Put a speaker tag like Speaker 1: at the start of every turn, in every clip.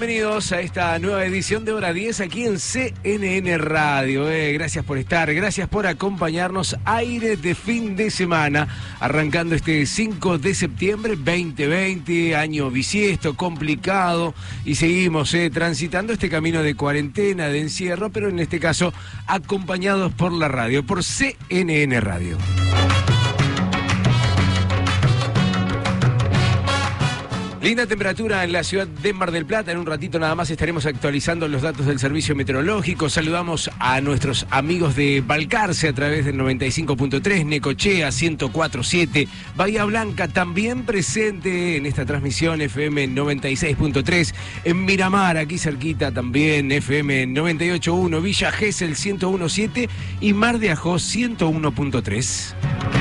Speaker 1: Bienvenidos a esta nueva edición de Hora 10 aquí en CNN Radio. Eh, gracias por estar, gracias por acompañarnos. Aire de fin de semana, arrancando este 5 de septiembre 2020, año bisiesto, complicado, y seguimos eh, transitando este camino de cuarentena, de encierro, pero en este caso acompañados por la radio, por CNN Radio. Linda temperatura en la ciudad de Mar del Plata. En un ratito nada más estaremos actualizando los datos del servicio meteorológico. Saludamos a nuestros amigos de Balcarce a través del 95.3, Necochea 104.7, Bahía Blanca también presente en esta transmisión FM 96.3, en Miramar, aquí cerquita también FM 98.1, Villa Gesell 101.7 y Mar de Ajós 101.3.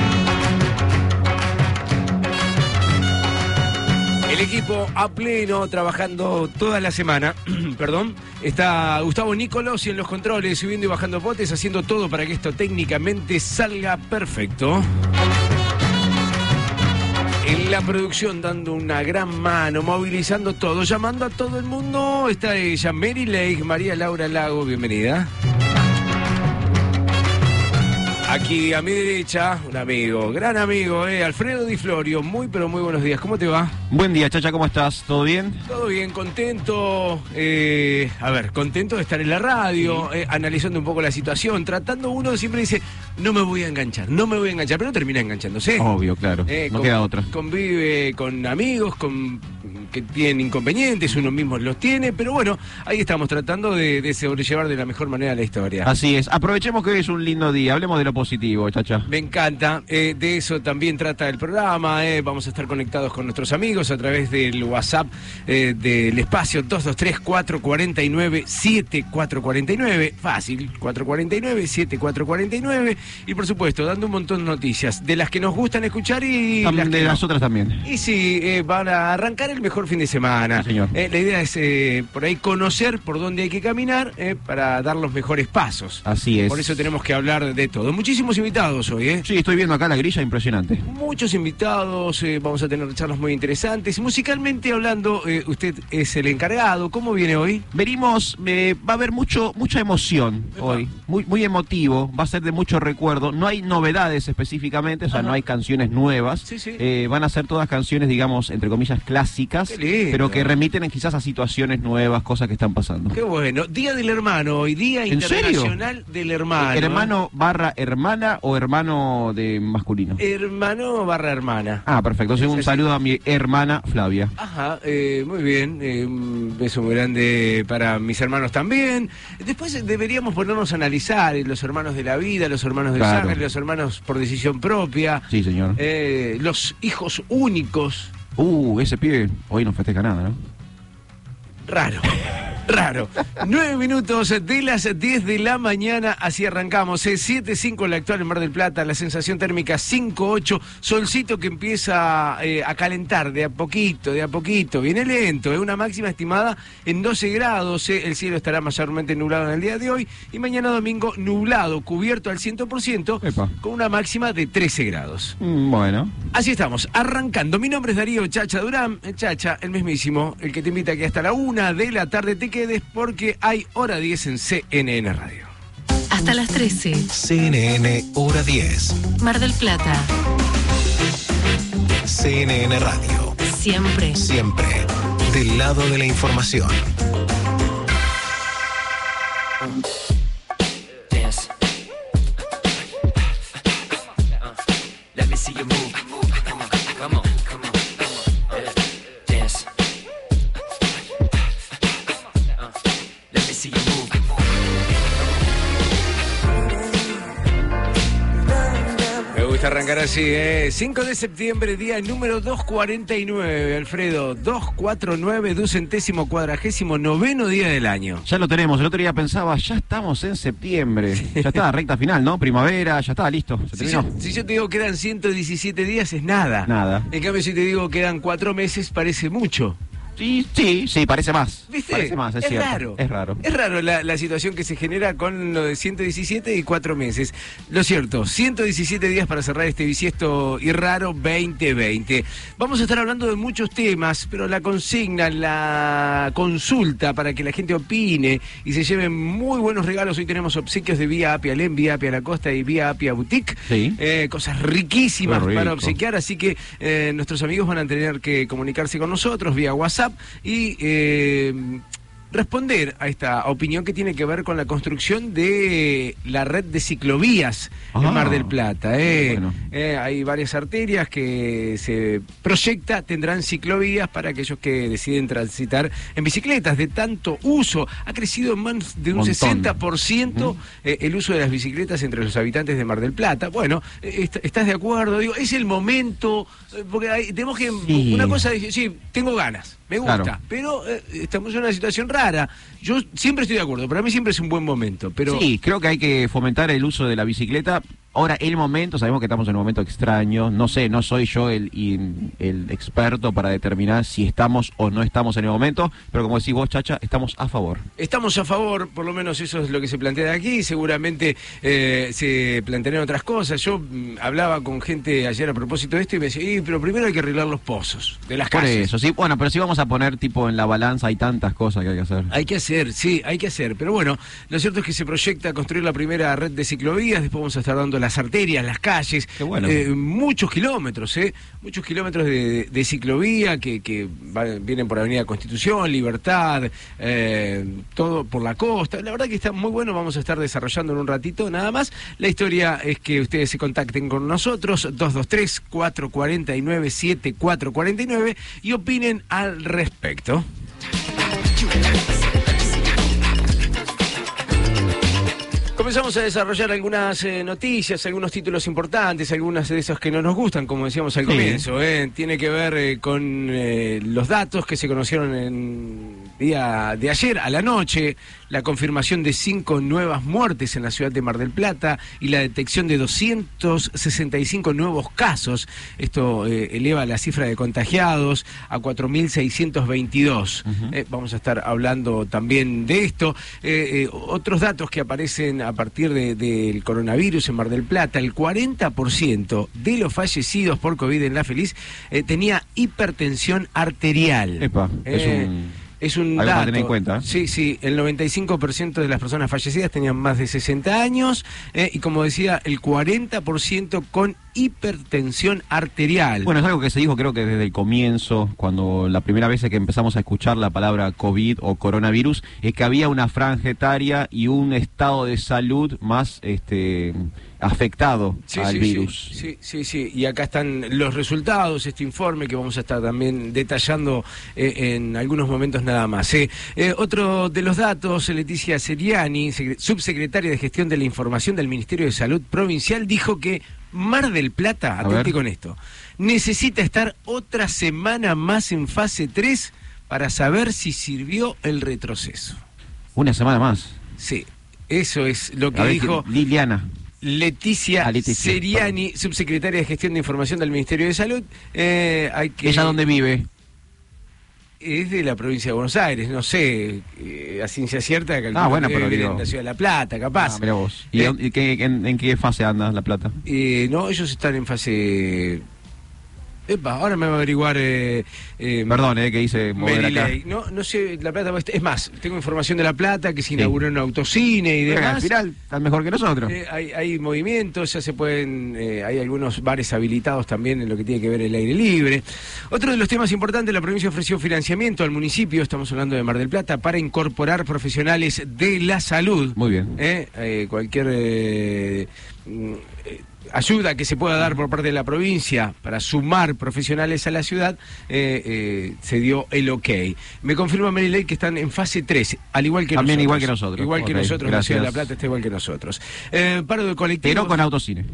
Speaker 1: El equipo a pleno, trabajando toda la semana. Perdón. Está Gustavo Nícolos y en los controles, subiendo y bajando potes, haciendo todo para que esto técnicamente salga perfecto. En la producción dando una gran mano, movilizando todo, llamando a todo el mundo. Está ella, Mary Lake, María Laura Lago, bienvenida. Aquí a mi derecha, un amigo, gran amigo, eh, Alfredo Di Florio. Muy, pero muy buenos días. ¿Cómo te va?
Speaker 2: Buen día, Chacha, ¿cómo estás? ¿Todo bien?
Speaker 1: Todo bien, contento. eh, a ver, contento de estar en la radio, eh, analizando un poco la situación, tratando uno siempre dice, no me voy a enganchar, no me voy a enganchar, pero termina enganchándose.
Speaker 2: Obvio, claro.
Speaker 1: Eh,
Speaker 2: no
Speaker 1: con-
Speaker 2: queda otra.
Speaker 1: Convive con amigos, con que tienen inconvenientes, uno mismo los tiene, pero bueno, ahí estamos tratando de, de sobrellevar de la mejor manera la historia.
Speaker 2: Así es. Aprovechemos que hoy es un lindo día. Hablemos de lo positivo, Chacha.
Speaker 1: Me encanta, eh, de eso también trata el programa, eh, vamos a estar conectados con nuestros amigos a través del WhatsApp del espacio 223-449-7449, fácil, 449-7449, y por supuesto dando un montón de noticias, de las que nos gustan escuchar y
Speaker 2: Tam-
Speaker 1: las
Speaker 2: de
Speaker 1: no.
Speaker 2: las otras también.
Speaker 1: Y sí, eh, van a arrancar el mejor fin de semana.
Speaker 2: Sí, señor.
Speaker 1: Eh, la idea es eh, por ahí conocer por dónde hay que caminar eh, para dar los mejores pasos.
Speaker 2: Así es.
Speaker 1: Por eso tenemos que hablar de todo. Muchísimos invitados hoy, ¿eh?
Speaker 2: Sí, estoy viendo acá la grilla, impresionante.
Speaker 1: Muchos invitados, vamos a tener charlas muy interesantes. Musicalmente hablando, usted es el encargado. ¿Cómo viene hoy?
Speaker 2: Venimos, va a haber mucho, mucha emoción
Speaker 1: Epa.
Speaker 2: hoy, muy, muy emotivo, va a ser de mucho recuerdo. No hay novedades específicamente, o sea,
Speaker 1: Ajá.
Speaker 2: no hay canciones nuevas.
Speaker 1: Sí, sí.
Speaker 2: Eh, van a ser todas canciones, digamos, entre comillas, clásicas, pero que remiten en quizás a situaciones nuevas, cosas que están pasando.
Speaker 1: Qué bueno. Día del hermano hoy, Día. Internacional del Hermano. ¿eh?
Speaker 2: ¿Hermano barra hermana o hermano de masculino?
Speaker 1: Hermano barra hermana.
Speaker 2: Ah, perfecto. Entonces, un saludo a mi hermana Flavia.
Speaker 1: Ajá, eh, muy bien. eh, un beso muy grande para mis hermanos también. Después deberíamos ponernos a analizar los hermanos de la vida, los hermanos de
Speaker 2: Claro.
Speaker 1: sangre, los hermanos por decisión propia,
Speaker 2: Sí, señor.
Speaker 1: eh, los hijos únicos.
Speaker 2: Uh, ese pibe hoy no festeja nada, ¿no?
Speaker 1: Raro. Raro. Nueve minutos de las 10 de la mañana, así arrancamos. Eh, 7.5 en la actual en Mar del Plata, la sensación térmica 5.8, solcito que empieza eh, a calentar de a poquito, de a poquito, viene lento, es una máxima estimada en 12 grados, eh, el cielo estará mayormente nublado en el día de hoy y mañana domingo nublado, cubierto al 100%,
Speaker 2: Epa.
Speaker 1: con una máxima de 13 grados.
Speaker 2: Mm, Bueno,
Speaker 1: Así estamos, arrancando. Mi nombre es Darío Chacha Durán. Eh, Chacha, el mismísimo, el que te invita a que hasta la una de la tarde te quedes porque hay hora 10 en CNN Radio.
Speaker 3: Hasta las 13,
Speaker 4: CNN Hora 10,
Speaker 3: Mar del Plata.
Speaker 4: CNN Radio,
Speaker 3: Siempre.
Speaker 4: siempre del lado de la información.
Speaker 5: Dance. Uh,
Speaker 1: arrancar así, ¿eh? 5 de septiembre, día número 249, Alfredo. 249, ducentésimo cuadragésimo noveno día del año.
Speaker 2: Ya lo tenemos. El otro día pensaba, ya estamos en septiembre. Ya está, recta final, ¿no? Primavera, ya está, listo. Se
Speaker 1: Si yo,
Speaker 2: terminó.
Speaker 1: si yo te digo quedan 117 días, es nada.
Speaker 2: Nada.
Speaker 1: En cambio, si te digo quedan cuatro meses, parece mucho.
Speaker 2: Sí, sí, sí, parece más.
Speaker 1: ¿Viste?
Speaker 2: Parece más, es,
Speaker 1: es
Speaker 2: cierto.
Speaker 1: raro.
Speaker 2: Es raro.
Speaker 1: Es raro la, la situación que se genera con lo de 117 y cuatro meses. Lo cierto, 117 días para cerrar este bisiesto y raro 2020. Vamos a estar hablando de muchos temas, pero la consigna, la consulta para que la gente opine y se lleven muy buenos regalos. Hoy tenemos obsequios de Vía Apia Alem, Vía Apia La Costa y Vía Apia Boutique.
Speaker 2: Sí.
Speaker 1: Eh, cosas riquísimas para obsequiar, así que eh, nuestros amigos van a tener que comunicarse con nosotros vía WhatsApp y eh, responder a esta opinión que tiene que ver con la construcción de la red de ciclovías en
Speaker 2: Ah,
Speaker 1: Mar del Plata. eh.
Speaker 2: bueno.
Speaker 1: Eh, hay varias arterias que se proyecta, tendrán ciclovías para aquellos que deciden transitar en bicicletas de tanto uso. Ha crecido en más de un
Speaker 2: Montón.
Speaker 1: 60% eh, el uso de las bicicletas entre los habitantes de Mar del Plata. Bueno, est- ¿estás de acuerdo? Digo, es el momento, porque hay- tenemos que...
Speaker 2: Sí.
Speaker 1: Una cosa sí, tengo ganas, me gusta,
Speaker 2: Claro.
Speaker 1: pero eh, estamos en una situación rara. Yo siempre estoy de acuerdo, para mí siempre es un buen momento, pero...
Speaker 2: Sí, creo que hay que fomentar el uso de la bicicleta. Ahora, el momento, sabemos que estamos en un momento extraño. No sé, no soy yo el, el experto para determinar si estamos o no estamos en el momento, pero como decís vos, Chacha, estamos a favor.
Speaker 1: Estamos a favor, por lo menos eso es lo que se plantea de aquí, seguramente eh, se plantearán otras cosas. Yo mm, hablaba con gente ayer a propósito de esto y me decía, "Y, pero primero hay que arreglar los pozos de las
Speaker 2: Por
Speaker 1: calles.
Speaker 2: eso, sí. Bueno, pero si vamos a poner tipo en la balanza, hay tantas cosas que hay que hacer.
Speaker 1: Hay que hacer, sí, hay que hacer. Pero bueno, lo cierto es que se proyecta construir la primera red de ciclovías, después vamos a estar dando las arterias, las calles,
Speaker 2: bueno.
Speaker 1: eh, muchos kilómetros, ¿eh? Muchos kilómetros de, de ciclovía que, vienen por Avenida Constitución, Libertad, eh, todo por la costa. La verdad que está muy bueno, vamos a estar desarrollando en un ratito nada más. La historia es que ustedes se contacten con nosotros, 223-449-7449 y opinen al respecto. Comenzamos a desarrollar algunas eh, noticias, algunos títulos importantes, algunas de esas que no nos gustan, como decíamos al
Speaker 2: Sí.
Speaker 1: comienzo. ¿eh? Tiene que ver eh, con eh, los datos que se conocieron en día de ayer a la noche, la confirmación de cinco nuevas muertes en la ciudad de Mar del Plata y la detección de 265 nuevos casos. Esto eh, eleva la cifra de contagiados a 4.622. Eh, vamos a estar hablando también de esto. Eh, eh, otros datos que aparecen a partir de- del coronavirus en Mar del Plata, el 40% de los fallecidos por COVID en La Feliz tenía hipertensión arterial.
Speaker 2: Epa, es un-
Speaker 1: es un
Speaker 2: algo
Speaker 1: dato.
Speaker 2: tener en cuenta.
Speaker 1: Sí, sí, el 95% de las personas fallecidas tenían más de 60 años eh, y como decía, el 40% con hipertensión arterial.
Speaker 2: Bueno, es algo que se dijo creo que desde el comienzo, cuando la primera vez que empezamos a escuchar la palabra COVID o coronavirus, es que había una franja etaria y un estado de salud más este afectado
Speaker 1: Sí,
Speaker 2: al
Speaker 1: sí,
Speaker 2: virus.
Speaker 1: Sí, sí, sí. Y acá están los resultados, este informe que vamos a estar también detallando eh, en algunos momentos nada más. eh. Eh, otro de los datos, Leticia Seriani, secre- subsecretaria de Gestión de la Información del Ministerio de Salud Provincial, dijo que Mar del Plata, atente con esto, necesita estar otra semana más en fase 3 para saber si sirvió el retroceso.
Speaker 2: Una semana más.
Speaker 1: Sí, eso es lo que dijo
Speaker 2: Liliana.
Speaker 1: Leticia,
Speaker 2: Leticia,
Speaker 1: Seriani, subsecretaria de Gestión de Información del Ministerio de Salud. Eh, hay que,
Speaker 2: ¿Ella dónde vive?
Speaker 1: Es de la provincia de Buenos Aires, no sé, eh, a ciencia cierta.
Speaker 2: Ah, bueno,
Speaker 1: que
Speaker 2: pero digo-
Speaker 1: en la ciudad de La Plata, capaz.
Speaker 2: Ah, mira vos. ¿Y
Speaker 1: Eh,
Speaker 2: dónde- y qué- en, en qué fase anda La Plata?
Speaker 1: eh, no, ellos están en fase... Epa, ahora me va a averiguar... Eh, eh,
Speaker 2: Perdón, eh, que hice mover acá.
Speaker 1: No, no sé, La Plata... Es más, tengo información de La Plata que se
Speaker 2: Sí.
Speaker 1: inauguró un autocine y demás.
Speaker 2: al final, están mejor que nosotros.
Speaker 1: Eh, hay, hay movimientos, ya se pueden, hay algunos bares habilitados también en lo que tiene que ver el aire libre. Otro de los temas importantes, la provincia ofreció financiamiento al municipio, estamos hablando de Mar del Plata, para incorporar profesionales de la salud.
Speaker 2: Muy bien.
Speaker 1: Cualquier mm, eh, ayuda que se pueda dar por parte de la provincia para sumar profesionales a la ciudad, eh, eh, se dio el ok. Me confirma Ley que están en fase 3, al igual que
Speaker 2: También
Speaker 1: nosotros.
Speaker 2: igual que nosotros.
Speaker 1: Igual que nosotros, la ciudad de La. Plata está igual que nosotros. Eh, paro de colectivos.
Speaker 2: Pero con autocine.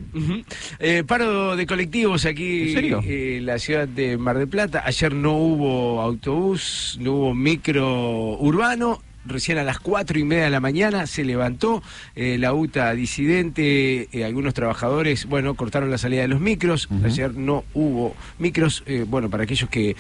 Speaker 1: Eh, paro de colectivos aquí
Speaker 2: ¿En serio?
Speaker 1: en la ciudad de Mar del Plata. Ayer no hubo autobús, no hubo micro urbano. Recién a las cuatro y media de la mañana se levantó eh, la UTA disidente, eh, algunos trabajadores, bueno, cortaron la salida de los micros,
Speaker 2: Ujú.
Speaker 1: ayer no hubo micros, eh, bueno, para aquellos que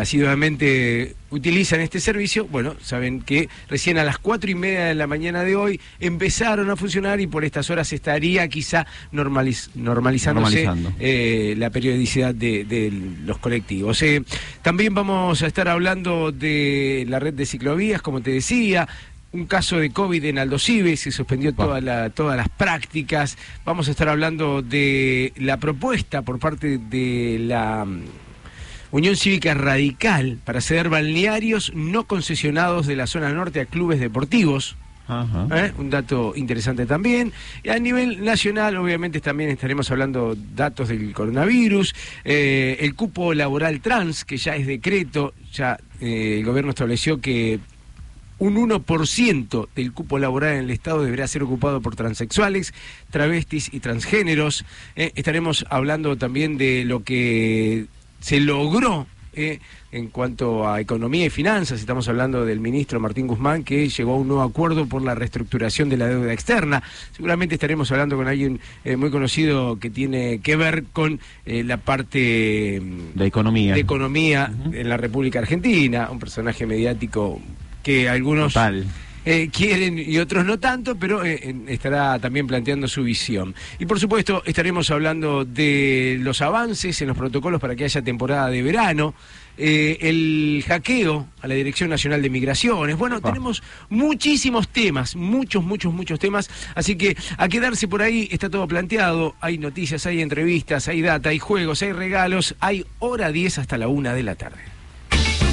Speaker 1: asiduamente utilizan este servicio, bueno, saben que recién a las cuatro y media de la mañana de hoy empezaron a funcionar y por estas horas estaría quizá normaliz- normalizándose
Speaker 2: Normalizando.
Speaker 1: la periodicidad de, de los colectivos. También vamos a estar hablando de la red de ciclovías, como te decía. Un caso de COVID en Aldosive, se suspendió toda la- todas las prácticas. Vamos a estar hablando de la propuesta por parte de la mm, Unión Cívica Radical para ceder balnearios no concesionados de la zona norte a clubes deportivos.
Speaker 2: Ajá.
Speaker 1: ¿eh? Un dato interesante también. Y a nivel nacional, obviamente, también estaremos hablando datos del coronavirus, eh, el cupo laboral trans, que ya es decreto, ya eh, el gobierno estableció que un 1% del cupo laboral en el Estado deberá ser ocupado por transexuales, travestis y transgéneros. Eh, estaremos hablando también de lo que se logró eh, en cuanto a economía y finanzas. Estamos hablando del ministro Martín Guzmán, que llegó a un nuevo acuerdo por la reestructuración de la deuda externa. Seguramente estaremos hablando con alguien eh, muy conocido que tiene que ver con eh, la parte... mm,
Speaker 2: De economía.
Speaker 1: de economía en la República Argentina, un personaje mediático que algunos eh, quieren y otros no tanto, pero eh, estará también planteando su visión. Y por supuesto estaremos hablando de los avances en los protocolos para que haya temporada de verano. eh, el hackeo a la Dirección Nacional de Migraciones. Bueno, tenemos muchísimos temas, muchos, muchos, muchos temas. Así que a quedarse por ahí está todo planteado. Hay noticias, hay entrevistas, hay data, hay juegos, hay regalos. Hay hora 10 hasta la una de la tarde.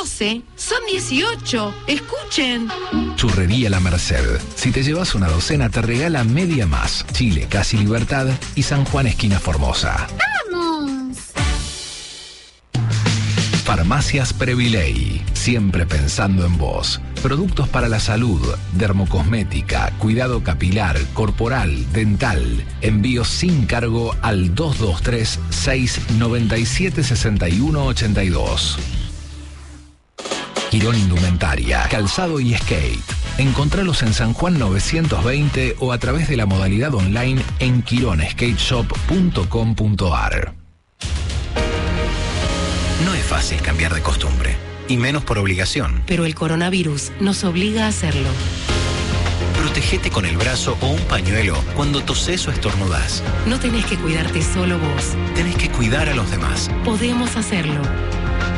Speaker 5: 12. Son 18. Escuchen.
Speaker 6: Churrería La Merced. Si te llevas una docena, te regala media más. Chile, Casi Libertad y San Juan, esquina Formosa.
Speaker 5: Vamos.
Speaker 6: Farmacias Previley. Siempre pensando en vos. Productos para la salud, dermocosmética, cuidado capilar, corporal, dental. Envíos sin cargo al 223-697-6182. Quirón Indumentaria, Calzado y Skate. Encontralos en San Juan 920 o a través de la modalidad online en quironskateshop.com.ar.
Speaker 4: No es fácil cambiar de costumbre, y menos por obligación.
Speaker 3: Pero el coronavirus nos obliga a hacerlo.
Speaker 4: Protégete con el brazo o un pañuelo cuando toses o estornudas.
Speaker 3: No tenés que cuidarte solo vos.
Speaker 4: Tenés que cuidar a los demás.
Speaker 3: Podemos hacerlo.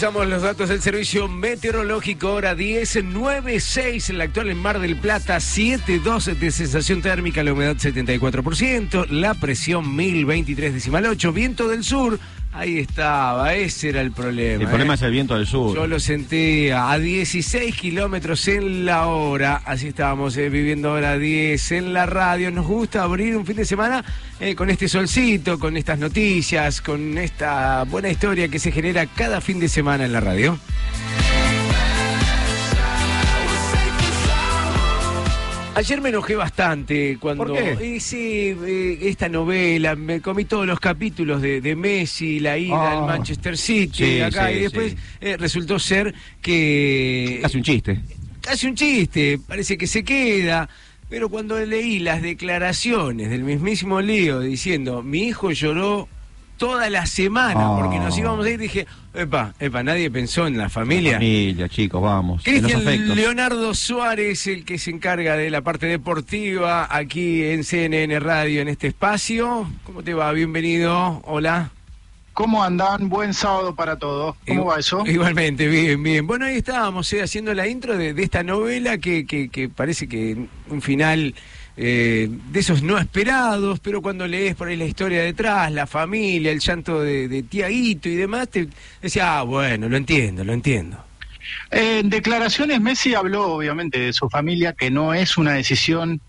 Speaker 1: Actualizamos los datos del servicio meteorológico, hora 10, 9.6 en la actual en Mar del Plata, 7.12 de sensación térmica, la humedad 74%, la presión 1023 decimal 8, viento del sur Ahí estaba, ese era el problema.
Speaker 2: El problema
Speaker 1: ¿eh?
Speaker 2: es el viento del sur.
Speaker 1: Yo lo sentía a 16 kilómetros en la hora, así estábamos eh, viviendo hora 10 en la radio. Nos gusta abrir un fin de semana eh, con este solcito, con estas noticias, con esta buena historia que se genera cada fin de semana en la radio. Ayer me enojé bastante cuando
Speaker 2: ¿Por qué?
Speaker 1: hice eh, esta novela, me comí todos los capítulos de, de Messi, la ida
Speaker 2: Ah.
Speaker 1: al Manchester City,
Speaker 2: Sí,
Speaker 1: acá,
Speaker 2: sí,
Speaker 1: y después
Speaker 2: sí.
Speaker 1: eh, resultó ser que
Speaker 2: Casi un chiste.
Speaker 1: casi un chiste, parece que se queda. Pero cuando leí las declaraciones del mismísimo Leo diciendo, mi hijo lloró toda la semana porque nos
Speaker 2: Oh.
Speaker 1: íbamos a ir, dije, epa, epa, nadie pensó en la familia.
Speaker 2: Familia, chicos, vamos.
Speaker 1: Cristian. Leonardo Suárez, el que se encarga de la parte deportiva aquí en CNN Radio, en este espacio. ¿Cómo te va? Bienvenido. Hola.
Speaker 7: ¿Cómo andan? Buen sábado para todos. ¿Cómo va eso?
Speaker 1: Igualmente, bien, bien. Bueno, ahí estábamos eh, haciendo la intro de, de esta novela que, que- que parece que un final eh, de esos no esperados, pero cuando lees por ahí la historia detrás, la familia, el llanto de, de Tiaguito y demás, te decía, ah, bueno, lo entiendo, lo entiendo.
Speaker 7: En declaraciones Messi habló obviamente de su familia, que no es una decisión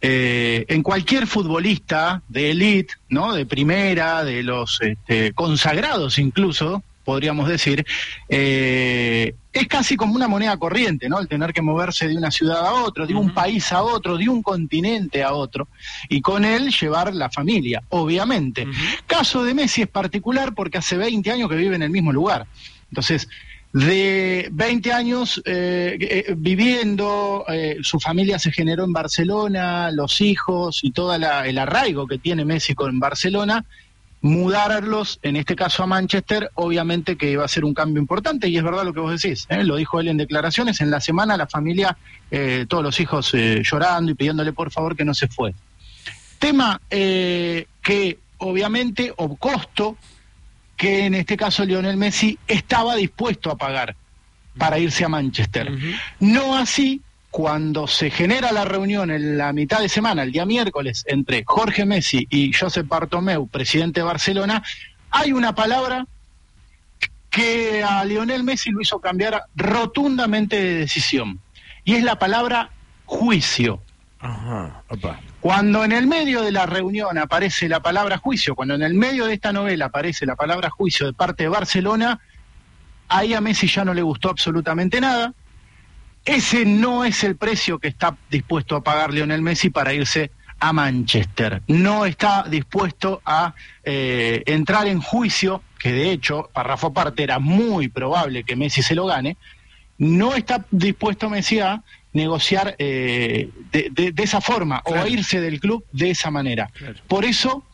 Speaker 7: eh, en cualquier futbolista de élite, ¿no? De primera, de los este, consagrados incluso, podríamos decir, eh, es casi como una moneda corriente, ¿no? El tener que moverse de una ciudad a otra, de un país a otro, de un continente a otro, y con él llevar la familia, obviamente. Caso de Messi es particular porque hace 20 años que vive en el mismo lugar. Entonces, de 20 años eh, eh, viviendo, eh, su familia se generó en Barcelona, los hijos y todo el arraigo que tiene Messi con Barcelona, mudarlos, en este caso a Manchester, obviamente que iba a ser un cambio importante y es verdad lo que vos decís, ¿eh? lo dijo él en declaraciones, en la semana la familia, eh, todos los hijos eh, llorando y pidiéndole por favor que no se fue. Tema eh, que obviamente, o costo, que en este caso Lionel Messi estaba dispuesto a pagar para irse a Manchester. No así cuando se genera la reunión en la mitad de semana, el día miércoles, entre Jorge Messi y Josep Bartomeu, presidente de Barcelona, hay una palabra que a Lionel Messi lo hizo cambiar rotundamente de decisión. Y es la palabra juicio.
Speaker 1: Ajá, opa.
Speaker 7: Cuando en el medio de la reunión aparece la palabra juicio, cuando en el medio de esta novela aparece la palabra juicio de parte de Barcelona, ahí a Messi ya no le gustó absolutamente nada. Ese no es el precio que está dispuesto a pagar Lionel Messi para irse a Manchester. No está dispuesto a eh, entrar en juicio, que de hecho, párrafo aparte, era muy probable que Messi se lo gane. No está dispuesto Messi a negociar eh, de, de- de esa forma o a irse del club de esa manera.
Speaker 1: Claro.
Speaker 7: Por eso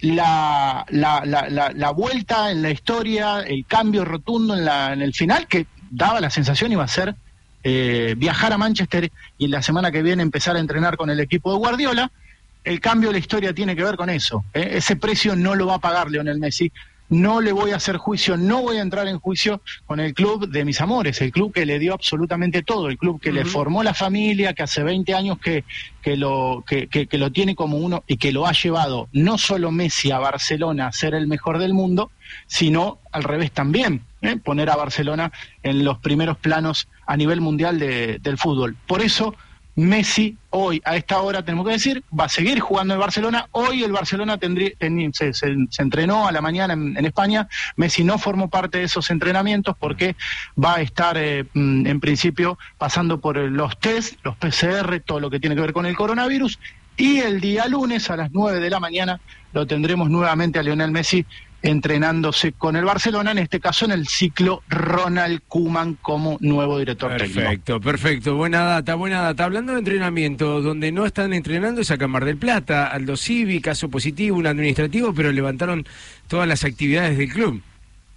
Speaker 7: la, la, la, la- la vuelta en la historia, el cambio rotundo en, la, en el final, que daba la sensación iba a ser eh, viajar a Manchester y la semana que viene empezar a entrenar con el equipo de Guardiola, el cambio de la historia tiene que ver con eso. ¿eh? Ese precio no lo va a pagar Leonel Messi. No le voy a hacer juicio, no voy a entrar en juicio con el club de mis amores, el club que le dio absolutamente todo, el club que le formó la familia, que hace 20 años que, que, lo, que, que- que lo tiene como uno y que lo ha llevado no solo Messi a Barcelona a ser el mejor del mundo, sino al revés también, ¿eh? poner a Barcelona en los primeros planos a nivel mundial de- del fútbol. Por eso Messi hoy, a esta hora tenemos que decir, va a seguir jugando en Barcelona. Hoy el Barcelona tendría, se, entrenó a la mañana en, en España. Messi no formó parte de esos entrenamientos porque va a estar eh, mm, en principio pasando por eh, los test, los PCR, todo lo que tiene que ver con el coronavirus. Y el día lunes a las 9 de la mañana lo tendremos nuevamente a Lionel Messi entrenándose con el Barcelona, en este caso en el ciclo Ronald Kuman como nuevo director técnico.
Speaker 1: Perfecto, perfecto. Buena data, buena data. Hablando de entrenamiento, donde no están entrenando es acá en Mar del Plata, Aldo Civi, caso positivo, un administrativo, pero levantaron todas las actividades del club.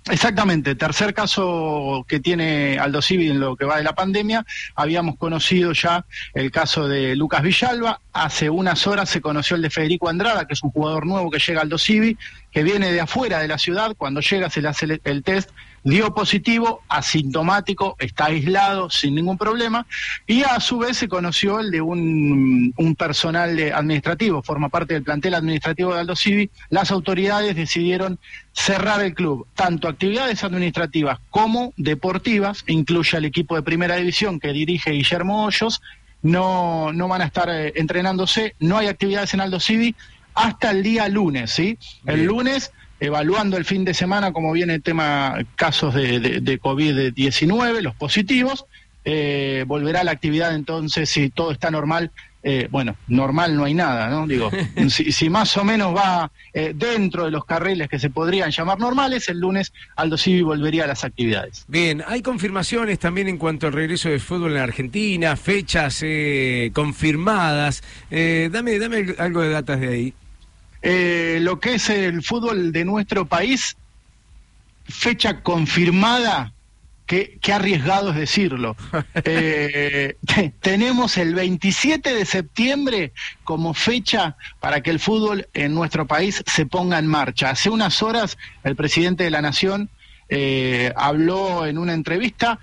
Speaker 7: Exactamente, tercer caso que tiene Aldo Civi en lo que va de la pandemia. Habíamos conocido ya el caso de Lucas Villalba. Hace unas horas se conoció el de Federico Andrada, que es un jugador nuevo que llega a Aldo Civi. que viene de afuera de la ciudad, cuando llega se le hace el, el test, dio positivo, asintomático, está aislado sin ningún problema, y a su vez se conoció el de un, un personal de- administrativo, forma parte del plantel administrativo de Aldo Civi, las autoridades decidieron cerrar el club, tanto actividades administrativas como deportivas, incluye al equipo de primera división que dirige Guillermo Hoyos, no, no van a estar eh, entrenándose, no hay actividades en Aldo Civi hasta el día lunes, ¿sí? El lunes, evaluando el fin de semana como viene el tema casos de, de, de COVID-19, los positivos, eh, volverá la actividad entonces, si todo está normal, eh, bueno, normal no hay nada, ¿no? Digo, si, si más o menos va eh, dentro de los carriles que se podrían llamar normales, el lunes Aldo Civi volvería a las actividades.
Speaker 1: Bien, hay confirmaciones también en cuanto al regreso de fútbol en Argentina, fechas eh, confirmadas. Eh, dame, dame algo de datas de ahí.
Speaker 7: Eh, lo que es el fútbol de nuestro país, fecha confirmada, que, que arriesgado es decirlo. Eh, te- tenemos el 27 de septiembre como fecha para que el fútbol en nuestro país se ponga en marcha. Hace unas horas el presidente de la Nación eh, habló en una entrevista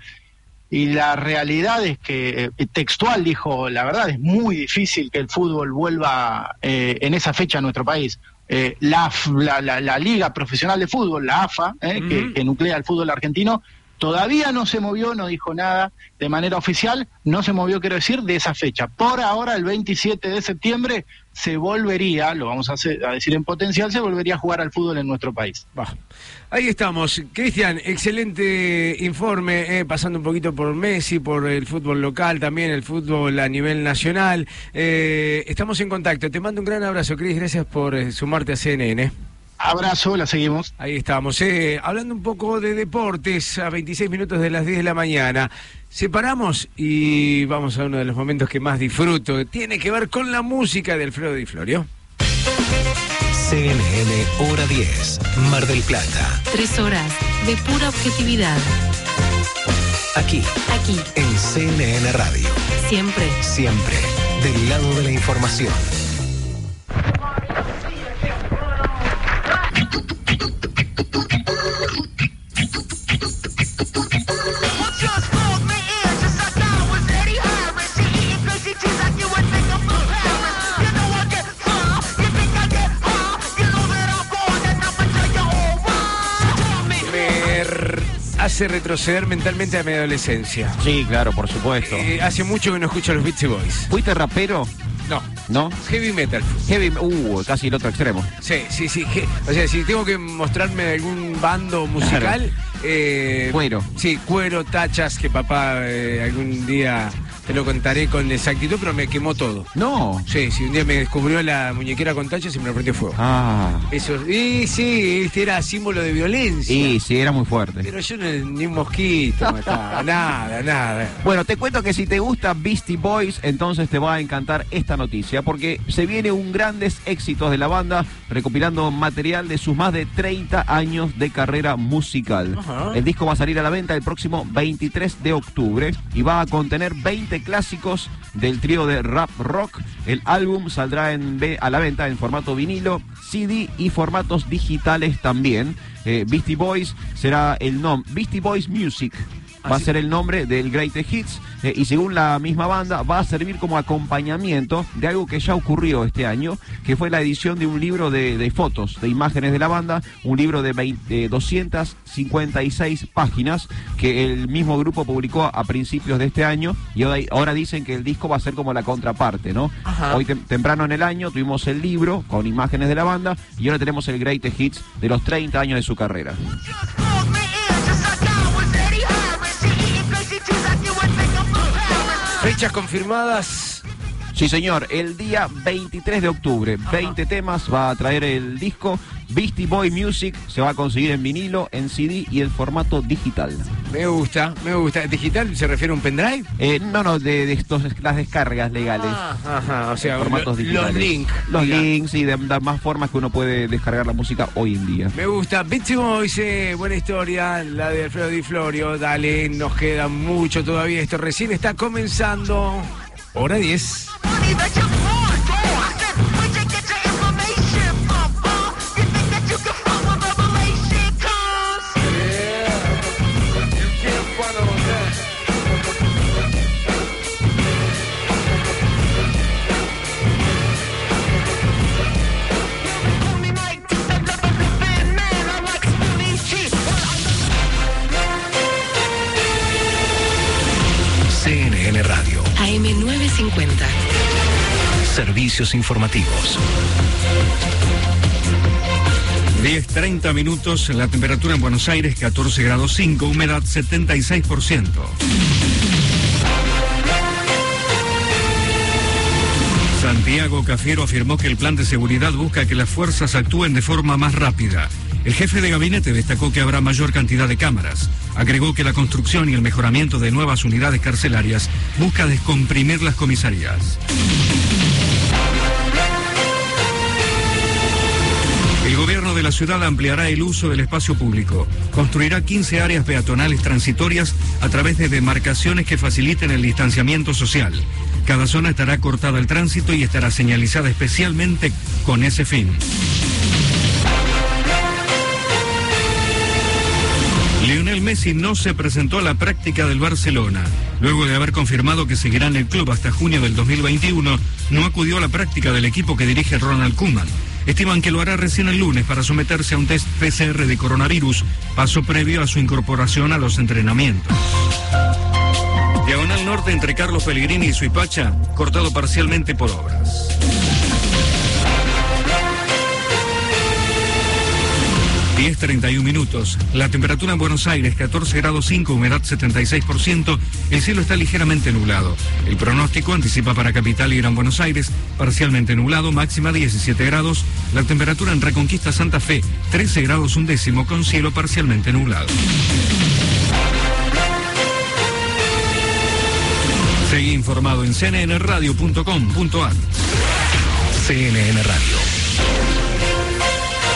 Speaker 7: y la realidad es que eh, textual dijo, la verdad es muy difícil que el fútbol vuelva eh, en esa fecha a nuestro país. Eh, la, la, la- la Liga Profesional de Fútbol, la AFA, eh, que, que nuclea el fútbol argentino, todavía no se movió, no dijo nada de manera oficial, no se movió, quiero decir, de esa fecha. Por ahora, el 27 de septiembre, se volvería, lo vamos a, hacer- a decir en potencial, se volvería a jugar al fútbol en nuestro país.
Speaker 1: Va. Ahí estamos. Cristian, excelente informe, eh, pasando un poquito por Messi, por el fútbol local, también el fútbol a nivel nacional. Eh, estamos en contacto. Te mando un gran abrazo, Cris. Gracias por eh, sumarte a CNN.
Speaker 7: Abrazo, la seguimos.
Speaker 1: Ahí estamos. eh, hablando un poco de deportes, a 26 minutos de las 10 de la mañana. Separamos y vamos a uno de los momentos que más disfruto. Tiene que ver con la música de Alfredo Di Florio.
Speaker 4: CNN Hora 10, Mar del Plata.
Speaker 3: Tres horas de pura objetividad.
Speaker 4: Aquí,
Speaker 3: Aquí,
Speaker 4: en CNN Radio.
Speaker 3: siempre.
Speaker 4: Siempre del lado de la información.
Speaker 1: Hace retroceder mentalmente a mi adolescencia.
Speaker 2: Sí, claro, por supuesto.
Speaker 1: Eh, hace mucho que no escucho a los Beastie Boys.
Speaker 2: ¿Fuiste rapero?
Speaker 1: No,
Speaker 2: ¿No?
Speaker 1: heavy metal.
Speaker 2: Heavy, uh, casi el otro extremo.
Speaker 1: Sí, sí, sí. je- O sea, si tengo que mostrarme de algún bando musical, eh,
Speaker 2: Cuero.
Speaker 1: Sí, cuero, tachas, que papá eh, algún día te lo contaré con exactitud, pero me quemó todo.
Speaker 2: No.
Speaker 1: Sí, sí, un día me descubrió la muñequera con tachas y me lo prendió fuego.
Speaker 2: Ah.
Speaker 1: Eso, y sí, este era símbolo de violencia.
Speaker 2: Y sí, era muy fuerte.
Speaker 1: Pero yo no, ni un mosquito mataba, nada, nada.
Speaker 2: Bueno, te cuento que si te gusta Beastie Boys, entonces te va a encantar esta noticia, porque se viene un grandes éxitos de la banda, recopilando material de sus más de 30 años de carrera musical.
Speaker 1: Ajá.
Speaker 2: El disco va a salir a la venta el próximo 23 de octubre y va a contener 20 clásicos del trío de rap rock. El álbum saldrá en a la venta en formato vinilo, CD y formatos digitales también. Eh, Beastie Boys será el nombre, Beastie Boys Music va a ser el nombre del Greatest Hits eh, y según la misma banda va a servir como acompañamiento de algo que ya ocurrió este año, que fue la edición de un libro de, de fotos, de imágenes de la banda, un libro de, 20 de 256 páginas que el mismo grupo publicó a principios de este año y ahora, ahora dicen que el disco va a ser como la contraparte, ¿no?
Speaker 1: Ajá.
Speaker 2: Hoy tem- temprano en el año tuvimos el libro con imágenes de la banda y ahora tenemos el Greatest Hits de los 30 años de su carrera.
Speaker 1: Fechas confirmadas.
Speaker 2: Sí, señor, el día 23 de octubre, 20 temas va a traer el disco Beastie Boy Music, se va a conseguir en vinilo, en CD y en formato digital.
Speaker 1: Me gusta, me gusta. ¿Digital se refiere a un pendrive?
Speaker 2: Eh, no, no, de, de estos, las descargas legales.
Speaker 1: Ah, ajá, o sea,
Speaker 2: formatos
Speaker 1: lo-
Speaker 2: digitales.
Speaker 1: los links.
Speaker 2: Los links y de, de más formas que uno puede descargar la música hoy en día.
Speaker 1: Me gusta. Beastie Boys, eh, buena historia, la de Alfredo Di Florio. Dale, nos queda mucho todavía. Esto recién está comenzando. Hora 10.
Speaker 3: AM950.
Speaker 4: Servicios informativos.
Speaker 8: 10.30 minutos, la temperatura en Buenos Aires 14 grados 5, humedad 76%. Santiago Cafiero afirmó que el plan de seguridad busca que las fuerzas actúen de forma más rápida. El jefe de gabinete destacó que habrá mayor cantidad de cámaras. Agregó que la construcción y el mejoramiento de nuevas unidades carcelarias busca descomprimir las comisarías. El gobierno de la ciudad ampliará el uso del espacio público. Construirá 15 áreas peatonales transitorias a través de demarcaciones que faciliten el distanciamiento social. Cada zona estará cortada al tránsito y estará señalizada especialmente con ese fin. Lionel Messi no se presentó a la práctica del Barcelona. Luego de haber confirmado que seguirá en el club hasta junio del 2021, no acudió a la práctica del equipo que dirige Ronald Koeman. Estiman que lo hará recién el lunes para someterse a un test PCR de coronavirus, paso previo a su incorporación a los entrenamientos. Diagonal Norte entre Carlos Pellegrini y Suipacha, cortado parcialmente por obras. Diez treinta y un minutos. La temperatura en Buenos Aires 14 grados 5, humedad 76%. El cielo está ligeramente nublado. El pronóstico anticipa para Capital y Gran Buenos Aires parcialmente nublado, máxima 17 grados. La temperatura en Reconquista Santa Fe 13 grados un décimo con cielo parcialmente nublado. Seguí informado en cnnradio.com.ar.
Speaker 4: CNN Radio.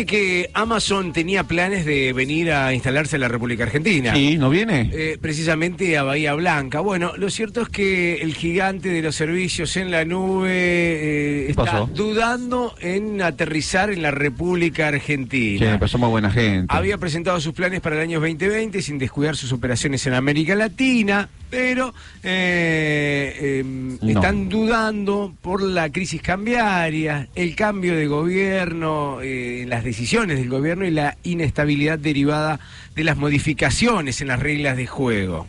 Speaker 1: Viste que Amazon tenía planes de venir a instalarse en la República Argentina.
Speaker 2: ¿Sí? ¿No viene?
Speaker 1: Eh, precisamente a Bahía Blanca. Bueno, lo cierto es que el gigante de los servicios en la nube eh,
Speaker 2: ¿Qué
Speaker 1: está
Speaker 2: pasó?
Speaker 1: dudando en aterrizar en la República Argentina.
Speaker 2: pero somos buena gente.
Speaker 1: Había presentado sus planes para el año 2020 sin descuidar sus operaciones en América Latina, pero eh, eh,
Speaker 2: No.
Speaker 1: están dudando por la crisis cambiaria, el cambio de gobierno, eh, las decisiones del gobierno y la inestabilidad derivada de las modificaciones en las reglas de juego.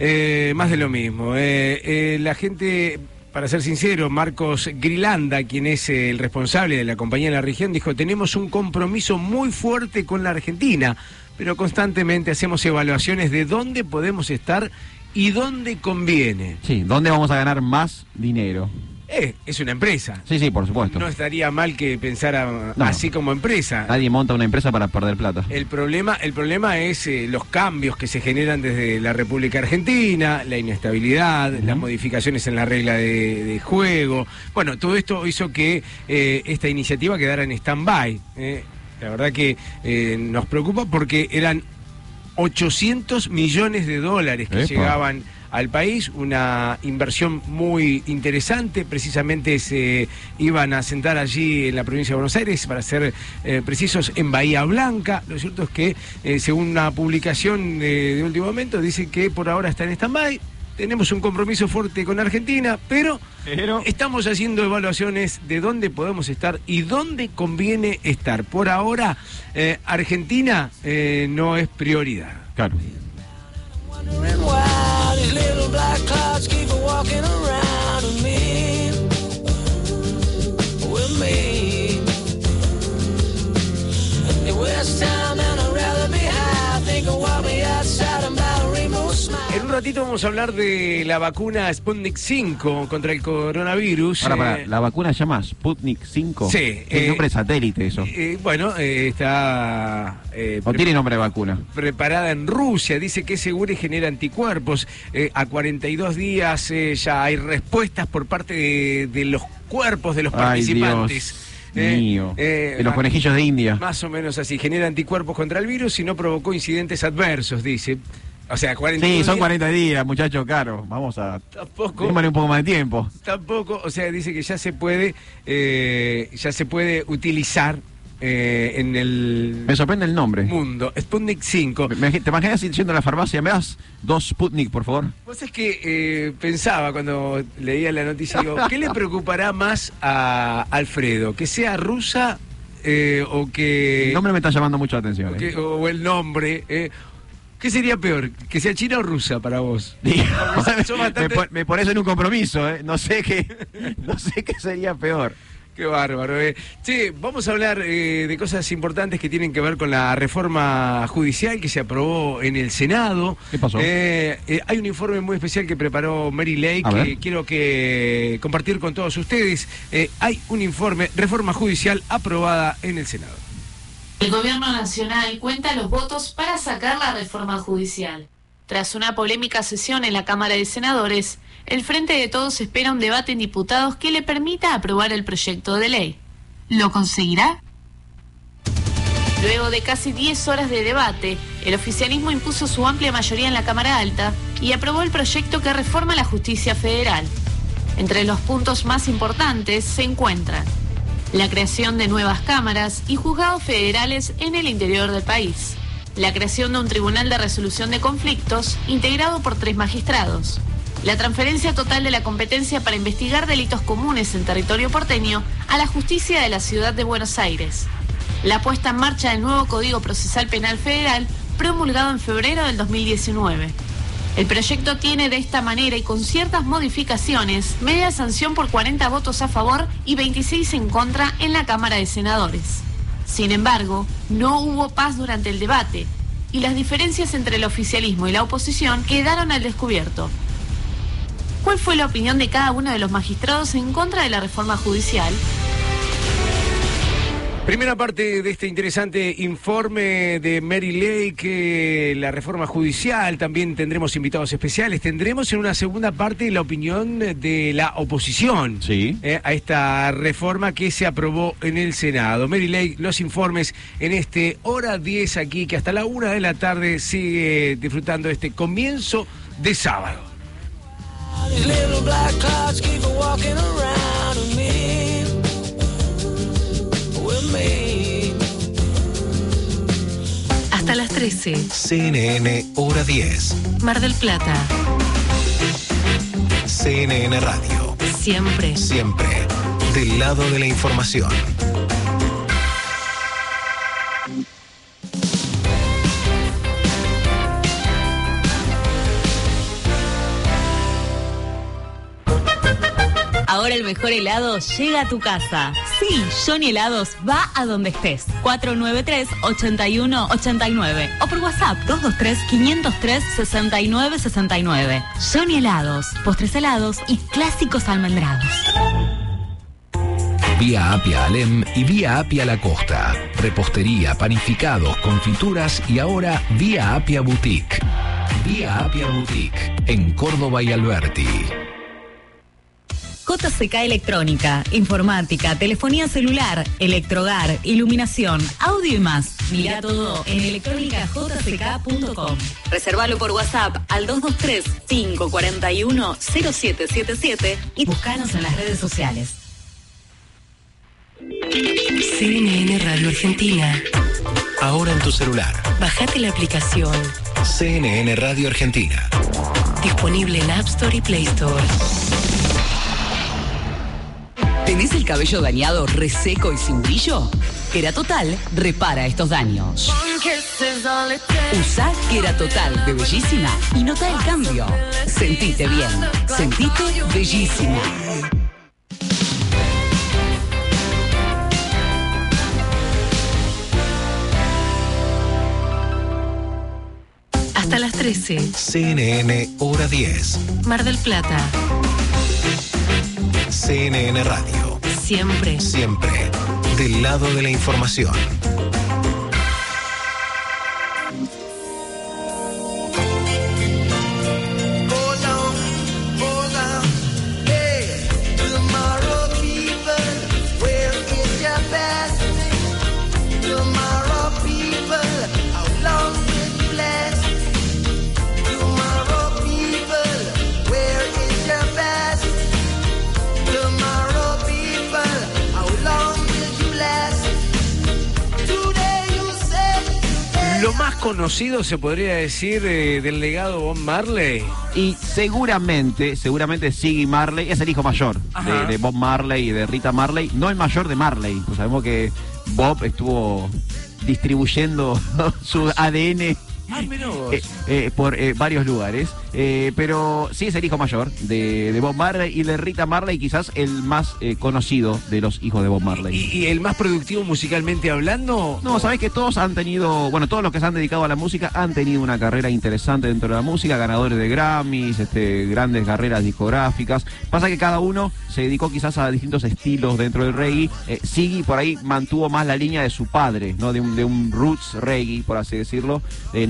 Speaker 1: Eh, más de lo mismo. Eh, eh, la gente, para ser sincero, Marcos Grilanda, quien es el responsable de la compañía en la región, dijo, tenemos un compromiso muy fuerte con la Argentina, pero constantemente hacemos evaluaciones de dónde podemos estar y dónde conviene.
Speaker 2: Sí, ¿dónde vamos a ganar más dinero?
Speaker 1: Eh, es una empresa.
Speaker 2: Sí, sí, por supuesto.
Speaker 1: No estaría mal que pensara
Speaker 2: No.
Speaker 1: así como empresa.
Speaker 2: Nadie monta una empresa para perder plata.
Speaker 1: El problema, el problema es eh, los cambios que se generan desde la República Argentina, la inestabilidad, las modificaciones en la regla de, de juego. Bueno, todo esto hizo que eh, esta iniciativa quedara en stand-by. eh. La verdad que eh, nos preocupa porque eran 800 millones de dólares que
Speaker 2: Epa.
Speaker 1: llegaban al país, una inversión muy interesante, precisamente se iban a sentar allí en la provincia de Buenos Aires, para ser eh, precisos, en Bahía Blanca. Lo cierto es que, eh, según una publicación eh, de último momento, dice que por ahora está en stand-by. Tenemos un compromiso fuerte con Argentina, pero, estamos haciendo evaluaciones de dónde podemos estar y dónde conviene estar. Por ahora, eh, Argentina eh, no es prioridad.
Speaker 2: Claro.
Speaker 9: These little black clouds keep walking around with me. With me. It was time and I'd rather be high.
Speaker 1: En un ratito vamos a hablar de la vacuna Sputnik 5 contra el coronavirus.
Speaker 2: Ahora, para,
Speaker 1: Eh,
Speaker 2: ¿la vacuna se llama Sputnik 5?
Speaker 1: Sí,
Speaker 2: ¿Qué
Speaker 1: eh,
Speaker 2: nombre satélite eso?
Speaker 1: eh, bueno, eh, está eh,
Speaker 2: ¿O tiene nombre de vacuna?
Speaker 1: preparada en Rusia. Dice que es segura y genera anticuerpos. Eh, a 42 días eh, ya hay respuestas por parte de, de los cuerpos de los
Speaker 2: Ay,
Speaker 1: participantes.
Speaker 2: Dios mío.
Speaker 1: eh,
Speaker 2: de los conejillos de India.
Speaker 1: Más o menos así. Genera anticuerpos contra el virus y no provocó incidentes adversos, dice. O sea, 42
Speaker 2: Sí, son
Speaker 1: días
Speaker 2: 40 días, muchachos, caro. Vamos a...
Speaker 1: Tampoco.
Speaker 2: Un poco más de tiempo.
Speaker 1: Tampoco, o sea, dice que ya se puede, eh, ya se puede utilizar eh, en el
Speaker 2: Me sorprende el nombre.
Speaker 1: mundo. Sputnik 5.
Speaker 2: Me- me- ¿Te imaginas yendo a la farmacia? ¿Me das dos Sputnik, por favor?
Speaker 1: Vos es que eh, pensaba cuando leía la noticia, digo, ¿qué le preocupará más a Alfredo? ¿Que sea rusa eh, o que...
Speaker 2: El nombre me está llamando mucho la atención.
Speaker 1: o,
Speaker 2: eh.
Speaker 1: que- o el nombre? eh? ¿Qué sería peor? ¿Que sea china o rusa para vos?
Speaker 2: Digo,
Speaker 1: bastante-
Speaker 2: me, me pones en un compromiso, ¿eh? No sé qué, no sé qué sería peor.
Speaker 1: Qué bárbaro. Eh. Che, vamos a hablar eh, de cosas importantes que tienen que ver con la reforma judicial que se aprobó en el Senado.
Speaker 2: ¿Qué pasó?
Speaker 1: Eh, eh, hay un informe muy especial que preparó Mary Lake que quiero que compartir con todos ustedes. Eh, hay un informe, reforma judicial aprobada en el Senado.
Speaker 10: El gobierno nacional cuenta los votos para sacar la reforma judicial. Tras una polémica sesión en la Cámara de Senadores, el Frente de Todos espera un debate en diputados que le permita aprobar el proyecto de ley. ¿Lo conseguirá? Luego de casi 10 horas de debate, el oficialismo impuso su amplia mayoría en la Cámara Alta y aprobó el proyecto que reforma la justicia federal. Entre los puntos más importantes se encuentran la creación de nuevas cámaras y juzgados federales en el interior del país, la creación de un tribunal de resolución de conflictos integrado por tres magistrados, la transferencia total de la competencia para investigar delitos comunes en territorio porteño a la justicia de la ciudad de Buenos Aires, la puesta en marcha del nuevo Código Procesal Penal Federal promulgado en febrero del 2019. El proyecto tiene de esta manera y con ciertas modificaciones media sanción por 40 votos a favor y 26 en contra en la Cámara de Senadores. Sin embargo, no hubo paz durante el debate y las diferencias entre el oficialismo y la oposición quedaron al descubierto. ¿Cuál fue la opinión de cada uno de los magistrados en contra de la reforma judicial?
Speaker 1: Primera parte de este interesante informe de Mary Lake, eh, la reforma judicial, también tendremos invitados especiales, tendremos en una segunda parte la opinión de la oposición
Speaker 2: Sí.
Speaker 1: eh, a esta reforma que se aprobó en el Senado. Mary Lake, los informes en este hora 10 aquí, que hasta la una de la tarde sigue disfrutando este comienzo de sábado.
Speaker 9: These little black clouds keep walking around me. With me.
Speaker 3: Hasta las 13.
Speaker 4: CNN Hora 10.
Speaker 3: Mar del Plata.
Speaker 4: CNN Radio.
Speaker 3: Siempre.
Speaker 4: Siempre del lado de la información.
Speaker 11: Ahora el mejor helado llega a tu casa. Sí, Johnny Helados va a donde estés. 493-8189 o por WhatsApp 223-503-6969. Johnny Helados, postres helados y clásicos almendrados.
Speaker 6: Vía Apia Alem y Vía Apia La Costa. Repostería, panificados, confituras y ahora Vía Apia Boutique. Vía Apia Boutique en Córdoba y Alberti.
Speaker 11: JCK Electrónica, informática, telefonía celular, electrogar, iluminación, audio y más. Mira todo en electrónicajck.com. Reservalo por WhatsApp al 223-541-0777 y buscanos en las redes sociales.
Speaker 3: CNN Radio Argentina.
Speaker 4: Ahora en tu celular.
Speaker 3: Bajate la aplicación.
Speaker 4: CNN Radio Argentina.
Speaker 3: Disponible en App Store y Play Store.
Speaker 12: ¿Tenés el cabello dañado, reseco y sin brillo? Total repara estos daños. Usa Total de Bellísima y nota el cambio. Sentite bien. Sentite bellísima.
Speaker 3: Hasta las 13.
Speaker 4: CNN Hora 10.
Speaker 3: Mar del Plata.
Speaker 4: CNN Radio.
Speaker 3: Siempre.
Speaker 4: Siempre. Del lado de la información.
Speaker 1: Conocido, se podría decir, eh, del legado Bob Marley.
Speaker 2: Y seguramente, seguramente Siggy Marley es el hijo mayor de, de Bob Marley y de Rita Marley, no el mayor de Marley. Pues sabemos que Bob estuvo distribuyendo su ADN
Speaker 1: Ah,
Speaker 2: eh, eh, por eh, varios lugares. Eh, pero sí es el hijo mayor de, de Bob Marley y de Rita Marley, quizás el más eh, conocido de los hijos de Bob Marley.
Speaker 1: ¿Y, y el más productivo musicalmente hablando?
Speaker 2: No, sabés que todos han tenido, bueno, todos los que se han dedicado a la música han tenido una carrera interesante dentro de la música, ganadores de Grammys, este, grandes carreras discográficas. Pasa que cada uno se dedicó quizás a distintos estilos dentro del reggae. Siggy por ahí mantuvo más la línea de su padre, ¿no? De un, de un roots reggae, por así decirlo,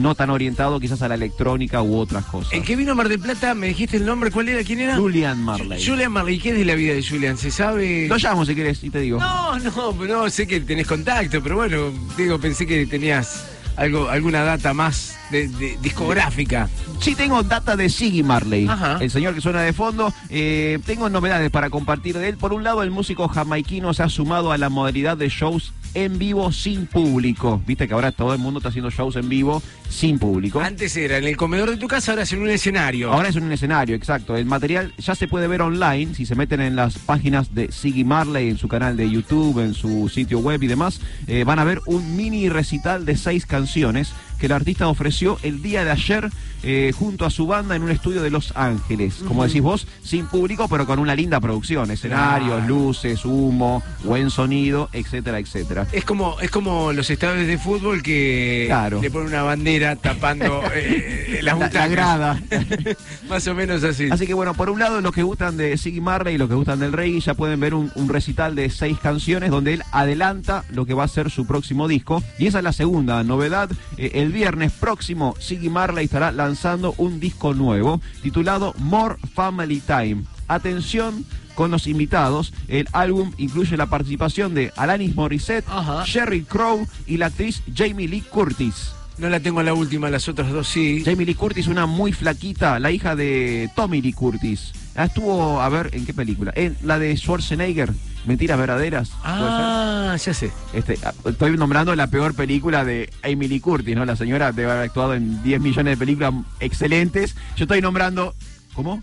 Speaker 2: no tan orientado quizás a la electrónica u otras cosas.
Speaker 1: El que vino a Mar del Plata, me dijiste el nombre, ¿cuál era? ¿Quién era?
Speaker 2: Julian Marley.
Speaker 1: Julian Marley. ¿Qué es de la vida de Julian? ¿Se sabe?
Speaker 2: Lo llamo si querés y te digo.
Speaker 1: No, no, no, sé que tenés contacto, pero bueno, digo, pensé que tenías algo, alguna data más de, de- discográfica.
Speaker 2: Sí tengo data de Siggy Marley,
Speaker 1: Ajá.
Speaker 2: el señor que suena de fondo. Eh, tengo novedades para compartir de él. Por un lado, el músico jamaiquino se ha sumado a la modalidad de shows en vivo sin público. Viste que ahora todo el mundo está haciendo shows en vivo sin público.
Speaker 1: Antes era en el comedor de tu casa, ahora es en un escenario.
Speaker 2: Ahora es en un escenario, exacto. El material ya se puede ver online si se meten en las páginas de Siggy Marley, en su canal de YouTube, en su sitio web y demás. eh, van a ver un mini recital de seis canciones que el artista ofreció el día de ayer eh, junto a su banda en un estudio de Los Ángeles. Como decís vos, sin público, pero con una linda producción. Escenarios, luces, humo, buen sonido, etcétera, etcétera.
Speaker 1: Es como, es como los estadios de fútbol que
Speaker 2: Claro.
Speaker 1: le ponen una bandera tapando eh, las
Speaker 2: La- la grada.
Speaker 1: Más o menos así.
Speaker 2: Así que bueno, por un lado los que gustan de Siggy Marley y los que gustan del reggae ya pueden ver un, un recital de seis canciones donde él adelanta lo que va a ser su próximo disco. Y esa es la segunda novedad. Eh, el viernes próximo Siggy Marley estará lanzando un disco nuevo titulado More Family Time. Atención con los invitados, el álbum incluye la participación de Alanis Morissette, Sherry Crow y la actriz Jamie Lee Curtis.
Speaker 1: No la tengo la última, las otras dos sí.
Speaker 2: Jamie Lee Curtis, una muy flaquita, la hija de Tommy Lee Curtis. Ah, Estuvo, a ver, ¿en qué película? En la de Schwarzenegger, Mentiras Verdaderas.
Speaker 1: Ah, ya sé.
Speaker 2: Este, ah, estoy nombrando la peor película de Amy Lee Curtis, ¿no? La señora debe haber actuado en 10 millones de películas excelentes. Yo estoy nombrando. ¿Cómo?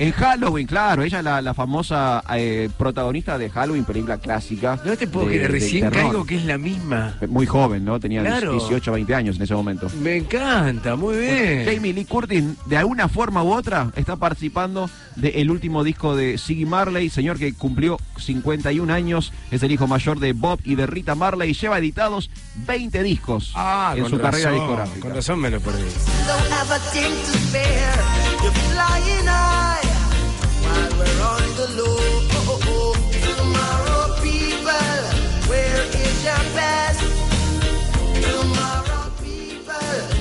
Speaker 2: En Halloween, claro, ella es la, la famosa eh, protagonista de Halloween, película clásica.
Speaker 1: No te puedo
Speaker 2: de-
Speaker 1: creer, recién caigo que es la misma.
Speaker 2: Muy joven, ¿no? Tenía
Speaker 1: Claro.
Speaker 2: 18, 20 años en ese momento.
Speaker 1: Me encanta, muy bien.
Speaker 2: Jamie Lee Curtis, de alguna forma u otra, está participando del último disco de Siggy Marley, señor que cumplió 51 años, es el hijo mayor de Bob y de Rita Marley, y lleva editados 20 discos
Speaker 1: Ah,
Speaker 2: en su carrera
Speaker 1: razón,
Speaker 2: discográfica.
Speaker 1: Con razón me lo perdí.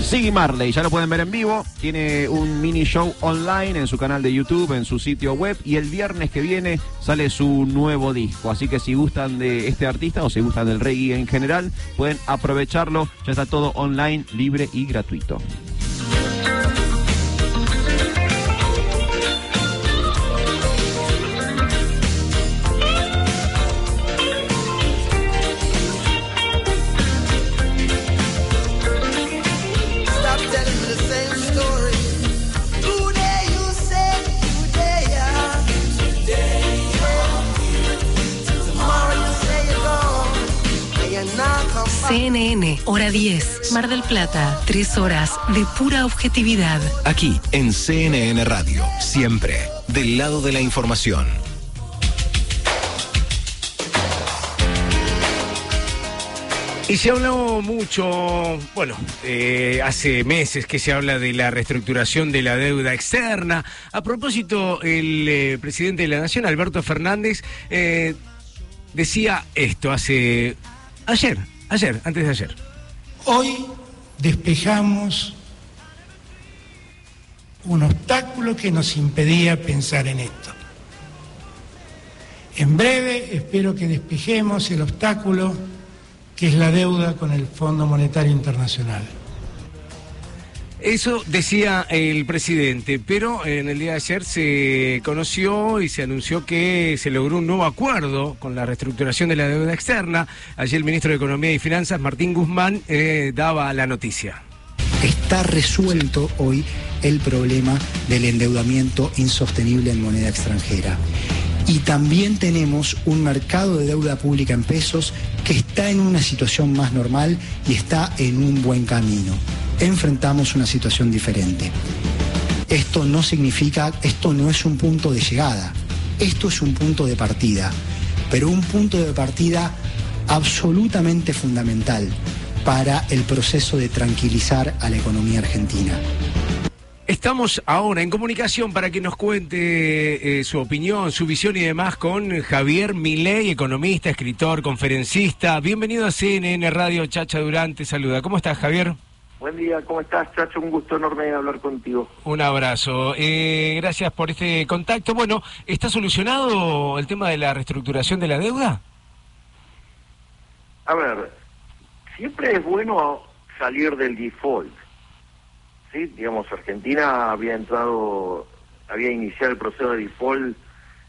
Speaker 2: Siggy Marley, ya lo pueden ver en vivo. Tiene un mini show online en su canal de YouTube, en su sitio web. Y el viernes que viene sale su nuevo disco. Así que si gustan de este artista o si gustan del reggae en general, pueden aprovecharlo. Ya está todo online, libre y gratuito.
Speaker 3: CNN, hora 10, Mar del Plata. Tres horas de pura objetividad.
Speaker 4: Aquí en CNN Radio, siempre del lado de la información.
Speaker 1: Y se habló mucho, bueno, eh, hace meses que se habla de la reestructuración de la deuda externa. A propósito, el eh, presidente de la Nación, Alberto Fernández, eh, decía esto hace ayer, ayer, antes de ayer.
Speaker 13: Hoy despejamos un obstáculo que nos impedía pensar en esto. En breve espero que despejemos el obstáculo que es la deuda con el Fondo Monetario Internacional.
Speaker 1: Eso decía el presidente, pero en el día de ayer se conoció y se anunció que se logró un nuevo acuerdo con la reestructuración de la deuda externa. Allí el ministro de Economía y Finanzas, Martín Guzmán, eh, daba la noticia.
Speaker 14: Está resuelto hoy el problema del endeudamiento insostenible en moneda extranjera. Y también tenemos un mercado de deuda pública en pesos que está en una situación más normal y está en un buen camino. Enfrentamos una situación diferente. Esto no significa, esto no es un punto de llegada, esto es un punto de partida, pero un punto de partida absolutamente fundamental para el proceso de tranquilizar a la economía argentina.
Speaker 1: Estamos ahora en comunicación para que nos cuente eh, su opinión, su visión y demás con Javier Milei, economista, escritor, conferencista. Bienvenido a CNN Radio Chacha Durante. Saluda. ¿Cómo estás, Javier?
Speaker 15: Buen día, ¿cómo estás, Chacho? Un gusto enorme hablar contigo.
Speaker 1: Un abrazo. Eh, gracias por este contacto. Bueno, ¿está solucionado el tema de la reestructuración de la deuda?
Speaker 15: A ver, siempre es bueno salir del default. ¿Sí? Digamos, Argentina había entrado, había iniciado el proceso de default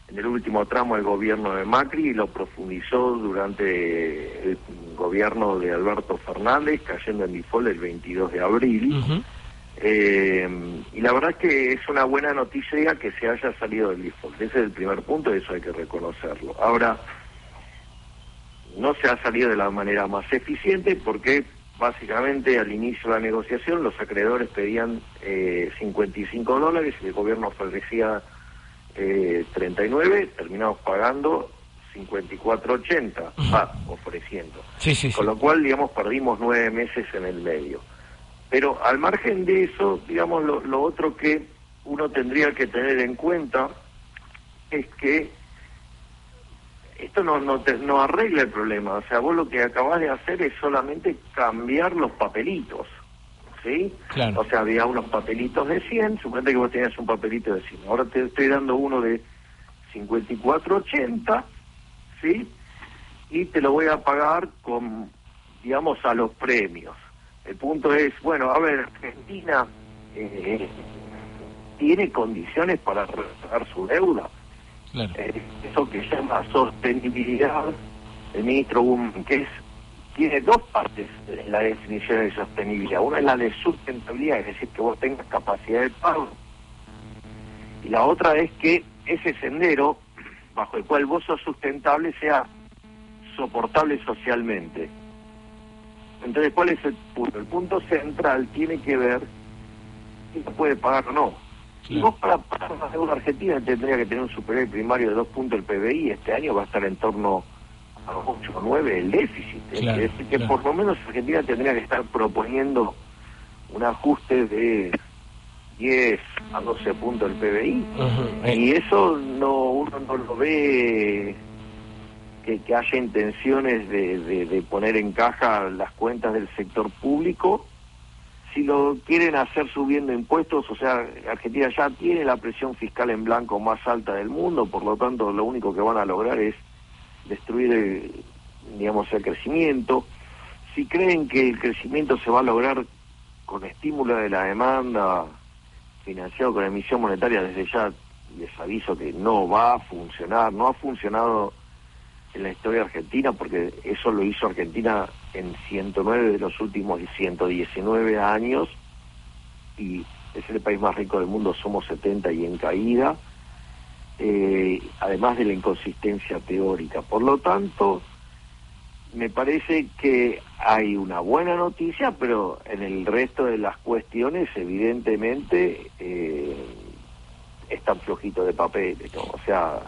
Speaker 15: en el último tramo del gobierno de Macri y lo profundizó durante el gobierno de Alberto Fernández, cayendo en default el 22 de abril. Eh, y la verdad es que es una buena noticia que se haya salido del default. Ese es el primer punto y eso hay que reconocerlo. Ahora, no se ha salido de la manera más eficiente porque básicamente al inicio de la negociación los acreedores pedían eh, 55 dólares y el gobierno ofrecía eh, 39, terminamos pagando 54.80, ah, ofreciendo.
Speaker 1: Sí, sí,
Speaker 15: Con lo cual, digamos, perdimos nueve meses en el medio. Pero al margen de eso, digamos, lo, lo otro que uno tendría que tener en cuenta es que esto no, no, te- no arregla el problema. O sea, vos lo que acabás de hacer es solamente cambiar los papelitos. ¿Sí?
Speaker 1: Claro.
Speaker 15: O sea, había unos papelitos de 100, suponete que vos tenías un papelito de 100. Ahora te estoy dando uno de 54.80, ¿sí? Y te lo voy a pagar con, digamos, a los premios. El punto es, bueno, a ver, Argentina eh, tiene condiciones para repagar su deuda. Eh, eso que se llama sostenibilidad, el ministro Guzmán, que es, tiene dos partes en la definición de sostenibilidad. Una es la de sustentabilidad, es decir, que vos tengas capacidad de pago. Y la otra es que ese sendero bajo el cual vos sos sustentable sea soportable socialmente. Entonces, ¿cuál es el punto? El punto central tiene que ver si se puede pagar o no. Y vos para pagar la deuda argentina tendría que tener un superior primario de dos puntos del PBI, este año va a estar en torno a los 8 o 9 el déficit.
Speaker 1: Claro,
Speaker 15: es decir, que
Speaker 1: claro.
Speaker 15: por lo menos Argentina tendría que estar proponiendo un ajuste de 10 a 12 puntos del PBI. Y eso no uno no lo ve que, que haya intenciones de, de- de poner en caja las cuentas del sector público si lo quieren hacer subiendo impuestos, o sea, Argentina ya tiene la presión fiscal en blanco más alta del mundo, por lo tanto lo único que van a lograr es destruir, el, digamos, el crecimiento. Si creen que el crecimiento se va a lograr con estímulo de la demanda financiado con emisión monetaria, desde ya les aviso que no va a funcionar, no ha funcionado en la historia argentina porque eso lo hizo Argentina en 109 de los últimos 119 años y es el país más rico del mundo, somos 70 y en caída, eh, además de la inconsistencia teórica. Por lo tanto, me parece que hay una buena noticia, pero en el resto de las cuestiones, evidentemente, eh, están flojitos de papel. ¿no? O sea,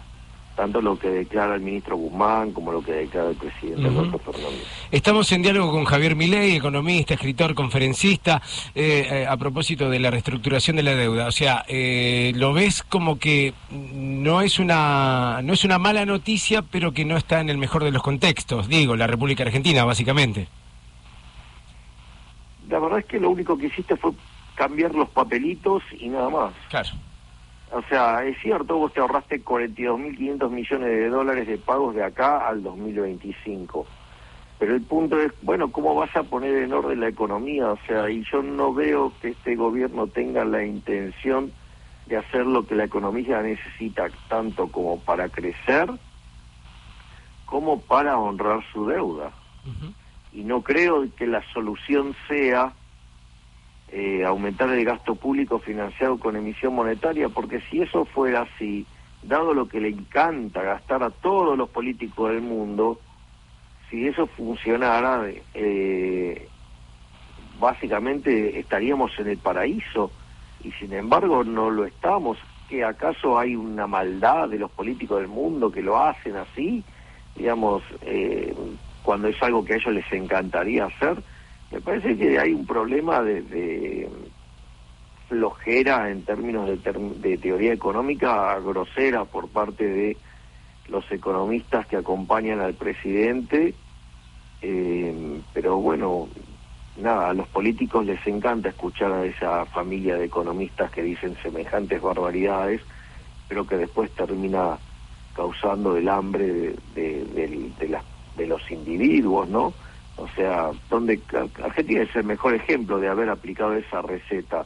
Speaker 15: tanto lo que declara el ministro Guzmán como lo que declara el presidente Fernández.
Speaker 1: Estamos en diálogo con Javier Milei, economista, escritor, conferencista, eh, eh, a propósito de la reestructuración de la deuda. O sea, eh, lo ves como que no es una no es una mala noticia, pero que no está en el mejor de los contextos. Digo, la República Argentina, básicamente.
Speaker 15: La verdad es que lo único que hiciste fue cambiar los papelitos y nada más.
Speaker 1: Claro.
Speaker 15: O sea, es cierto, vos te ahorraste 42.500 millones de dólares de pagos de acá al 2025. Pero el punto es, bueno, ¿cómo vas a poner en orden la economía? O sea, y yo no veo que este gobierno tenga la intención de hacer lo que la economía necesita, tanto como para crecer, como para honrar su deuda. Y no creo que la solución sea eh, aumentar el gasto público financiado con emisión monetaria, porque si eso fuera así, dado lo que le encanta gastar a todos los políticos del mundo, si eso funcionara, eh, básicamente estaríamos en el paraíso, y sin embargo no lo estamos. ¿Que acaso hay una maldad de los políticos del mundo que lo hacen así? Digamos, eh, cuando es algo que a ellos les encantaría hacer. Me parece que hay un problema de, flojera en términos de, de teoría económica grosera por parte de los economistas que acompañan al presidente, eh, pero bueno, nada, a los políticos les encanta escuchar a esa familia de economistas que dicen semejantes barbaridades, pero que después termina causando el hambre de los individuos, ¿no? O sea, donde Argentina es el mejor ejemplo de haber aplicado esa receta.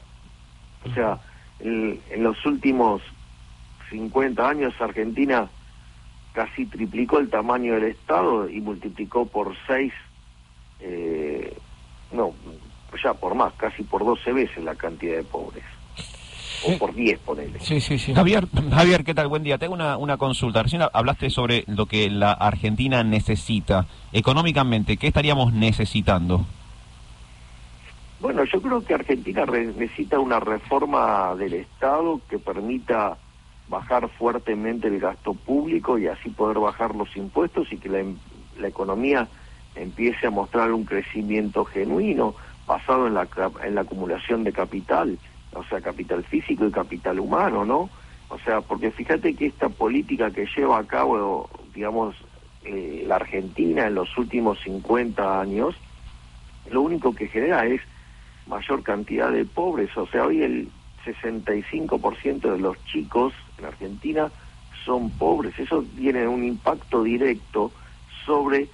Speaker 15: O sea, en, los últimos 50 años Argentina casi triplicó el tamaño del Estado y multiplicó por 6, no, ya por más, casi por 12 veces la cantidad de pobres. O por 10, ponele.
Speaker 1: Sí, sí, sí.
Speaker 2: Javier, Javier, ¿qué tal? Buen día. Tengo una, una consulta. Recién hablaste sobre lo que la Argentina necesita. Económicamente, ¿qué estaríamos necesitando?
Speaker 15: Bueno, yo creo que Argentina re- necesita una reforma del Estado que permita bajar fuertemente el gasto público y así poder bajar los impuestos y que la, em- la economía empiece a mostrar un crecimiento genuino basado en la, en la acumulación de capital, o sea, capital físico y capital humano, ¿no? O sea, porque fíjate que esta política que lleva a cabo, digamos, eh, la Argentina en los últimos 50 años, lo único que genera es mayor cantidad de pobres. O sea, hoy el 65% de los chicos en Argentina son pobres. Eso tiene un impacto directo sobre,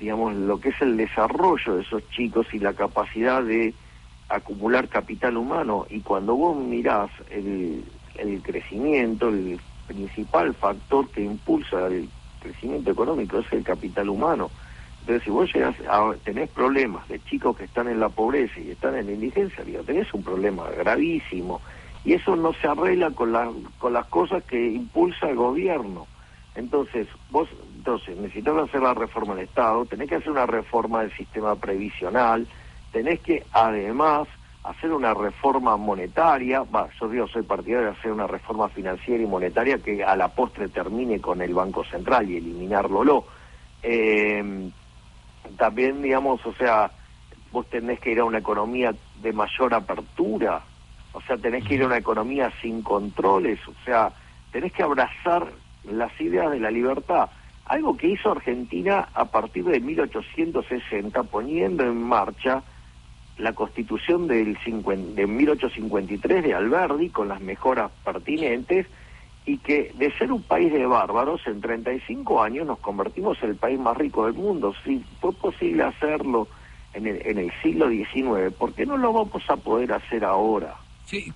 Speaker 15: digamos, lo que es el desarrollo de esos chicos y la capacidad de acumular capital humano. Y cuando vos mirás el, el crecimiento, el principal factor que impulsa el crecimiento económico es el capital humano. Entonces, si vos llegás a, tenés problemas de chicos que están en la pobreza y están en la indigencia, digo, tenés un problema gravísimo. Y eso no se arregla con, la- con las cosas que impulsa el gobierno. Entonces, vos entonces necesitas hacer la reforma del Estado, tenés que hacer una reforma del sistema previsional, tenés que además hacer una reforma monetaria, va, yo digo, soy partidario de hacer una reforma financiera y monetaria que a la postre termine con el Banco Central y eliminarlo. Eh, también, digamos, o sea, vos tenés que ir a una economía de mayor apertura, o sea, tenés que ir a una economía sin controles, o sea, tenés que abrazar las ideas de la libertad. Algo que hizo Argentina a partir de 1860, poniendo en marcha la constitución del 50 de 1853 de Alberdi con las mejoras pertinentes y que de ser un país de bárbaros en 35 años nos convertimos en el país más rico del mundo. Si fue posible hacerlo en el, en el siglo XIX, ¿por qué no lo vamos a poder hacer ahora?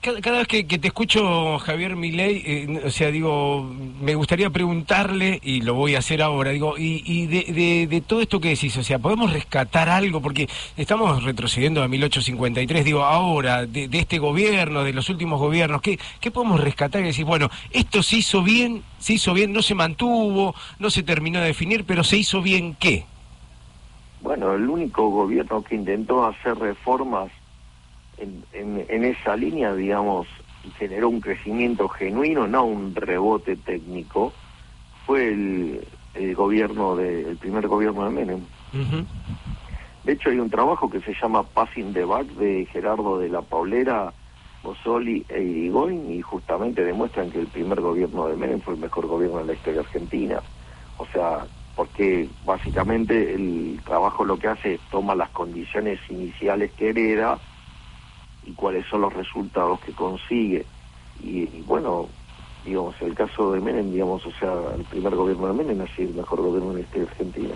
Speaker 1: Cada, vez que, te escucho, Javier Milei, eh, o sea, digo, me gustaría preguntarle, y lo voy a hacer ahora, digo, y, y de, de, de todo esto que decís, o sea, ¿podemos rescatar algo? Porque estamos retrocediendo a 1853, digo, ahora, de, de este gobierno, de los últimos gobiernos, ¿qué, ¿qué podemos rescatar y decir, bueno, esto se hizo bien, se hizo bien, no se mantuvo, no se terminó de definir, pero se hizo bien, ¿qué?
Speaker 15: Bueno, el único gobierno que intentó hacer reformas en, en, en esa línea, digamos, generó un crecimiento genuino, no un rebote técnico, fue el, el gobierno de, el primer gobierno de Menem. De hecho, hay un trabajo que se llama Passing the Back de Gerardo de la Paulera, Bossoli e Irigoyen y justamente demuestran que el primer gobierno de Menem fue el mejor gobierno de la historia argentina. O sea, porque básicamente el trabajo lo que hace es toma las condiciones iniciales que hereda y cuáles son los resultados que consigue. Y, y bueno, digamos, el caso de Menem, digamos, o sea, el primer gobierno de Menem ha sido el mejor gobierno de la argentina.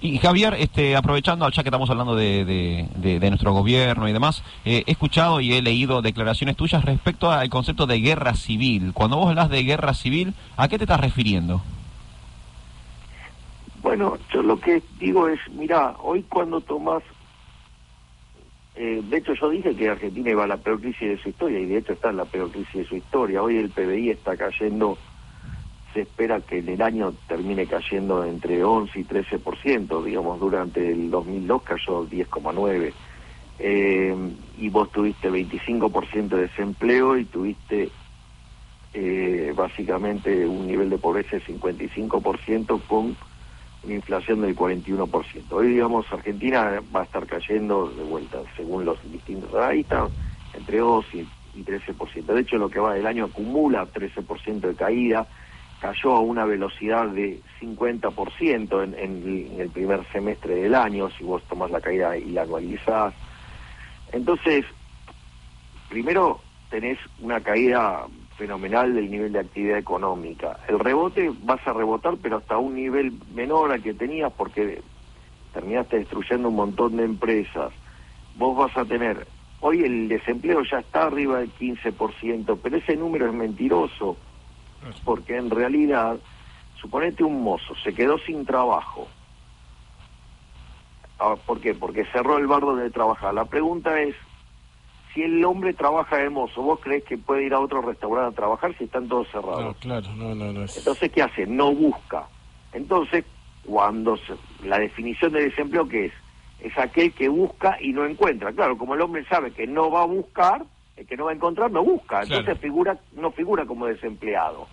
Speaker 2: Y Javier, este, aprovechando, ya que estamos hablando de, de- de- de nuestro gobierno y demás, eh, he escuchado y he leído declaraciones tuyas respecto al concepto de guerra civil. Cuando vos hablas de guerra civil, ¿a qué te estás refiriendo?
Speaker 15: Bueno, yo lo que digo es, mira, hoy cuando tomás, eh, de hecho yo dije que Argentina iba a la peor de su historia y de hecho está en la peor de su historia. Hoy el PBI está cayendo, se espera que en el año termine cayendo entre 11 y 13%, digamos, durante el 2002 cayó 10,9%. Eh, y vos tuviste 25% de desempleo y tuviste eh, básicamente un nivel de pobreza de 55% con una inflación del 41%. Hoy, digamos, Argentina va a estar cayendo de vuelta, según los distintos analistas, entre 2 y, y 13%. De hecho, lo que va del año acumula 13% de caída, cayó a una velocidad de 50% en, en, en el primer semestre del año, si vos tomás la caída y la anualizás. Entonces, primero tenés una caída fenomenal del nivel de actividad económica. El rebote vas a rebotar, pero hasta un nivel menor al que tenías porque terminaste destruyendo un montón de empresas. Vos vas a tener, hoy el desempleo ya está arriba del 15%, pero ese número es mentiroso, porque en realidad, suponete un mozo, se quedó sin trabajo. Ah, ¿Por qué? Porque cerró el bar donde trabajaba. La pregunta es, si el hombre trabaja de mozo, ¿vos crees que puede ir a otro restaurante a trabajar si están todos cerrados?
Speaker 1: No, claro, no, no, no. es-
Speaker 15: Entonces, ¿qué hace? No busca. Entonces, cuando se- la definición de desempleo, ¿qué es? Es aquel que busca y no encuentra. Claro, como el hombre sabe que no va a buscar, el que no va a encontrar no busca. Entonces
Speaker 1: Claro.
Speaker 15: figura no figura como desempleado.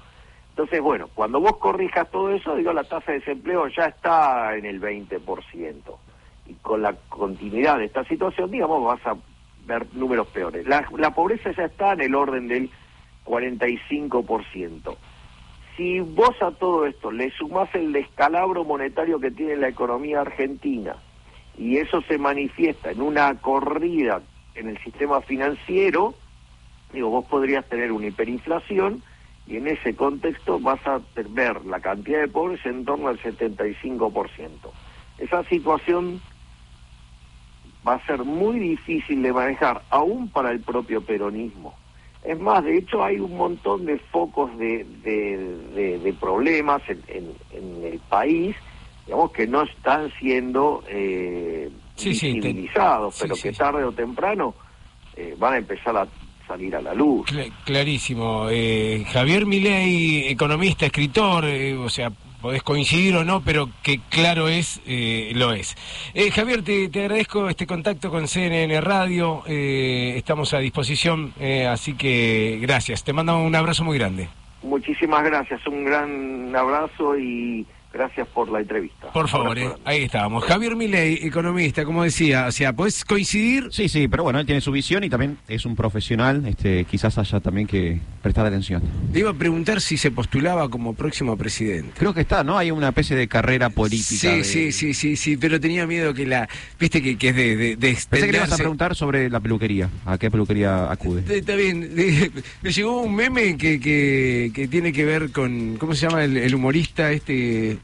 Speaker 15: Entonces, bueno, cuando vos corrijas todo eso, digo, la tasa de desempleo ya está en el 20%. Y con la continuidad de esta situación, digamos, vas a ver números peores. La, pobreza ya está en el orden del 45%. Si vos a todo esto le sumás el descalabro monetario que tiene la economía argentina y eso se manifiesta en una corrida en el sistema financiero, digo, vos podrías tener una hiperinflación y en ese contexto vas a ver la cantidad de pobres en torno al 75%. Esa situación va a ser muy difícil de manejar, aún para el propio peronismo. Es más, de hecho hay un montón de focos de, de, de- de problemas en, en- en el país, digamos, que no están siendo eh,
Speaker 1: Sí, sí, te-
Speaker 15: visibilizados,
Speaker 1: sí,
Speaker 15: pero que tarde o temprano eh, van a empezar a salir a la luz.
Speaker 1: Cla- clarísimo. Eh, Javier Milei, economista, escritor, eh, o sea, podés coincidir o no, pero que claro es, eh, lo es. Eh, Javier, te, te agradezco este contacto con CNN Radio, eh, estamos a disposición, eh, así que gracias. Te mando un abrazo muy grande.
Speaker 15: Muchísimas gracias, un gran abrazo y Gracias por la entrevista.
Speaker 1: Por favor, eh, ahí estábamos. Javier Milei, economista, como decía, o sea, ¿puedes coincidir?
Speaker 2: Sí, sí, pero bueno, él tiene su visión y también es un profesional, este, quizás haya también que prestar atención.
Speaker 1: Le iba a preguntar si se postulaba como próximo presidente.
Speaker 2: Creo que está, ¿no? Hay una especie de carrera política.
Speaker 1: Sí,
Speaker 2: de-
Speaker 1: sí, sí, sí, sí, pero tenía miedo que la, viste que, que es de, de, de
Speaker 2: Pensé que le ibas a preguntar sobre la peluquería. ¿A qué peluquería acude?
Speaker 1: Eh, Está bien, me llegó un meme que, que, que tiene que ver con, ¿cómo se llama el, el humorista este?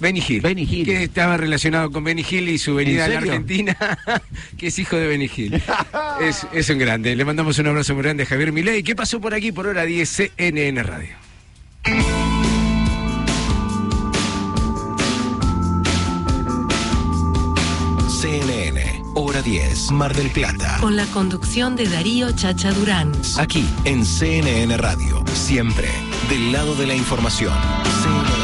Speaker 1: Benny Hill.
Speaker 2: Benny Hill.
Speaker 1: Que estaba relacionado con Benny Hill y su venida a
Speaker 2: ¿En
Speaker 1: la? Argentina, que es hijo de Benny Hill. es, es un grande. Le mandamos un abrazo muy grande a Javier Milei. ¿Qué pasó por aquí por hora 10 CNN Radio?
Speaker 4: CNN, hora 10, Mar del Plata.
Speaker 3: Con la conducción de Darío Chacha Durán.
Speaker 4: Aquí en CNN Radio, siempre del lado de la información.
Speaker 8: Hora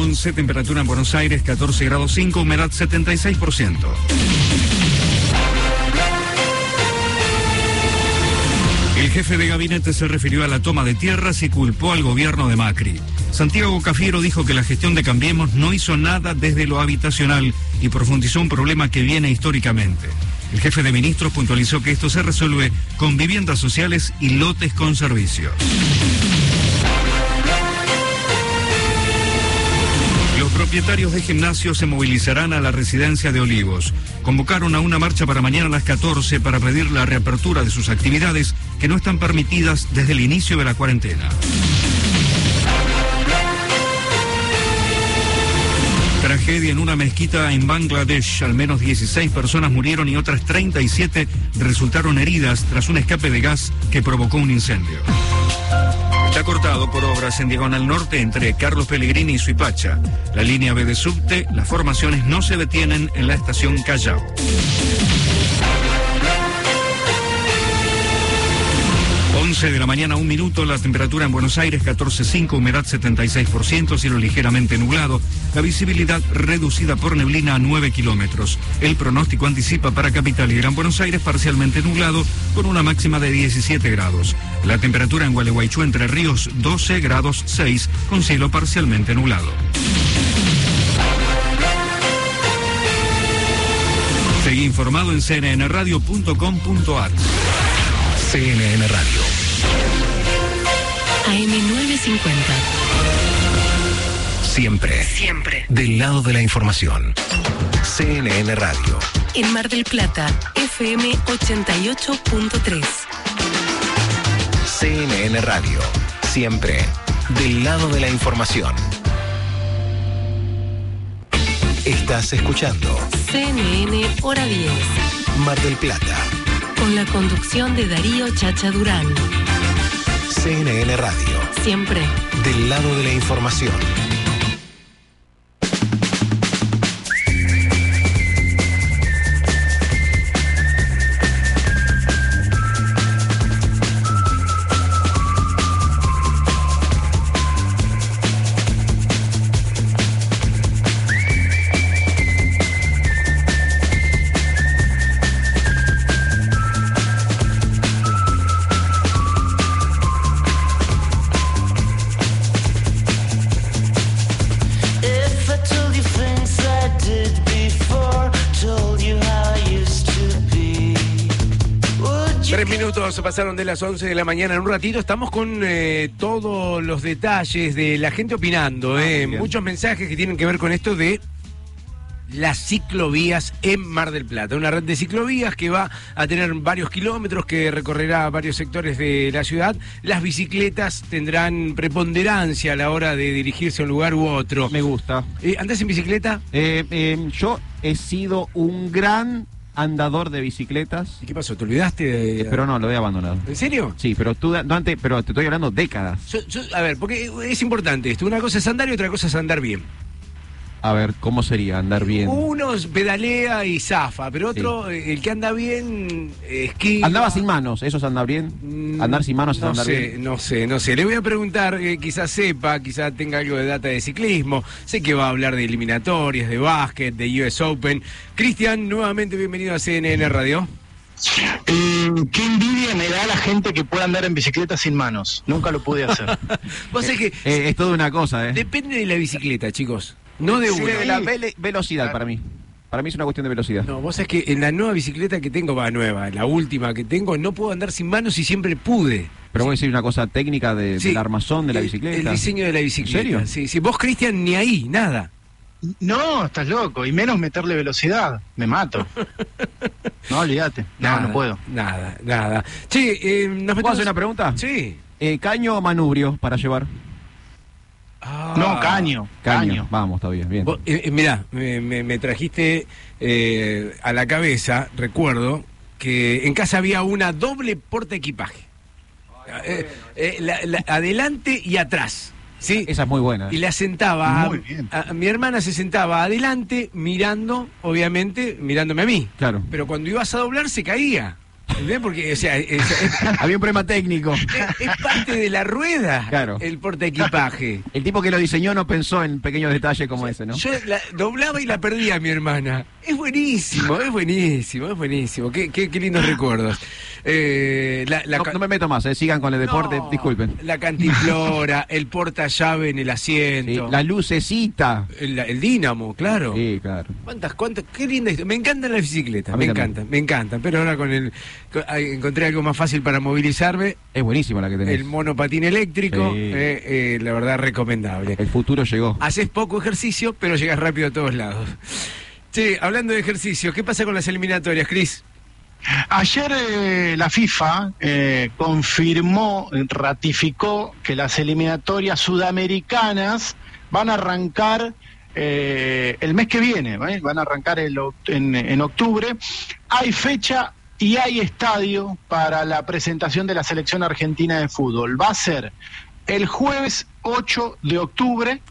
Speaker 8: 11, temperatura en Buenos Aires 14 grados 5, humedad 76%. El jefe de gabinete se refirió a la toma de tierras y culpó al gobierno de Macri. Santiago Cafiero dijo que la gestión de Cambiemos no hizo nada desde lo habitacional y profundizó un problema que viene históricamente. El jefe de ministros puntualizó que esto se resuelve con viviendas sociales y lotes con servicios. Propietarios de gimnasios se movilizarán a la residencia de Olivos. Convocaron a una marcha para mañana a las 14 para pedir la reapertura de sus actividades que no están permitidas desde el inicio de la cuarentena. Tragedia en una mezquita en Bangladesh. Al menos 16 personas murieron y otras 37 resultaron heridas tras un escape de gas que provocó un incendio. Cortado por obras en diagonal norte entre Carlos Pellegrini y Suipacha. La línea B de subte, las formaciones no se detienen en la estación Callao. Once de la mañana, un minuto, la temperatura en Buenos Aires 14.5, humedad 76%, cielo ligeramente nublado, la visibilidad reducida por neblina a 9 kilómetros. El pronóstico anticipa para Capital y Gran Buenos Aires parcialmente nublado con una máxima de 17 grados. La temperatura en Gualeguaychú, Entre Ríos 12 grados 6, con cielo parcialmente nublado. Seguí informado en cnnradio.com.ar.
Speaker 4: CNN Radio.
Speaker 3: AM950.
Speaker 4: Siempre.
Speaker 3: Siempre.
Speaker 4: Del lado de la información. CNN Radio.
Speaker 3: En Mar del Plata, FM 88.3.
Speaker 4: CNN Radio. Siempre. Del lado de la información. Estás escuchando
Speaker 3: CNN Hora 10.
Speaker 4: Mar del Plata.
Speaker 3: Con la conducción de Darío Chacha Durán.
Speaker 4: CNN Radio.
Speaker 3: Siempre.
Speaker 4: Del lado de la información.
Speaker 1: Minutos pasaron de las 11 de la mañana. En un ratito estamos con eh, todos los detalles de la gente opinando. eh.
Speaker 2: bien.
Speaker 1: Muchos mensajes que tienen que ver con esto de las ciclovías en Mar del Plata. Una red de ciclovías que va a tener varios kilómetros, que recorrerá varios sectores de la ciudad. Las bicicletas tendrán preponderancia a la hora de dirigirse a un lugar u otro.
Speaker 2: Me gusta.
Speaker 1: Eh, ¿Andás en bicicleta?
Speaker 2: Eh, eh, yo he sido un gran andador de bicicletas.
Speaker 1: ¿Y qué pasó? ¿Te olvidaste de.?
Speaker 2: Pero no, lo he abandonado.
Speaker 1: ¿En serio?
Speaker 2: Sí, pero tú, no, antes, pero te estoy hablando décadas.
Speaker 1: Yo- yo- a ver, porque es importante esto. Una cosa es andar y otra cosa es andar bien.
Speaker 2: A ver, ¿cómo sería andar bien?
Speaker 1: Uno pedalea y zafa, pero otro, eh, el que anda bien, eh, esquí.
Speaker 2: Andaba sin manos, ¿eso es andar bien? Andar sin manos es
Speaker 1: No
Speaker 2: andar
Speaker 1: sé,
Speaker 2: bien.
Speaker 1: no sé, no sé. Le voy a preguntar, eh, quizás sepa, quizás tenga algo de data de ciclismo. Sé que va a hablar de eliminatorias, de básquet, de US Open. Cristian, nuevamente bienvenido a CNN Radio.
Speaker 7: Mm, qué envidia me da la gente que pueda andar en bicicleta sin manos. Nunca lo pude hacer.
Speaker 1: Vos sabés que
Speaker 2: Eh, es toda una cosa, ¿eh?
Speaker 1: depende de la bicicleta, chicos. No de
Speaker 2: Sí,
Speaker 1: una.
Speaker 2: de la vele- velocidad para mí. Para mí es una cuestión de velocidad.
Speaker 1: No, vos sabés que en la nueva bicicleta que tengo, va nueva, la última que tengo, no puedo andar sin manos y siempre pude.
Speaker 2: Pero voy a decir una cosa técnica de-
Speaker 1: Sí.
Speaker 2: del armazón de la bicicleta.
Speaker 1: El diseño de la bicicleta.
Speaker 2: ¿En serio?
Speaker 1: Sí, sí. Vos, Cristian, ni ahí, nada.
Speaker 7: No, estás loco. Y menos meterle velocidad. Me mato. No, olvídate. No, no puedo.
Speaker 1: Nada, nada. Che, eh, ¿nos
Speaker 2: ¿Puedo
Speaker 1: metemos-
Speaker 2: hacer una pregunta?
Speaker 1: Sí.
Speaker 2: Eh, ¿Caño o manubrio para llevar?
Speaker 7: No, caño. Caño.
Speaker 2: Vamos, está bien.
Speaker 1: eh, eh, mirá, me, me- me trajiste eh, a la cabeza, recuerdo, que en casa había una doble porta equipaje. Eh, eh, la- la- adelante y atrás. ¿sí?
Speaker 2: Esa es muy buena.
Speaker 1: Y la sentaba.
Speaker 7: Muy bien.
Speaker 1: a- a- mi hermana se sentaba adelante, mirando, obviamente, mirándome a mí.
Speaker 2: Claro.
Speaker 1: Pero cuando ibas a doblar se caía. ¿Entendés? Porque, o sea, es, es-
Speaker 2: Había un problema técnico.
Speaker 1: es- es parte de la rueda
Speaker 2: Claro.
Speaker 1: el porta equipaje.
Speaker 2: El tipo que lo diseñó no pensó en pequeños detalles como ese, ¿no?
Speaker 1: Yo la doblaba y la perdía mi hermana. Es buenísimo, es buenísimo, es buenísimo. Qué, qué, qué lindos recuerdos. Eh, la, la
Speaker 2: No, me meto más, eh, sigan con el deporte,
Speaker 1: No,
Speaker 2: disculpen.
Speaker 1: La cantiflora, el porta llave en el
Speaker 2: Sí,
Speaker 1: asiento.
Speaker 2: la lucecita.
Speaker 1: el, el dínamo, claro.
Speaker 2: Sí, claro.
Speaker 1: ¿Cuántas, cuántas? Qué linda historia. Me encantan las bicicletas, me
Speaker 2: también.
Speaker 1: encantan, me encantan. Pero ahora con el. con- encontré algo más fácil para movilizarme.
Speaker 2: Es buenísima la que tenés.
Speaker 1: El monopatín eléctrico,
Speaker 2: Sí.
Speaker 1: eh, eh, la verdad, recomendable.
Speaker 2: El futuro llegó.
Speaker 1: Haces poco ejercicio, pero llegas rápido a todos lados. Che, hablando de ejercicio, ¿qué pasa con las eliminatorias, Cris?
Speaker 7: Ayer eh, la FIFA eh, confirmó, ratificó que las eliminatorias sudamericanas van a arrancar eh, el mes que viene, ¿eh? van a arrancar el en octubre. Hay fecha y hay estadio para la presentación de la selección argentina de fútbol. Va a ser el jueves 8 de octubre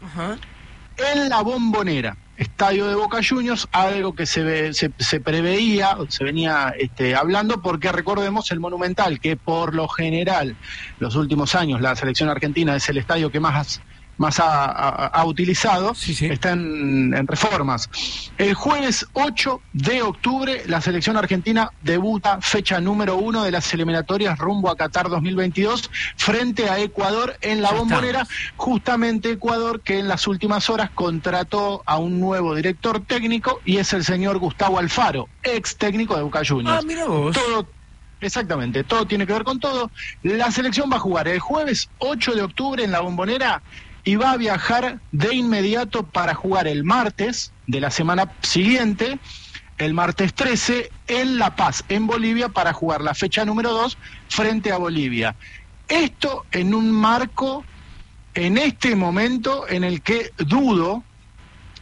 Speaker 7: en la bombonera. Estadio de Boca Juniors, algo que se, se, se preveía, se venía este, hablando, porque recordemos el Monumental, que por lo general, los últimos años, la selección argentina es el estadio que más, más ha, ha- ha utilizado, está en, en reformas. El jueves 8 de octubre, la selección argentina debuta fecha número uno de las eliminatorias rumbo a Qatar 2022 frente a Ecuador en la bombonera, justamente Ecuador que en las últimas horas contrató a un nuevo director técnico y es el señor Gustavo Alfaro, ex técnico de Boca Juniors.
Speaker 1: Ah, mira vos.
Speaker 7: Todo, exactamente, todo tiene que ver con todo. La selección va a jugar el jueves 8 de octubre en la bombonera y va a viajar de inmediato para jugar el martes de la semana siguiente, el martes 13, en La Paz, en Bolivia, para jugar la fecha número 2 frente a Bolivia. Esto en un marco, en este momento, en el que dudo,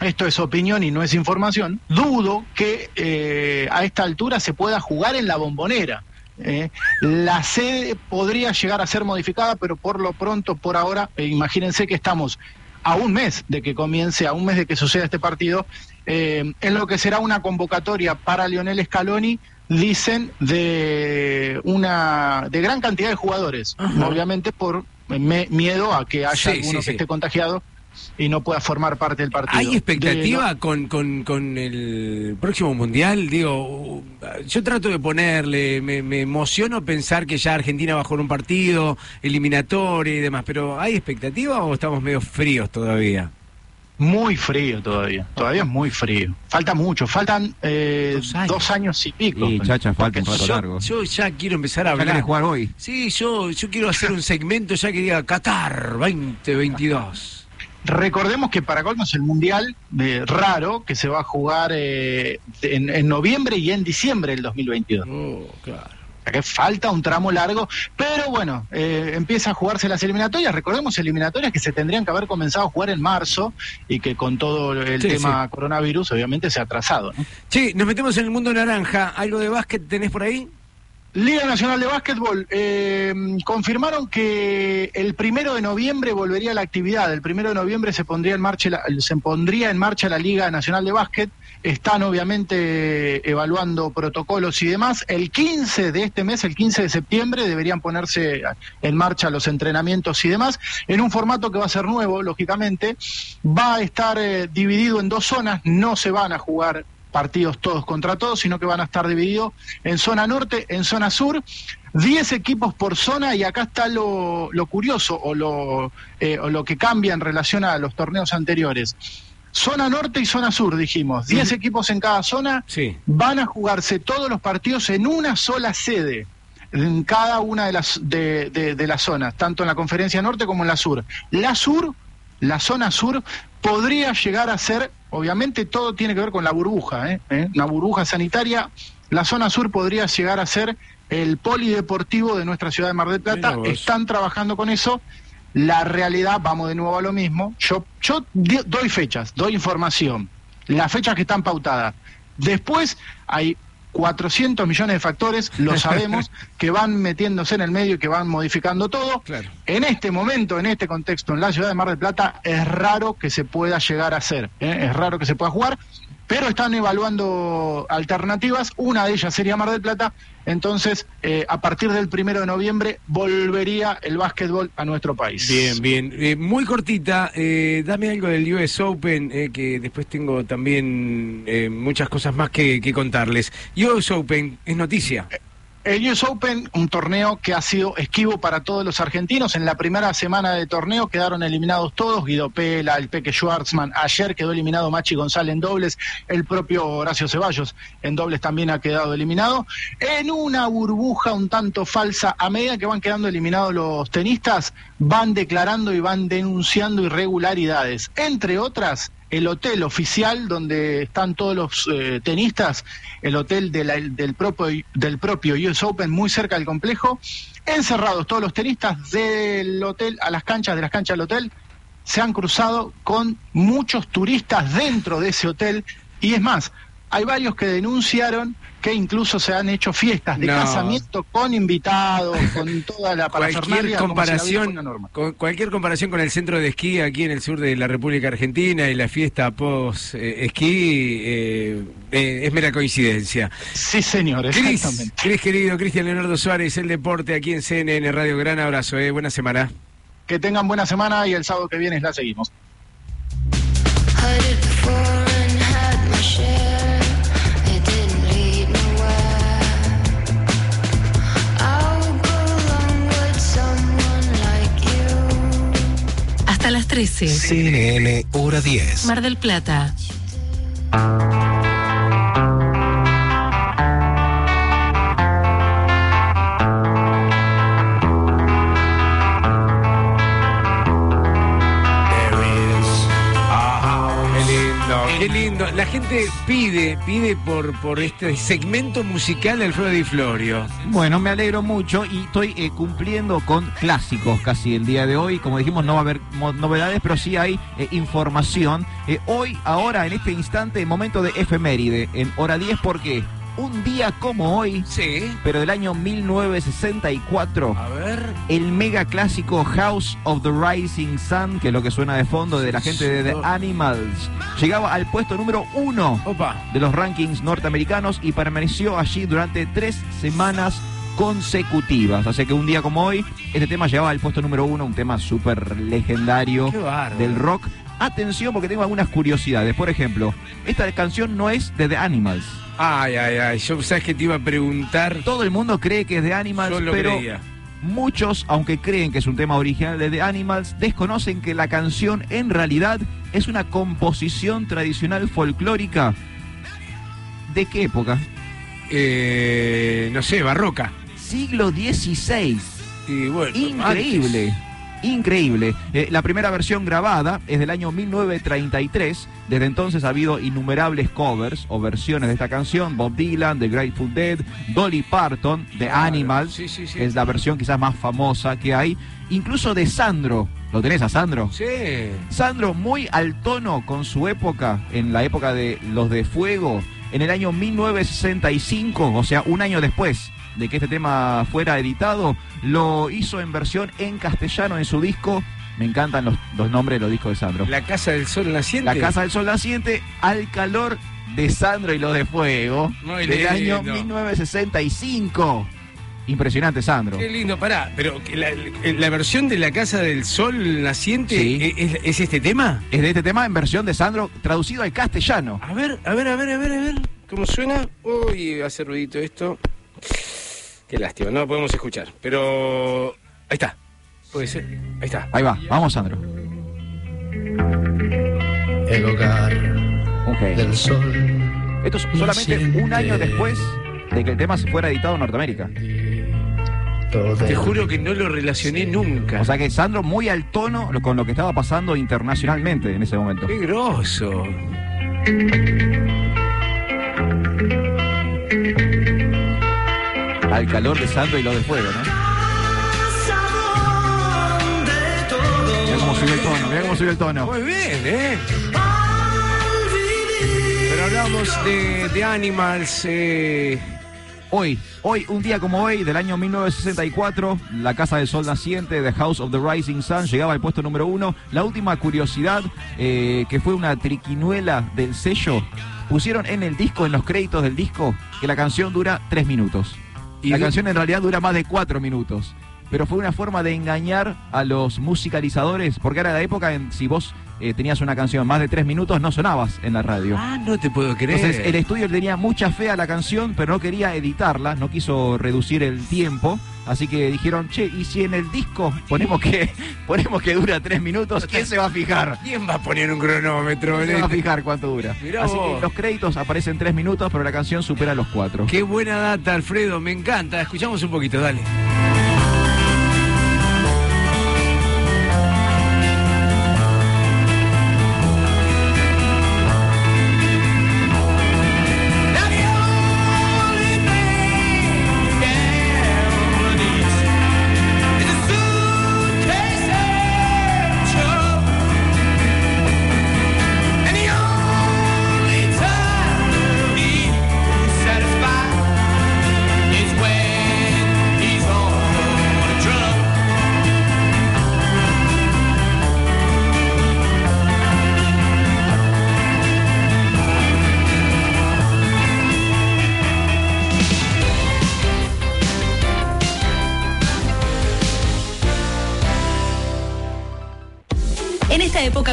Speaker 7: esto es opinión y no es información, dudo que eh, a esta altura se pueda jugar en la bombonera. ¿Eh? la sede podría llegar a ser modificada, pero por lo pronto, por ahora, eh, imagínense que estamos a un mes de que comience, a un mes de que suceda este partido, eh, en lo que será una convocatoria para Lionel Scaloni, dicen, de una de gran cantidad de jugadores, obviamente por me- miedo a que haya
Speaker 1: Sí,
Speaker 7: alguno
Speaker 1: sí,
Speaker 7: que
Speaker 1: sí.
Speaker 7: esté contagiado y no pueda formar parte del partido.
Speaker 1: ¿Hay expectativa
Speaker 7: De-
Speaker 1: con, con, con el próximo mundial? Digo, yo trato de ponerle, me, me emociono pensar que ya Argentina va a jugar un partido eliminatorio y demás, pero ¿hay expectativa o estamos medio fríos todavía?
Speaker 7: Muy frío todavía, todavía es muy frío. Falta mucho, faltan eh, dos, años. y pico.
Speaker 2: Y chacha, falta un rato
Speaker 1: yo,
Speaker 2: largo.
Speaker 1: yo ya quiero empezar a
Speaker 2: ¿Ya
Speaker 1: hablar.
Speaker 2: jugar hoy?
Speaker 1: Sí, yo, yo quiero hacer un segmento ya que diga Qatar 2022.
Speaker 7: Recordemos que para colmo es el mundial eh, raro que se va a jugar eh, en, en noviembre y en diciembre del 2022.
Speaker 1: claro.
Speaker 7: O sea que falta un tramo largo, pero bueno, eh, empieza a jugarse las eliminatorias. Recordemos eliminatorias que se tendrían que haber comenzado a jugar en marzo y que con todo el
Speaker 1: Sí,
Speaker 7: tema coronavirus obviamente se ha atrasado. ¿no?
Speaker 1: Che, nos metemos en el mundo naranja. ¿Algo de básquet tenés por ahí?
Speaker 7: Liga Nacional de Básquetbol, eh, confirmaron que el primero de noviembre volvería la actividad. El primero de noviembre se pondría en marcha la, se pondría en marcha la Liga Nacional de Básquet. Están obviamente evaluando protocolos y demás. El 15 de este mes, el 15 de septiembre, deberían ponerse en marcha los entrenamientos y demás, en un formato que va a ser nuevo, lógicamente. Va a estar eh, dividido en dos zonas, no se van a jugar partidos todos contra todos, sino que van a estar divididos en zona norte, en zona sur, 10 equipos por zona y acá está lo, lo curioso o lo, eh, o lo que cambia en relación a los torneos anteriores. Zona norte y zona sur, dijimos. 10 equipos en cada zona
Speaker 1: Sí.
Speaker 7: van a jugarse todos los partidos en una sola sede en cada una de las de, de- de las zonas, tanto en la conferencia norte como en la sur. La sur, la zona sur, podría llegar a ser, obviamente todo tiene que ver con la burbuja, ¿eh? ¿Eh? una burbuja sanitaria. La zona sur podría llegar a ser el polideportivo de nuestra ciudad de Mar del Plata. Están trabajando con eso. La realidad, vamos de nuevo a lo mismo. Yo, yo doy fechas, doy información, las fechas que están pautadas. Después hay 400 millones de factores, lo sabemos, que van metiéndose en el medio y que van modificando todo. En este momento, en este contexto, en la ciudad de Mar del Plata, es raro que se pueda llegar a hacer, ¿eh? es raro que se pueda jugar, pero están evaluando alternativas, una de ellas sería Mar del Plata, entonces eh, a partir del primero de noviembre volvería el básquetbol a nuestro país.
Speaker 1: Bien, bien. Eh, muy cortita, eh, dame algo del US Open, eh, que después tengo también eh, muchas cosas más que, que contarles. US Open es noticia.
Speaker 7: El US Open, un torneo que ha sido esquivo para todos los argentinos. En la primera semana de torneo quedaron eliminados todos, Guido Pela, el Peque Schwartzman, ayer quedó eliminado Machi González en dobles, el propio Horacio Ceballos en dobles también ha quedado eliminado. En una burbuja un tanto falsa, a medida que van quedando eliminados los tenistas, van declarando y van denunciando irregularidades. Entre otras, el hotel oficial donde están todos los eh, tenistas, el hotel de la- del, propio, del propio US Open, muy cerca del complejo, encerrados todos los tenistas del hotel a las canchas, de las canchas al hotel, se han cruzado con muchos turistas dentro de ese hotel. Y es más, hay varios que denunciaron que incluso se han hecho fiestas de
Speaker 1: No.
Speaker 7: casamiento con invitados, con toda la
Speaker 1: Cualquier
Speaker 7: si
Speaker 1: comparación,
Speaker 7: una norma.
Speaker 1: con, cualquier comparación con el centro de esquí aquí en el sur de la República Argentina y la fiesta post eh, esquí eh, eh, es mera coincidencia.
Speaker 7: Sí, señor,
Speaker 1: Cris,
Speaker 7: exactamente.
Speaker 1: Cris querido, Cristian Leonardo Suárez, el deporte aquí en CNN Radio. Gran abrazo, eh, buena semana.
Speaker 7: Que tengan buena semana y el sábado que viene la seguimos.
Speaker 3: 13.
Speaker 4: CNN Hora 10.
Speaker 3: Mar del Plata.
Speaker 1: Gente pide, pide por, por este segmento musical del Alfredo Di Florio.
Speaker 2: Bueno, me alegro mucho y estoy eh, cumpliendo con clásicos casi el día de hoy. Como dijimos, no va a haber novedades, pero sí hay eh, información. Eh, hoy, ahora, en este instante, momento de efeméride, en hora 10, porque un día como hoy,
Speaker 1: sí.
Speaker 2: pero del año 1964,
Speaker 1: A ver.
Speaker 2: el mega clásico House of the Rising Sun, que es lo que suena de fondo de la gente de The Animals, llegaba al puesto número uno de los rankings norteamericanos y permaneció allí durante tres semanas consecutivas. Así que un día como hoy, este tema llegaba al puesto número uno, un tema súper legendario del rock. Atención porque tengo algunas curiosidades. Por ejemplo, esta canción no es de The Animals.
Speaker 1: Ay, ay, ay. Yo sabes que te iba a preguntar.
Speaker 2: Todo el mundo cree que es de Animals,
Speaker 1: Yo lo
Speaker 2: pero
Speaker 1: creía.
Speaker 2: muchos, aunque creen que es un tema original de The Animals, desconocen que la canción en realidad es una composición tradicional folclórica. ¿De qué época?
Speaker 1: Eh, no sé, barroca.
Speaker 2: Siglo XVI.
Speaker 1: Y bueno,
Speaker 2: Increíble. Increíble. Eh, la primera versión grabada es del año 1933. Desde entonces ha habido innumerables covers o versiones de esta canción. Bob Dylan, The Grateful Dead, Dolly Parton, The
Speaker 1: Claro,
Speaker 2: Animals.
Speaker 1: sí, sí, sí.
Speaker 2: Es la versión quizás más famosa que hay. Incluso de Sandro. ¿Lo tenés a Sandro?
Speaker 1: Sí.
Speaker 2: Sandro muy al tono con su época, en la época de Los de Fuego, en el año 1965, o sea, un año después de que este tema fuera editado, lo hizo en versión en castellano en su disco. Me encantan los, los nombres de los discos de Sandro.
Speaker 1: La Casa del Sol Naciente.
Speaker 2: La Casa del Sol Naciente, al calor de Sandro y los de Fuego,
Speaker 1: Muy
Speaker 2: del año
Speaker 1: lindo.
Speaker 2: 1965. Impresionante, Sandro.
Speaker 1: Qué lindo, pará. Pero la, la versión de la Casa del Sol naciente
Speaker 2: Sí.
Speaker 1: ¿e- es, es este tema.
Speaker 2: Es de este tema en versión de Sandro traducido al castellano.
Speaker 1: A ver, a ver, a ver, a ver, a ver. ¿Cómo suena? Uy, hace ruidito esto. Qué lástima, no lo podemos escuchar. Pero. Ahí está. Puede ser. Ahí está.
Speaker 2: Ahí va, vamos, Sandro.
Speaker 16: El hogar
Speaker 2: Ok.
Speaker 16: del sol.
Speaker 2: Esto es solamente un año después de que el tema se fuera editado en Norteamérica.
Speaker 1: Te juro que no lo relacioné nunca.
Speaker 2: O sea que Sandro muy al tono con lo que estaba pasando internacionalmente en ese momento.
Speaker 1: Qué grosso.
Speaker 2: Al calor de Sandro y lo de fuego, ¿no? Mira cómo subió el tono, mira cómo subió el tono.
Speaker 1: Muy bien, ¿eh? Pero hablamos de, de Animals. Eh,
Speaker 2: Hoy, hoy, un día como hoy, del año 1964, la Casa del Sol Naciente, The House of the Rising Sun, llegaba al puesto número uno. La última curiosidad, eh, que fue una triquinuela del sello, pusieron en el disco, en los créditos del disco, que la canción dura tres minutos.
Speaker 1: ¿Y
Speaker 2: la canción en realidad dura más de cuatro minutos. Pero fue una forma de engañar a los musicalizadores, porque era la época en si vos eh, tenías una canción más de tres minutos, no sonabas en la radio.
Speaker 1: Ah, no te puedo creer.
Speaker 2: Entonces el estudio tenía mucha fe a la canción, pero no quería editarla, no quiso reducir el tiempo. Así que dijeron, che, y si en el disco ponemos que ponemos que dura tres minutos, ¿quién se va a fijar?
Speaker 1: ¿Quién va a poner un cronómetro?
Speaker 2: ¿Quién se va a fijar cuánto dura?
Speaker 1: Mirá
Speaker 2: Así
Speaker 1: vos.
Speaker 2: que los créditos aparecen tres minutos, pero la canción supera los cuatro.
Speaker 1: Qué buena data, Alfredo, me encanta. Escuchamos un poquito, dale.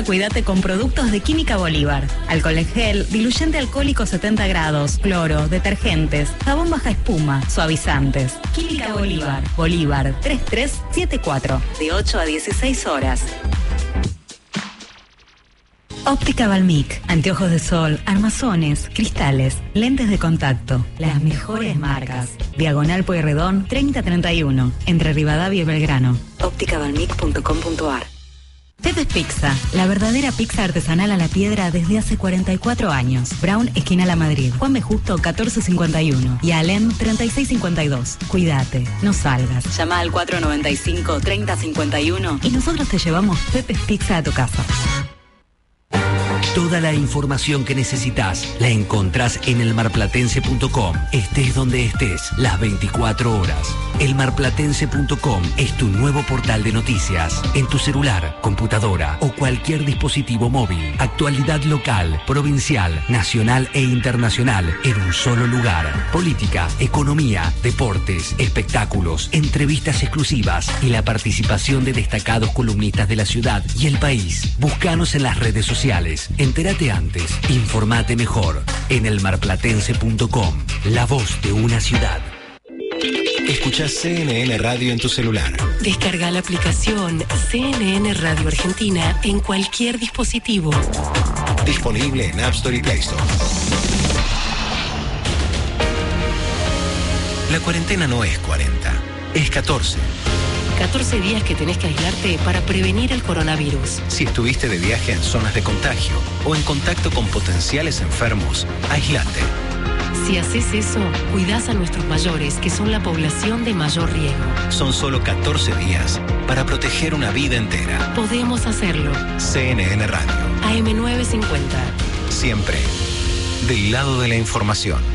Speaker 17: Cuídate con productos de Química Bolívar. Alcohol en gel, diluyente alcohólico 70 grados, cloro, detergentes, jabón baja espuma, suavizantes. Química Bolívar. Bolívar 3374. De 8 a 16 horas. Óptica Balmic, anteojos de sol, armazones, cristales, lentes de contacto, las mejores marcas. Diagonal Pueyrredón 3031, entre Rivadavia y Belgrano. ópticabalmic.com.ar Pepe's Pizza, la verdadera pizza artesanal a la piedra desde hace 44 años. Brown, esquina La Madrid. Juan B. Justo, 1451. Y Alem, 3652. Cuídate, no salgas. Llama al 495-3051 y nosotros te llevamos Pepe's Pizza a tu casa.
Speaker 18: Toda la información que necesitas la encontrás en elmarplatense.com. Estés donde estés, las 24 horas. Elmarplatense.com es tu nuevo portal de noticias. En tu celular, computadora o cualquier dispositivo móvil. Actualidad local, provincial, nacional e internacional en un solo lugar. Política, economía, deportes, espectáculos, entrevistas exclusivas y la participación de destacados columnistas de la ciudad y el país. Búscanos en las redes sociales. Entérate antes, informate mejor en elmarplatense.com. La voz de una ciudad.
Speaker 19: Escuchás CNN Radio en tu celular.
Speaker 3: Descarga la aplicación CNN Radio Argentina en cualquier dispositivo.
Speaker 19: Disponible en App Store y Play Store. La cuarentena no es 40, es 14.
Speaker 3: 14 días que tenés que aislarte para prevenir el coronavirus.
Speaker 19: Si estuviste de viaje en zonas de contagio o en contacto con potenciales enfermos, aislate.
Speaker 3: Si haces eso, cuidás a nuestros mayores, que son la población de mayor riesgo.
Speaker 19: Son solo 14 días para proteger una vida entera.
Speaker 3: Podemos hacerlo.
Speaker 19: CNN Radio,
Speaker 3: AM950.
Speaker 19: siempre del lado de la información.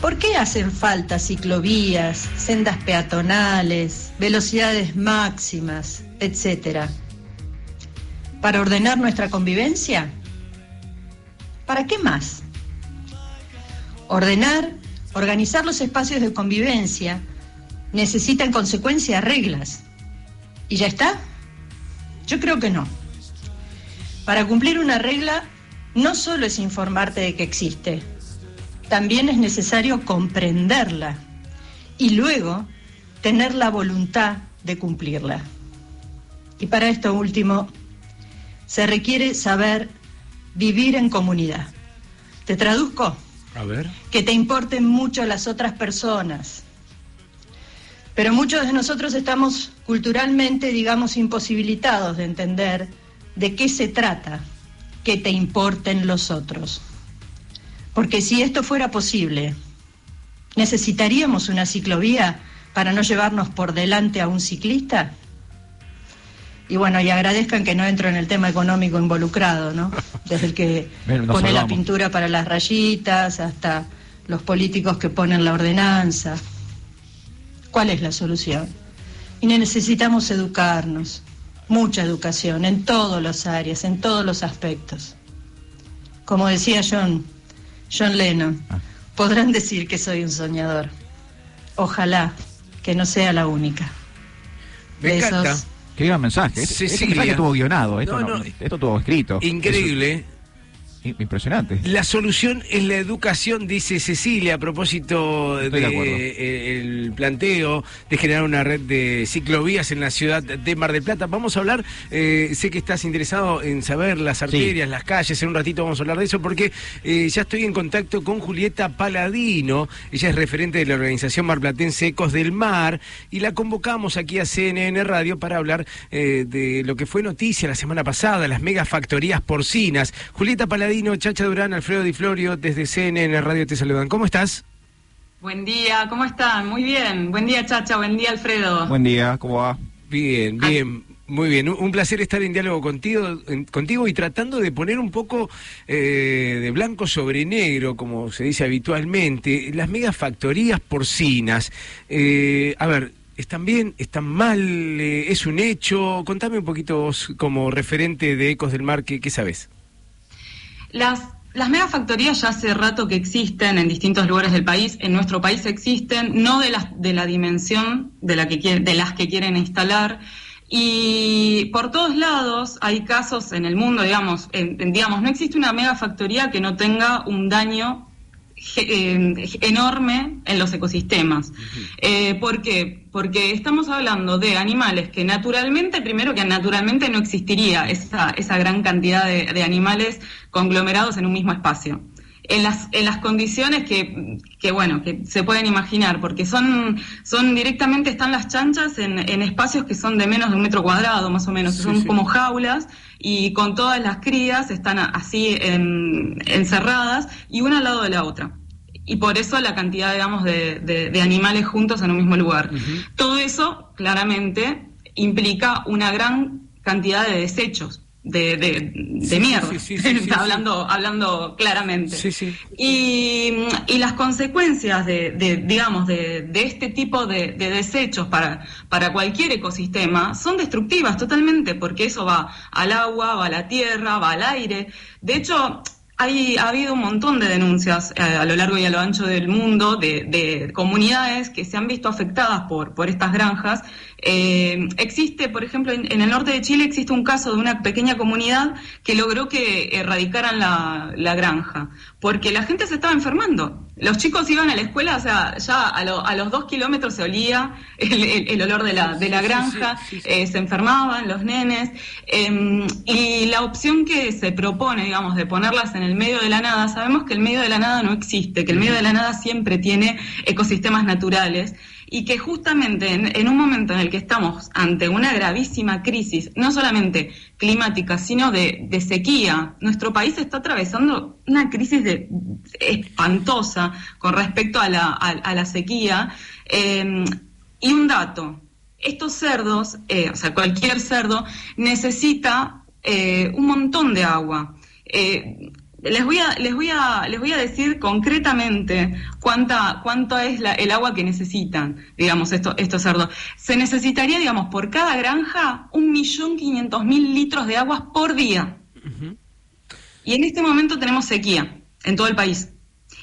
Speaker 20: ¿Por qué hacen falta ciclovías, sendas peatonales, velocidades máximas, etcétera? ¿Para ordenar nuestra convivencia? ¿Para qué más? Ordenar, organizar los espacios de convivencia necesita en consecuencia reglas. ¿Y ya está? Yo creo que no. Para cumplir una regla no solo es informarte de que existe, también es necesario comprenderla y luego tener la voluntad de cumplirla. Y para esto último, se requiere saber vivir en comunidad. ¿Te traduzco?
Speaker 1: A ver.
Speaker 20: Que te importen mucho las otras personas. Pero muchos de nosotros estamos culturalmente, digamos, imposibilitados de entender de qué se trata que te importen los otros. Porque si esto fuera posible, ¿necesitaríamos una ciclovía para no llevarnos por delante a un ciclista? Y bueno, y agradezcan que no entro en el tema económico involucrado, ¿no? Desde el que pone la pintura para las rayitas hasta los políticos que ponen la ordenanza. ¿Cuál es la solución? Y necesitamos educarnos, mucha educación en todas las áreas, en todos los aspectos. Como decía John, John Lennon, podrán decir que soy un soñador. Ojalá que no sea la única.
Speaker 1: Me
Speaker 20: Besos.
Speaker 1: encanta.
Speaker 2: Qué gran mensaje. Este, este
Speaker 1: Cecilia.
Speaker 2: mensaje estuvo guionado. Esto,
Speaker 1: No,
Speaker 2: no,
Speaker 1: no.
Speaker 2: esto estuvo escrito.
Speaker 1: Increíble.
Speaker 2: Es- impresionante.
Speaker 1: La solución es la educación, dice Cecilia, a propósito
Speaker 2: Estoy de
Speaker 1: de,
Speaker 2: acuerdo.
Speaker 1: eh, el planteo de generar una red de ciclovías en la ciudad de Mar del Plata. Vamos a hablar, eh, sé que estás interesado en saber las arterias, las calles, en un ratito vamos a hablar de eso porque eh, ya estoy en contacto con Julieta Paladino, ella es referente de la organización marplatense Ecos del Mar y la convocamos aquí a CNN Radio para hablar eh, de lo que fue noticia la semana pasada, las megafactorías porcinas. Julieta Paladino, Chacha Durán, Alfredo Di Florio, desde CNN Radio te saludan. ¿Cómo estás?
Speaker 21: Buen día, ¿cómo están? Muy bien. Buen día, Chacha. Buen día, Alfredo.
Speaker 2: Buen día, ¿cómo va?
Speaker 1: Bien, bien. Muy bien, un un placer estar en diálogo contigo, en- contigo y tratando de poner un poco eh, de blanco sobre negro, como se dice habitualmente, las megafactorías porcinas. Eh, a ver, ¿están bien? ¿Están mal? Eh, ¿Es un hecho? Contame un poquito vos como referente de Ecos del Mar, ¿qué, qué sabes?
Speaker 21: Las, las megafactorías ya hace rato que existen en distintos lugares del país. En nuestro país existen, no de, las, de la dimensión de, la que de las que quieren instalar. Y por todos lados hay casos en el mundo, digamos, digamos, no existe una megafactoría que no tenga un daño enorme en los ecosistemas. Eh, ¿Por qué? Porque estamos hablando de animales que naturalmente, primero que naturalmente no existiría esa, esa gran cantidad de, de animales conglomerados en un mismo espacio. En las, en las condiciones que, que, bueno, que se pueden imaginar, porque son, son directamente, están las chanchas en, en espacios que son de menos de un metro cuadrado, más o menos,
Speaker 22: Sí,
Speaker 21: son
Speaker 22: sí.
Speaker 21: como jaulas, y con todas las crías están así en- encerradas, y una al lado de la otra y por eso la cantidad, digamos, de, de- de animales juntos en un mismo lugar. Todo eso, claramente, implica una gran cantidad de desechos, de, de, de
Speaker 22: Sí,
Speaker 21: mierda,
Speaker 22: sí, sí,
Speaker 21: hablando, hablando claramente. Y, y las consecuencias de, de, digamos, de, de este tipo de, de desechos para, para cualquier ecosistema son destructivas totalmente, porque eso va al agua, va a la tierra, va al aire. De hecho, hay, ha habido un montón de denuncias eh, a lo largo y a lo ancho del mundo de, de comunidades que se han visto afectadas por, por estas granjas. Eh, existe, por ejemplo, en, en el norte de Chile existe un caso de una pequeña comunidad que logró que erradicaran la, la granja, porque la gente se estaba enfermando. Los chicos iban a la escuela, o sea, ya a, lo- a los dos kilómetros se olía el, el- el olor de la, de la granja, eh, se enfermaban los nenes, eh, y la opción que se propone, digamos, de ponerlas en el medio de la nada, sabemos que el medio de la nada no existe, que el medio de la nada siempre tiene ecosistemas naturales, y que justamente en, un momento en el que estamos ante una gravísima crisis, no solamente climática, sino de, sequía, nuestro país está atravesando una crisis espantosa con respecto a la, a, a la sequía. Eh, y un dato, estos cerdos, eh, o sea, cualquier cerdo, necesita eh, un montón de agua. Eh, les voy a, les voy a, les voy a decir concretamente cuánta, cuánto es la- el agua que necesitan, digamos, esto- estos cerdos. Se necesitaría, digamos, por cada granja, un millón quinientos mil litros de agua por día. Y en este momento tenemos sequía en todo el país.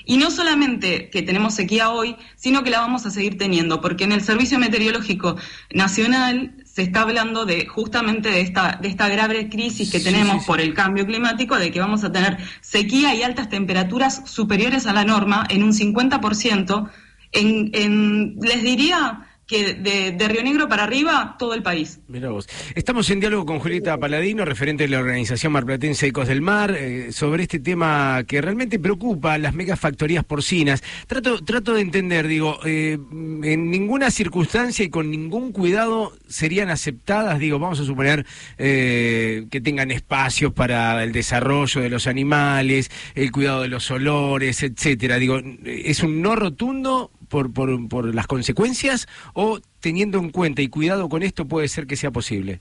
Speaker 21: Y no solamente que tenemos sequía hoy, sino que la vamos a seguir teniendo, porque en el Servicio Meteorológico Nacional se está hablando de justamente de esta, de esta grave crisis que
Speaker 1: Sí,
Speaker 21: tenemos
Speaker 1: sí, sí.
Speaker 21: por el cambio climático, de que vamos a tener sequía y altas temperaturas superiores a la norma en un 50%. En, en, les diría que de, Río Negro para arriba, todo el país.
Speaker 1: Mira vos. Estamos en diálogo con Julieta Paladino, referente de la organización Marplatense Ecos del Mar, eh, sobre este tema que realmente preocupa, las megafactorías porcinas. Trato, trato de entender, digo, eh, en ninguna circunstancia y con ningún cuidado serían aceptadas, digo, vamos a suponer eh, que tengan espacios para el desarrollo de los animales, el cuidado de los olores, etcétera. Digo, ¿es un no rotundo por, por, por las consecuencias o teniendo en cuenta y cuidado con esto puede ser que sea posible?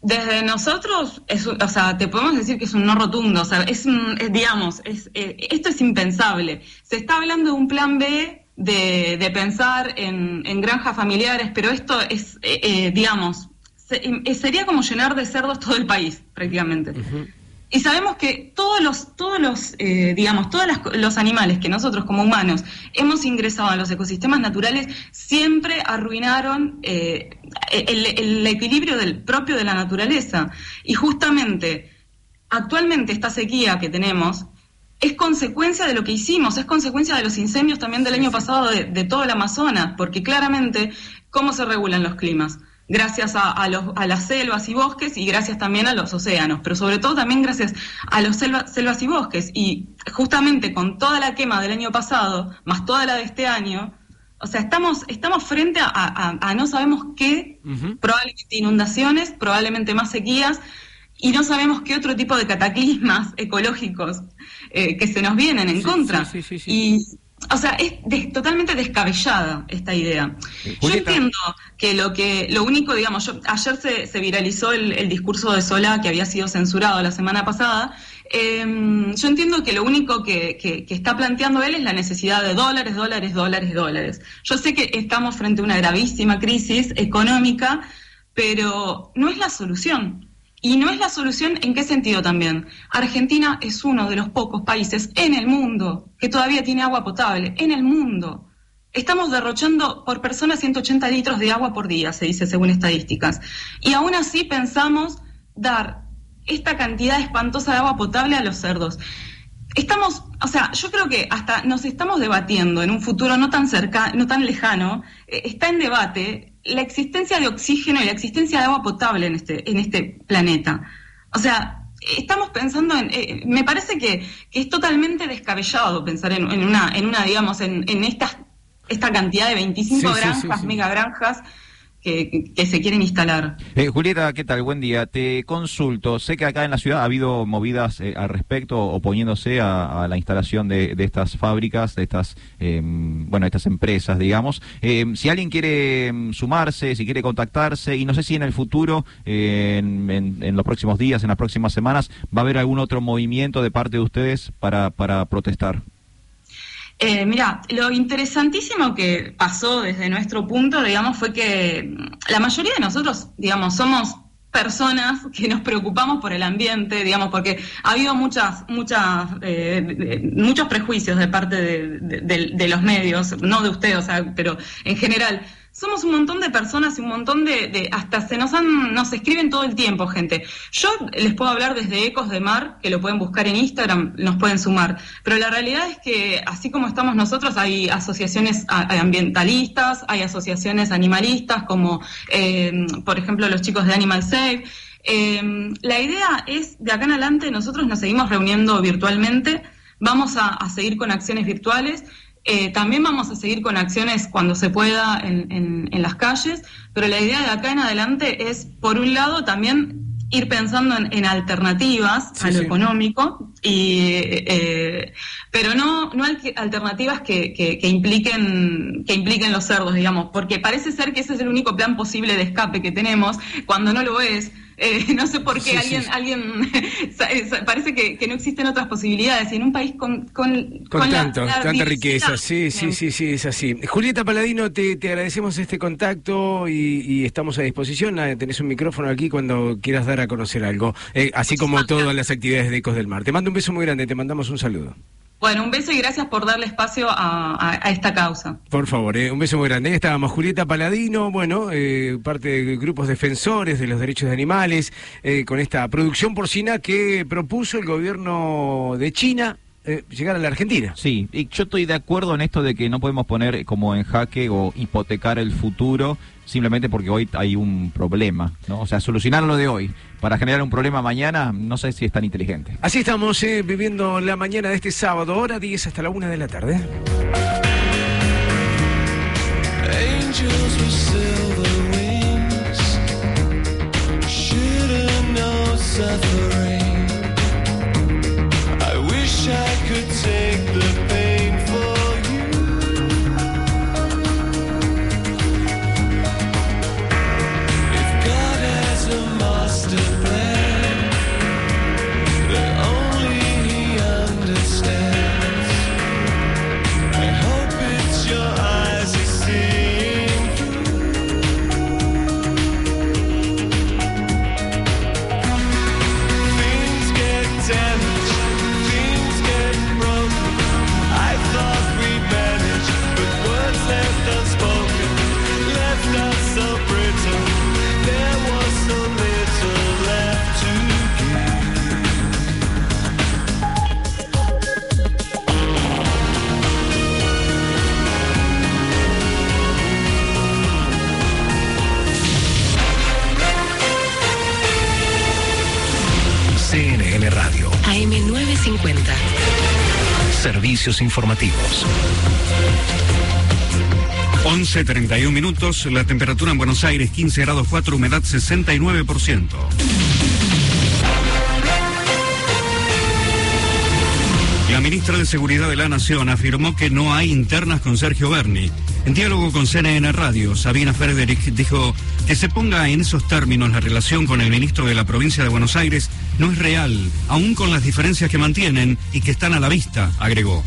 Speaker 21: Desde nosotros, es, o sea, te podemos decir que es un no rotundo, o sea, es, un- es, digamos, es, eh, esto es impensable. Se está hablando de un plan B de, de pensar en, en granjas familiares, pero esto es, eh, eh, digamos, se- eh, sería como llenar de cerdos todo el país, prácticamente. Y sabemos que todos los, todos los, eh, digamos, todos las- los animales que nosotros como humanos hemos ingresado a los ecosistemas naturales siempre arruinaron eh, el, el equilibrio del propio de la naturaleza. Y justamente, actualmente esta sequía que tenemos es consecuencia de lo que hicimos, es consecuencia de los incendios también del año pasado de, de todo el Amazonas, porque claramente, ¿cómo se regulan los climas? Gracias a, a los- a las selvas y bosques y gracias también a los océanos, pero sobre todo también gracias a los selva- selvas y bosques. Y justamente con toda la quema del año pasado, más toda la de este año, o sea, estamos, estamos frente a, a- a no sabemos qué, probablemente inundaciones, probablemente más sequías, y no sabemos qué otro tipo de cataclismas ecológicos eh, que se nos vienen en contra. Y, o sea, es des- totalmente descabellada esta idea. Yo entiendo que lo que lo único, digamos, yo, ayer se, se viralizó el, el discurso de Sola que había sido censurado la semana pasada. Eh, yo entiendo que lo único que, que- que está planteando él es la necesidad de dólares, dólares, dólares, dólares. Yo sé que estamos frente a una gravísima crisis económica, pero no es la solución. Y no es la solución en qué sentido también. Argentina es uno de los pocos países en el mundo que todavía tiene agua potable, en el mundo. Estamos derrochando por persona 180 litros de agua por día, se dice según estadísticas. Y aún así pensamos dar esta cantidad espantosa de agua potable a los cerdos. Estamos, o sea, yo creo que hasta nos estamos debatiendo en un futuro no tan cerca, no tan lejano, eh, está en debate la existencia de oxígeno y la existencia de agua potable en este, en este planeta. O sea, estamos pensando en, eh, me parece que, que es totalmente descabellado pensar en, en una, en una, digamos, en, en estas, esta cantidad de 25
Speaker 2: Sí, sí, sí,
Speaker 21: granjas,
Speaker 2: sí.
Speaker 21: megagranjas que, que- se quieren instalar.
Speaker 2: Eh, Julieta, ¿qué tal? Buen día. Te consulto. Sé que acá en la ciudad ha habido movidas eh, al respecto, oponiéndose a, la instalación de, estas fábricas, de estas, eh, bueno, estas empresas, digamos. Eh, si alguien quiere mm, sumarse, si quiere contactarse, y no sé si en el futuro, en, en- en los próximos días, en las próximas semanas, va a haber algún otro movimiento de parte de ustedes para, para protestar.
Speaker 21: Eh, mira, lo interesantísimo que pasó desde nuestro punto, digamos, fue que mm, la mayoría de nosotros, digamos, somos personas que nos preocupamos por el ambiente, digamos, porque ha habido muchas, muchas, eh, de- muchos prejuicios de parte de- de los medios, no de usted, o sea, pero en general. Somos un montón de personas y un montón de, hasta se nos han, nos escriben todo el tiempo, gente. Yo les puedo hablar desde Ecos de Mar, que lo pueden buscar en Instagram, nos pueden sumar. Pero la realidad es que así como estamos nosotros, hay asociaciones ambientalistas, hay asociaciones animalistas, como eh, por ejemplo los chicos de Animal Save. Eh, la idea es, de acá en adelante, nosotros nos seguimos reuniendo virtualmente, vamos a seguir con acciones virtuales. Eh, también vamos a seguir con acciones cuando se pueda en, en- en las calles, pero la idea de acá en adelante es, por un lado, también ir pensando en, en alternativas a lo
Speaker 1: sí.
Speaker 21: económico, y, eh, pero no, no al- alternativas que, que- que impliquen, que impliquen los cerdos, digamos, porque parece ser que ese es el único plan posible de escape que tenemos, cuando no lo es. Eh, no sé por qué
Speaker 1: Sí,
Speaker 21: alguien,
Speaker 1: sí.
Speaker 21: alguien sa- parece que, que no existen otras posibilidades. Y en un país con, con,
Speaker 1: Con,
Speaker 21: la-
Speaker 1: tanto,
Speaker 21: la
Speaker 1: tanta riqueza, sí, sí, sí, sí, es así. Julieta Paladino, te, te agradecemos este contacto y, y estamos a disposición. Ah, Tenés un micrófono aquí cuando quieras dar a conocer algo, Eh, así como todas las actividades de Ecos del Mar. Te mando un beso muy grande, te mandamos un saludo.
Speaker 21: Bueno, un beso y gracias por darle espacio a, a- a esta causa.
Speaker 1: Por favor, eh, un beso muy grande. Ahí estábamos, Julieta Paladino, bueno, eh, parte de grupos defensores de los derechos de animales, eh, con esta producción porcina que propuso el gobierno de China eh, llegar a la Argentina.
Speaker 2: Sí, y yo estoy de acuerdo en esto de que no podemos poner como en jaque o hipotecar el futuro simplemente porque hoy hay un problema, ¿no? O sea, solucionar lo de hoy para generar un problema mañana, no sé si es tan inteligente.
Speaker 1: Así estamos eh, viviendo la mañana de este sábado, hora 10 hasta la una de la tarde.
Speaker 23: Angels with silver wings shouldn't know suffering. I wish I could take the
Speaker 3: AM950.
Speaker 4: Servicios informativos.
Speaker 8: 11.31 minutos, la temperatura en Buenos Aires 15 grados 4, humedad 69%. La ministra de Seguridad de la Nación afirmó que no hay internas con Sergio Berni. En diálogo con CNN Radio, Sabina Frederick dijo que se ponga en esos términos la relación con el ministro de la provincia de Buenos Aires no es real, aún con las diferencias que mantienen y que están a la vista, agregó.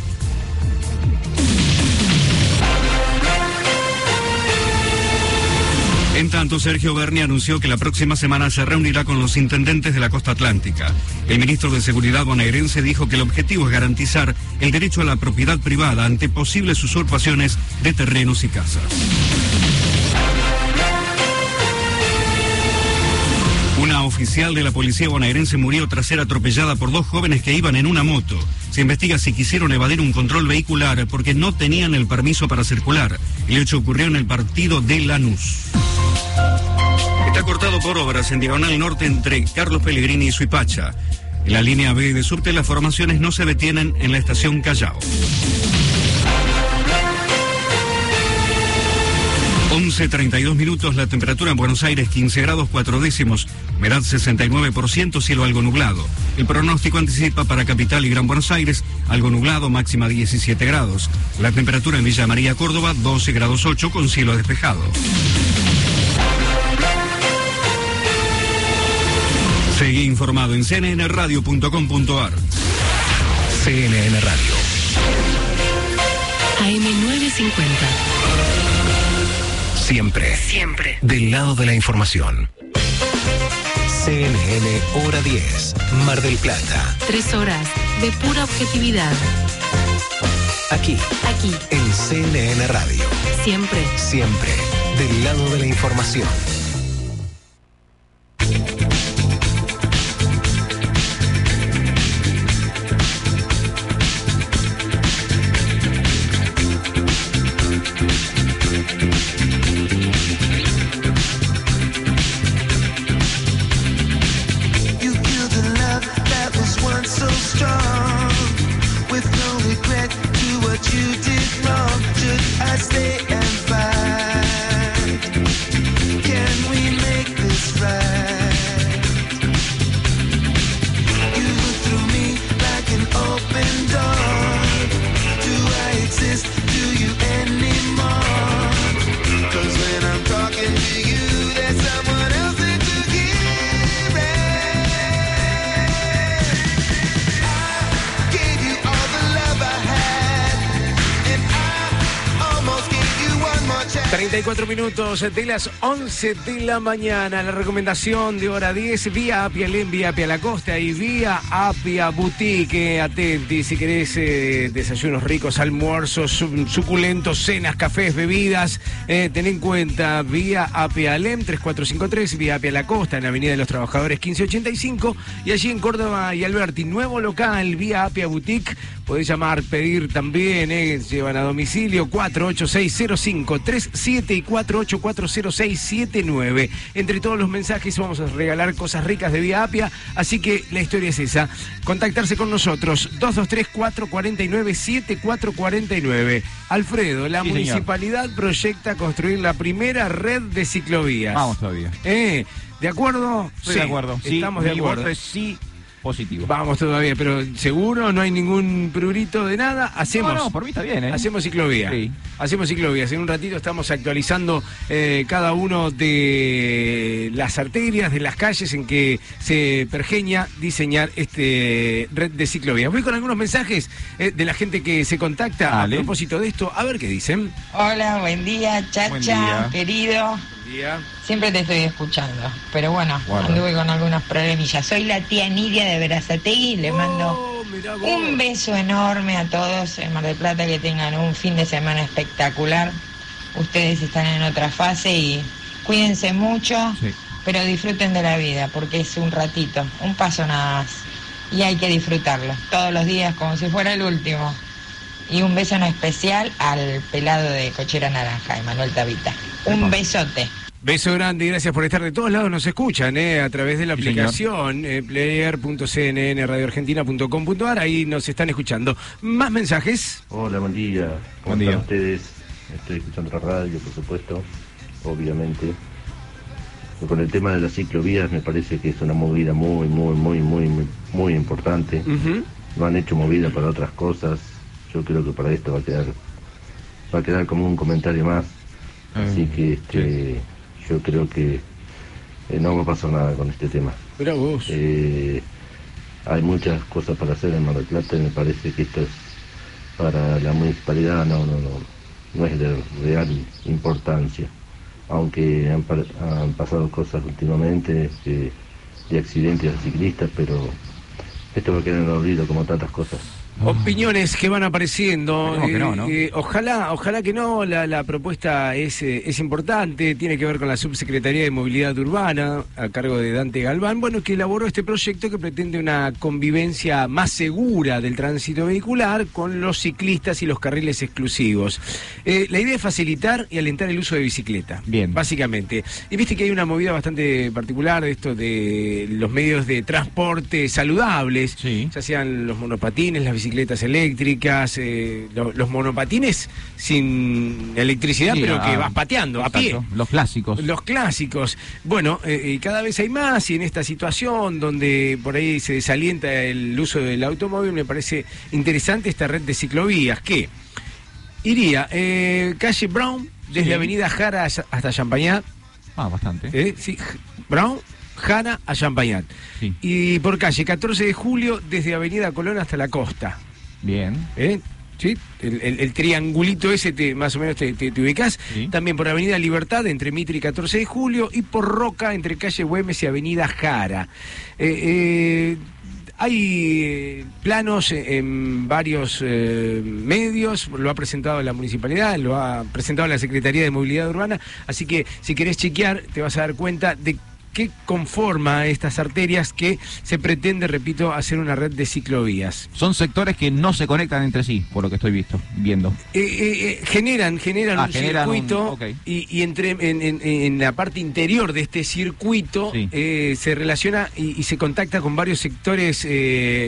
Speaker 8: En tanto, Sergio Berni anunció que la próxima semana se reunirá con los intendentes de la costa atlántica. El ministro de Seguridad bonaerense dijo que el objetivo es garantizar el derecho a la propiedad privada ante posibles usurpaciones de terrenos y casas. Una oficial de la policía bonaerense murió tras ser atropellada por dos jóvenes que iban en una moto. Se investiga si quisieron evadir un control vehicular porque no tenían el permiso para circular. El hecho ocurrió en el partido de Lanús. Está cortado por obras en diagonal norte entre Carlos Pellegrini y Suipacha. En la línea B de subte las formaciones no se detienen en la estación Callao. 11.32 minutos, la temperatura en Buenos Aires 15 grados 4 décimos, humedad 69%, cielo algo nublado. El pronóstico anticipa para Capital y Gran Buenos Aires algo nublado, máxima 17 grados. La temperatura en Villa María, Córdoba 12 grados 8 con cielo despejado. Seguí informado en cnnradio.com.ar.
Speaker 4: CNN Radio.
Speaker 3: AM950.
Speaker 4: Siempre.
Speaker 3: Siempre.
Speaker 4: Del lado de la información. CNN Hora 10. Mar del Plata.
Speaker 3: Tres horas de pura objetividad.
Speaker 4: Aquí.
Speaker 3: Aquí.
Speaker 4: En CNN Radio.
Speaker 3: Siempre.
Speaker 4: Siempre. Del lado de la información.
Speaker 1: Minutos de las 11 de la mañana. La recomendación de hora 10, vía Apia Lem, vía Apia La Costa y vía Apia Boutique. Atenti, si querés eh, desayunos ricos, almuerzos su- suculentos, cenas, cafés, bebidas, eh, ten en cuenta vía Apia Lem 3453, vía Apia La Costa en Avenida de los Trabajadores 1585 y allí en Córdoba y Alberti, nuevo local vía Apia Boutique. Podés llamar, pedir también, eh, llevan a domicilio 486537 y 48400679. Entre todos los mensajes vamos a regalar cosas ricas de Vía Apia, así que la historia es esa. Contactarse con nosotros 223-449-7449. Alfredo, la
Speaker 2: Sí, señor.
Speaker 1: municipalidad proyecta construir la primera red de ciclovías.
Speaker 2: Vamos todavía.
Speaker 1: Eh, ¿De acuerdo?
Speaker 2: Estoy
Speaker 1: Sí,
Speaker 2: de acuerdo. Sí,
Speaker 1: Estamos de acuerdo.
Speaker 2: es sí positivo.
Speaker 1: Vamos todavía, pero seguro no hay ningún prurito de nada. Hacemos.
Speaker 2: No, no, por mí está bien, ¿eh?
Speaker 1: Hacemos ciclovía.
Speaker 2: Sí.
Speaker 1: Hacemos ciclovías. En un ratito estamos actualizando eh, cada uno de las arterias, de las calles en que se pergeña diseñar este red de ciclovías. Voy con algunos mensajes eh, de la gente que se contacta
Speaker 2: Dale.
Speaker 1: a propósito de esto. A ver qué dicen.
Speaker 22: Hola, buen día, Chacha,
Speaker 1: Buen día.
Speaker 22: querido. Siempre te estoy escuchando, pero bueno,
Speaker 1: Guarda.
Speaker 22: anduve con algunos problemillas. Soy la tía Nidia de Verazategui, le mando un beso enorme a todos en Mar del Plata, que tengan un fin de semana espectacular. Ustedes están en otra fase y cuídense mucho, pero disfruten de la vida, porque es un ratito, un paso nada más. Y hay que disfrutarlo, todos los días como si fuera el último. Y un beso en especial al pelado de Cochera Naranja, Emanuel Tavita. Un besote.
Speaker 1: Beso grande y gracias por estar de todos lados. Nos escuchan eh, a través de la
Speaker 2: Sí,
Speaker 1: aplicación eh, player.cnnradioargentina.com.ar. Ahí nos están escuchando. Más mensajes.
Speaker 24: Hola, buen día. ¿Cómo
Speaker 1: Buen
Speaker 24: están
Speaker 1: día.
Speaker 24: ustedes? Estoy escuchando la radio, por supuesto, obviamente. Pero Con el tema de las ciclovías me parece que es una movida muy, muy, muy, muy, muy, muy importante. No han hecho movida para otras cosas. Yo creo que para esto va a quedar, va a quedar como un comentario más. Así que este, yo creo que eh, no va a pasar nada con este tema.
Speaker 1: Mira vos.
Speaker 24: Eh, hay muchas cosas para hacer en Mar del Plata y me parece que esto es para la municipalidad no no no no es de real importancia aunque han, pa- han pasado cosas últimamente eh, de accidentes a ciclistas pero esto va a quedar en el olvido como tantas cosas
Speaker 1: Opiniones que van apareciendo.
Speaker 24: Esperemos que no, ¿no?
Speaker 1: Eh, ojalá, ojalá que no. La, la propuesta es, eh, es importante. Tiene que ver con la Subsecretaría de Movilidad Urbana, a cargo de Dante Galván, bueno, que elaboró este proyecto que pretende una convivencia más segura del tránsito vehicular con los ciclistas y los carriles exclusivos. Eh, la idea es facilitar y alentar el uso de bicicleta.
Speaker 2: Bien.
Speaker 1: Básicamente. Y viste que hay una movida bastante particular de esto de los medios de transporte saludables, ya sean los monopatines, las bicicletas eléctricas, eh, lo- los monopatines sin electricidad,
Speaker 2: Sí,
Speaker 1: pero que
Speaker 2: ah,
Speaker 1: vas pateando a pie.
Speaker 2: Los clásicos.
Speaker 1: Los clásicos. Bueno, eh, cada vez hay más y en esta situación donde por ahí se desalienta el uso del automóvil, me parece interesante esta red de ciclovías que iría eh, calle Brown desde
Speaker 2: Sí.
Speaker 1: Avenida Jara hasta- Champañat.
Speaker 2: Ah, bastante.
Speaker 1: Eh, sí, Brown, Jara a Champañat.
Speaker 2: Sí.
Speaker 1: Y por calle 14 de julio desde Avenida Colón hasta la costa.
Speaker 2: Bien.
Speaker 1: ¿Eh? ¿Sí? El, el- el triangulito ese te, más o menos te, te, te ubicás. También por Avenida Libertad entre Mitre y 14 de julio y por Roca entre calle Güemes y Avenida Jara. Eh, eh, hay eh, planos en varios eh, medios, lo ha presentado la municipalidad, lo ha presentado la Secretaría de Movilidad Urbana, así que si querés chequear te vas a dar cuenta de qué conforma estas arterias que se pretende, repito, hacer una red de ciclovías.
Speaker 2: Son sectores que no se conectan entre sí, por lo que estoy visto, viendo.
Speaker 1: Eh, eh, eh, generan generan
Speaker 2: Ah,
Speaker 1: un
Speaker 2: generan un-
Speaker 1: circuito y, y entre en, en- en la parte interior de este circuito eh, se relaciona y, y se contacta con varios sectores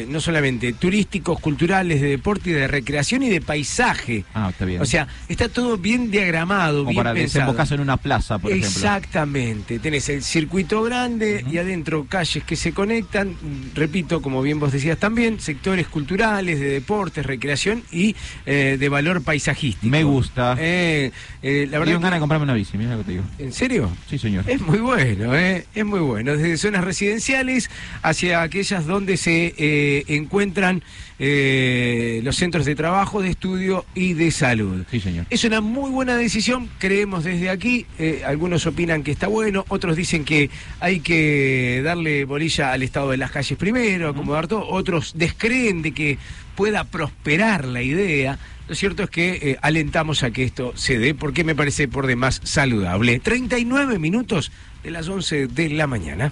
Speaker 1: no solamente turísticos, culturales, de deporte y de recreación y de paisaje.
Speaker 2: Ah, está bien.
Speaker 1: O sea, está todo bien diagramado,
Speaker 2: Como
Speaker 1: bien
Speaker 2: para
Speaker 1: pensado.
Speaker 2: desembocarse en una plaza, por ejemplo.
Speaker 1: Exactamente. Tenés el circuito Grande y adentro calles que se conectan, repito, como bien vos decías también, sectores culturales, de deportes, recreación y eh, de valor paisajístico.
Speaker 2: Me gusta.
Speaker 1: Eh, eh, la verdad
Speaker 2: Tengo
Speaker 1: que-
Speaker 2: ganas de comprarme una bici, mira lo que te digo.
Speaker 1: ¿En serio?
Speaker 2: Sí, señor.
Speaker 1: Es muy bueno, ¿eh? es muy bueno. Desde zonas residenciales hacia aquellas donde se eh, encuentran eh, los centros de trabajo, de estudio y de salud.
Speaker 2: Sí, señor.
Speaker 1: Es una muy buena decisión, creemos desde aquí. eh, algunos opinan que está bueno, otros dicen que hay que darle bolilla al estado de las calles primero, acomodar todo. Otros descreen de que pueda prosperar la idea. Lo cierto es que eh, alentamos a que esto se dé porque me parece por demás saludable. 39 minutos de las 11 de la mañana.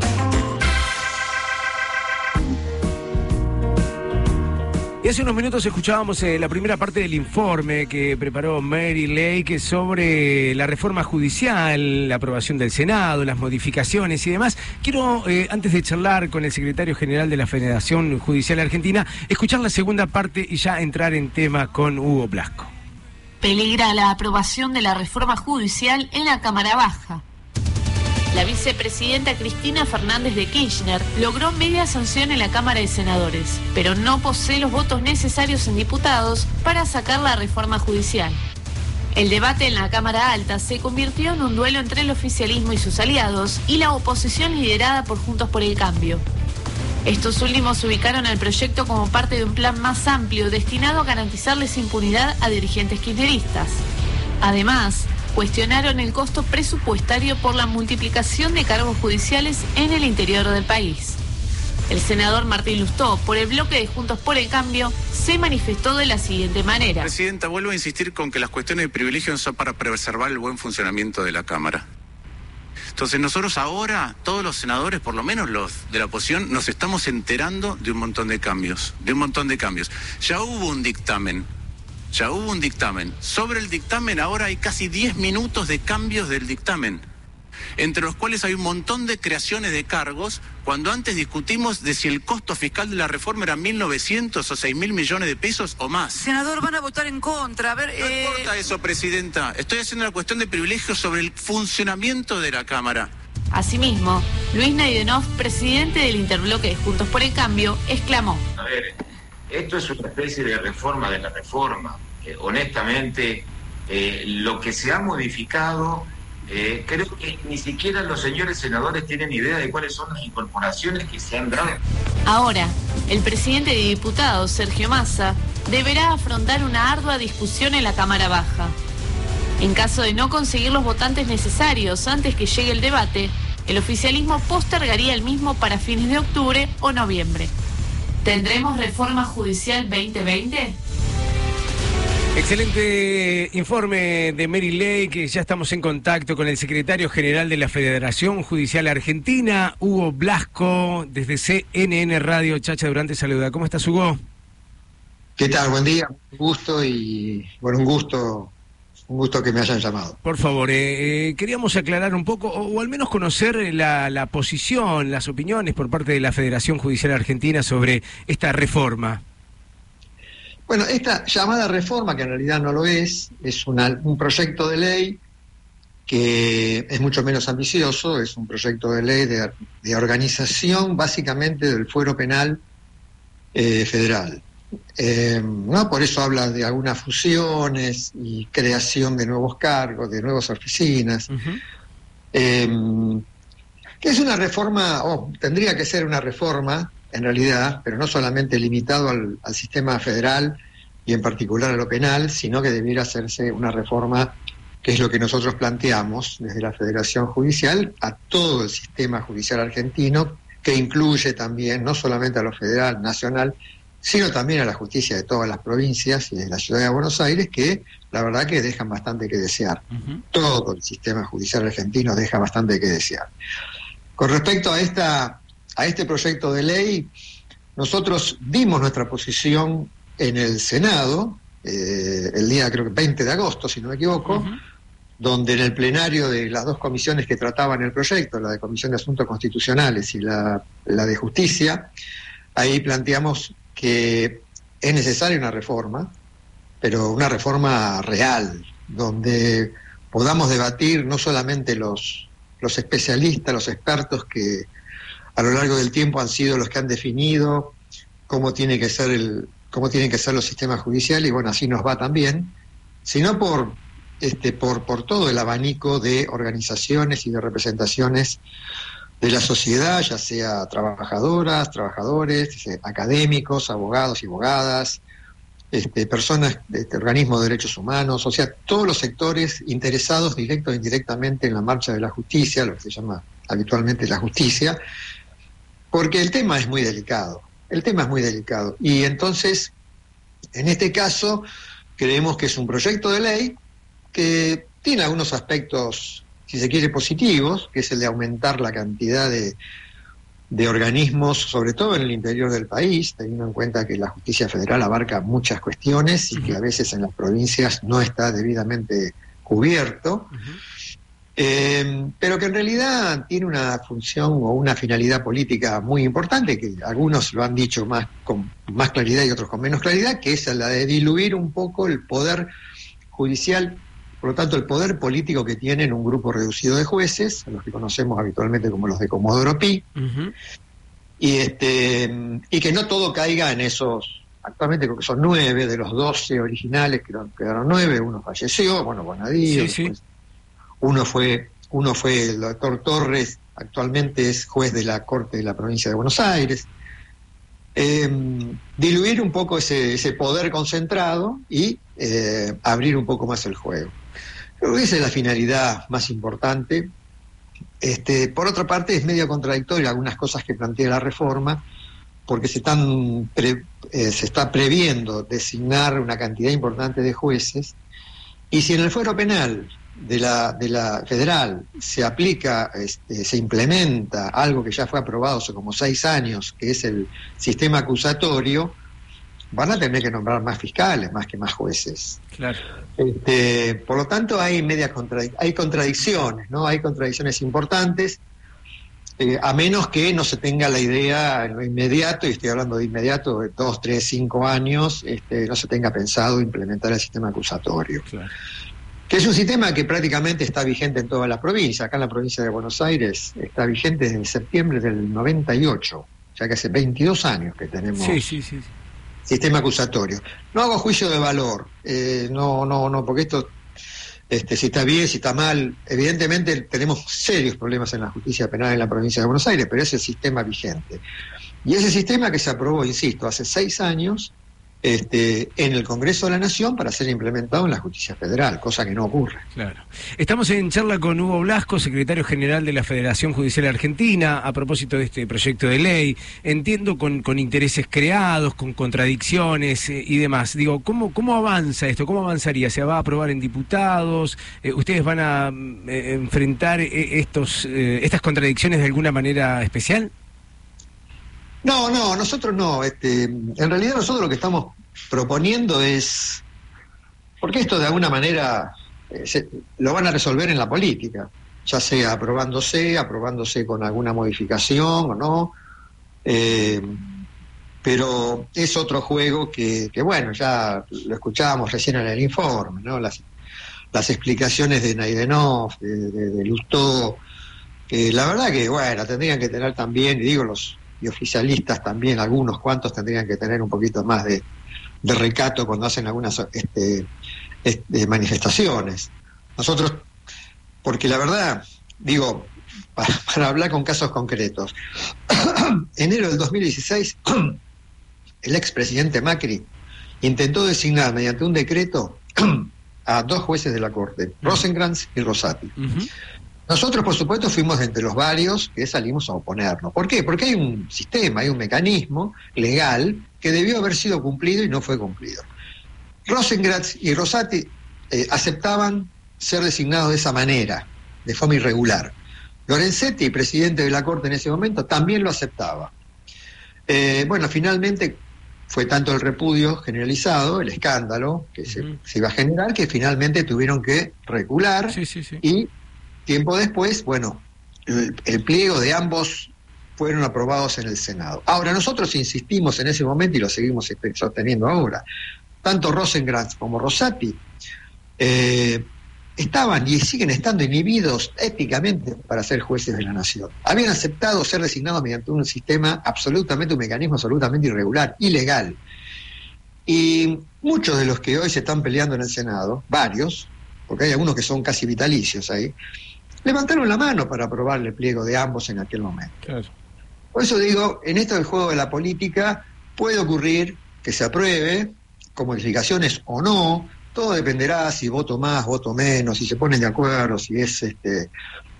Speaker 1: Y hace unos minutos escuchábamos eh, la primera parte del informe que preparó Mary Lake sobre la reforma judicial, la aprobación del Senado, las modificaciones y demás. Quiero, eh, antes de charlar con el secretario general de la Federación Judicial Argentina, escuchar la segunda parte y ya entrar en tema con Hugo Blasco.
Speaker 10: Peligra la aprobación de la reforma judicial en la Cámara Baja. La vicepresidenta Cristina Fernández de Kirchner logró media sanción en la Cámara de Senadores, pero no posee los votos necesarios en diputados para sacar la reforma judicial. El debate en la Cámara Alta se convirtió en un duelo entre el oficialismo y sus aliados y la oposición liderada por Juntos por el Cambio. Estos últimos ubicaron el proyecto como parte de un plan más amplio destinado a garantizarles impunidad a dirigentes kirchneristas. Además, cuestionaron el costo presupuestario por la multiplicación de cargos judiciales en el interior del país. El senador Martín Lustó, por el bloque de Juntos por el Cambio, se manifestó de la siguiente manera.
Speaker 25: Presidenta, vuelvo a insistir con que las cuestiones de privilegio son para preservar el buen funcionamiento de la Cámara. Entonces nosotros ahora, todos los senadores, por lo menos los de la oposición, nos estamos enterando de un montón de cambios, de un montón de cambios. Ya hubo un dictamen, ya hubo un dictamen. Sobre el dictamen ahora hay casi 10 minutos de cambios del dictamen, entre los cuales hay un montón de creaciones de cargos, cuando antes discutimos de si el costo fiscal de la reforma era 1.900 o 6.000 millones de pesos o más.
Speaker 26: Senador, van a votar en contra. A ver,
Speaker 25: No
Speaker 26: eh,
Speaker 25: importa eso, Presidenta. Estoy haciendo una cuestión de privilegio sobre el funcionamiento de la Cámara.
Speaker 10: Asimismo, Luis Naidenov, presidente del interbloque de Juntos por el Cambio, exclamó.
Speaker 27: A ver, esto es una especie de reforma de la reforma. Honestamente, eh, lo que se ha modificado, eh, creo que ni siquiera los señores senadores tienen idea de cuáles son las incorporaciones que se han dado.
Speaker 10: Ahora, el presidente de diputados, Sergio Massa, deberá afrontar una ardua discusión en la Cámara Baja. En caso de no conseguir los votantes necesarios antes que llegue el debate, el oficialismo postergaría el mismo para fines de octubre o noviembre. ¿Tendremos reforma judicial 2020?
Speaker 1: Excelente informe de Mary Lake. Ya estamos en contacto con el secretario general de la Federación Judicial Argentina, Hugo Blasco, desde CNN Radio. Chacha Durante saluda. ¿Cómo estás, Hugo?
Speaker 28: ¿Qué tal? Buen día, un gusto y bueno, un gusto, un gusto que me hayan llamado.
Speaker 1: Por favor, eh, eh, queríamos aclarar un poco, o, o al menos conocer eh, la, la posición, las opiniones por parte de la Federación Judicial Argentina sobre esta reforma.
Speaker 28: Bueno, esta llamada reforma, que en realidad no lo es, es una- un proyecto de ley que es mucho menos ambicioso, es un proyecto de ley de, de organización básicamente del fuero penal eh, federal. Eh, no por eso habla de algunas fusiones y creación de nuevos cargos, de nuevas oficinas. Eh, que es una reforma, o tendría que ser una reforma, en realidad, pero no solamente limitado al, al sistema federal y en particular a lo penal, sino que debiera hacerse una reforma, que es lo que nosotros planteamos desde la Federación Judicial, a todo el sistema judicial argentino, que incluye también no solamente a lo federal, nacional, sino también a la justicia de todas las provincias y de la ciudad de Buenos Aires, que la verdad que dejan bastante que desear. Todo el sistema judicial argentino deja bastante que desear. Con respecto a, esta, a este proyecto de ley, nosotros dimos nuestra posición en el Senado, eh, el día creo que 20 de agosto, si no me equivoco, donde en el plenario de las dos comisiones que trataban el proyecto, la de Comisión de Asuntos Constitucionales y la, la de Justicia, ahí planteamos que es necesaria una reforma, pero una reforma real, donde podamos debatir no solamente los, los especialistas, los expertos que a lo largo del tiempo han sido los que han definido cómo tiene que ser el, cómo tienen que ser los sistemas judiciales, y bueno, así nos va también, sino por este, por, por todo el abanico de organizaciones y de representaciones de la sociedad, ya sea trabajadoras, trabajadores, académicos, abogados y abogadas, este, personas de este, organismos de derechos humanos, o sea, todos los sectores interesados directo e indirectamente en la marcha de la justicia, lo que se llama habitualmente la justicia, porque el tema es muy delicado, el tema es muy delicado. Y entonces, en este caso, creemos que es un proyecto de ley que tiene algunos aspectos, si se quiere, positivos, que es el de aumentar la cantidad de, de organismos, sobre todo en el interior del país, teniendo en cuenta que la justicia federal abarca muchas cuestiones y que a veces en las provincias no está debidamente cubierto, eh, pero que en realidad tiene una función o una finalidad política muy importante, que algunos lo han dicho más con más claridad y otros con menos claridad, que es la de diluir un poco el poder judicial por lo tanto, el poder político que tienen un grupo reducido de jueces, a los que conocemos habitualmente como los de Comodoro Pi, y, este, y que no todo caiga en esos, actualmente creo que son nueve de los doce originales, quedaron, quedaron nueve, uno falleció, bueno, Bonadío,
Speaker 1: Sí, sí.
Speaker 28: después uno fue, uno fue el doctor Torres, actualmente es juez de la Corte de la Provincia de Buenos Aires. Eh, diluir un poco ese, ese poder concentrado y eh, abrir un poco más el juego. Creo que esa es la finalidad más importante. Este, por otra parte, es medio contradictorio algunas cosas que plantea la reforma, porque se, están pre- eh, se está previendo designar una cantidad importante de jueces, y si en el fuero penal de la, de la federal se aplica, este, se implementa algo que ya fue aprobado hace como seis años, que es el sistema acusatorio, van a tener que nombrar más fiscales, más que más jueces.
Speaker 1: Claro.
Speaker 28: Este, por lo tanto, hay medias contradic- hay contradicciones, ¿no? Hay contradicciones importantes, eh, a menos que no se tenga la idea en lo inmediato, y estoy hablando de inmediato, de dos, tres, cinco años, este, no se tenga pensado implementar el sistema acusatorio. Que es un sistema que prácticamente está vigente en toda la provincia. Acá en la provincia de Buenos Aires está vigente desde septiembre del 98, ya que hace 22 años que tenemos
Speaker 1: Sí, sí, sí.
Speaker 28: Sistema acusatorio. No hago juicio de valor, eh, no, no, no, porque esto, este, si está bien, si está mal, evidentemente tenemos serios problemas en la justicia penal en la provincia de Buenos Aires, pero es el sistema vigente. Y ese sistema que se aprobó, insisto, hace seis años este, en el Congreso de la Nación para ser implementado en la justicia federal, cosa que no ocurre.
Speaker 1: Claro. Estamos en charla con Hugo Blasco, secretario general de la Federación Judicial Argentina, a propósito de este proyecto de ley. Entiendo con, intereses creados, con contradicciones eh, y demás. Digo, ¿cómo, ¿cómo avanza esto? ¿Cómo avanzaría? ¿Se va a aprobar en diputados? Eh, ¿Ustedes van a mm, eh, enfrentar estos, estas contradicciones de alguna manera especial?
Speaker 28: No, no, nosotros no. Este, en realidad nosotros lo que estamos proponiendo es, porque esto de alguna manera eh, se- lo van a resolver en la política, ya sea aprobándose, aprobándose con alguna modificación o no, eh, pero es otro juego que, que, bueno, ya lo escuchábamos recién en el informe, ¿no? Las, las explicaciones de Naidenov, de, de, de la verdad que, bueno, tendrían que tener también, y digo los y oficialistas también, algunos cuantos tendrían que tener un poquito más de, de recato cuando hacen algunas este, este, manifestaciones. Nosotros, porque la verdad, digo, para, hablar con casos concretos, enero del 2016, el expresidente Macri intentó designar mediante un decreto a dos jueces de la Corte, Rosenkrantz y Rosati. Nosotros, por supuesto, fuimos entre los varios que salimos a oponernos. ¿Por qué? Porque hay un sistema, hay un mecanismo legal que debió haber sido cumplido y no fue cumplido. Rosenkrantz y Rosati eh, aceptaban ser designados de esa manera, de forma irregular. Lorenzetti, presidente de la Corte en ese momento, también lo aceptaba. Eh, bueno, finalmente fue tanto el repudio generalizado, el escándalo que se, se iba a generar, que finalmente tuvieron que recular y tiempo después, bueno, el, pliego de ambos fueron aprobados en el Senado. Ahora, nosotros insistimos en ese momento y lo seguimos este, sosteniendo ahora. Tanto Rosengrantz como Rosati eh, estaban y siguen estando inhibidos éticamente para ser jueces de la nación. Habían aceptado ser designados mediante un sistema absolutamente, un mecanismo absolutamente irregular, ilegal. Y muchos de los que hoy se están peleando en el Senado, varios, porque hay algunos que son casi vitalicios ahí, levantaron la mano para aprobar el pliego de ambos en aquel momento. Por eso digo, en esto del juego de la política puede ocurrir que se apruebe con modificaciones o no, todo dependerá si voto más, voto menos, si se ponen de acuerdo, si es este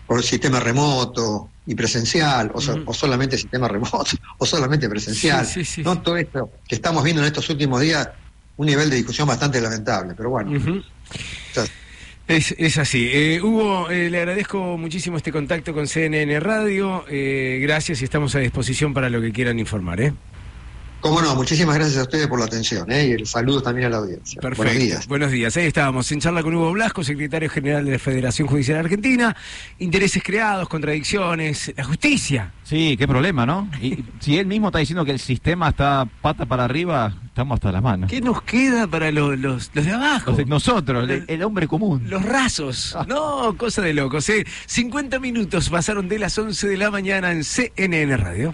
Speaker 28: por sistema remoto y presencial, o, so- o solamente sistema remoto, o solamente presencial.
Speaker 1: Sí, sí, sí,
Speaker 28: no todo esto que estamos viendo en estos últimos días, un nivel de discusión bastante lamentable, pero bueno.
Speaker 1: Es, es así. Eh, Hugo, eh, le agradezco muchísimo este contacto con CNN Radio. Eh, gracias y estamos a disposición para lo que quieran informar. ¿eh?
Speaker 28: Cómo no, muchísimas gracias a ustedes por la atención ¿eh? y el saludo también a la audiencia.
Speaker 1: Perfecto.
Speaker 28: Buenos días.
Speaker 1: Buenos días. Ahí estábamos en charla con Hugo Blasco, secretario general de la Federación Judicial Argentina. Intereses creados, contradicciones, la justicia.
Speaker 2: Sí, qué problema, ¿no? Y si él mismo está diciendo que el sistema está pata para arriba, estamos hasta las manos.
Speaker 1: ¿Qué nos queda para los, los, los de abajo?
Speaker 2: Los de nosotros, el, el hombre común.
Speaker 1: Los rasos. No, cosa de locos. ¿eh? 50 minutos pasaron de las 11 de la mañana en CNN Radio.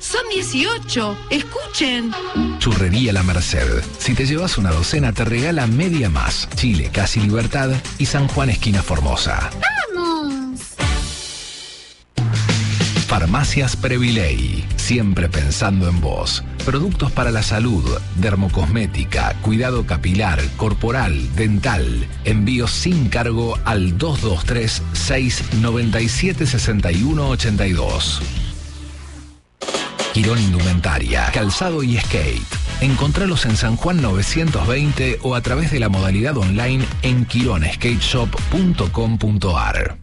Speaker 10: Son 18. Escuchen.
Speaker 6: Churrería La Merced. Si te llevas una docena, te regala media más. Chile, Casi Libertad y San Juan, esquina Formosa.
Speaker 10: ¡Vamos!
Speaker 6: Farmacias Previley. Siempre pensando en vos. Productos para la salud, dermocosmética, cuidado capilar, corporal, dental. Envíos sin cargo al 223-697-6182. Quirón Indumentaria, Calzado y Skate. Encontralos en San Juan 920 o a través de la modalidad online en quironskateshop.com.ar.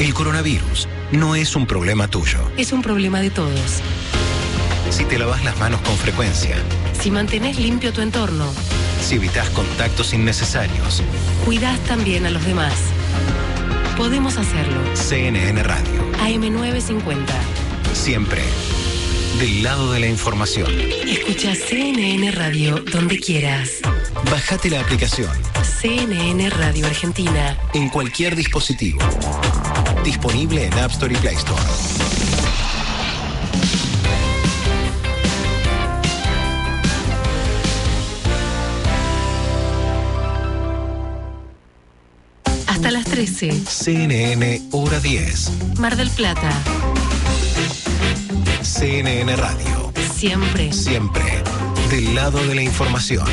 Speaker 4: El coronavirus no es un problema tuyo.
Speaker 3: Es un problema de todos.
Speaker 4: Si te lavas las manos con frecuencia,
Speaker 3: Si mantenés limpio tu entorno,
Speaker 4: si evitas contactos innecesarios,
Speaker 3: cuidás también a los demás. Podemos hacerlo.
Speaker 4: CNN Radio,
Speaker 3: AM950.
Speaker 4: siempre del lado de la información.
Speaker 3: Escucha CNN Radio donde quieras.
Speaker 4: Bájate la aplicación
Speaker 3: CNN Radio Argentina.
Speaker 4: en cualquier dispositivo. Disponible en App Store y Play Store.
Speaker 3: Hasta las 13.
Speaker 4: CNN Hora 10.
Speaker 3: Mar del Plata.
Speaker 4: CNN Radio,
Speaker 3: Siempre.
Speaker 4: siempre del lado de la información.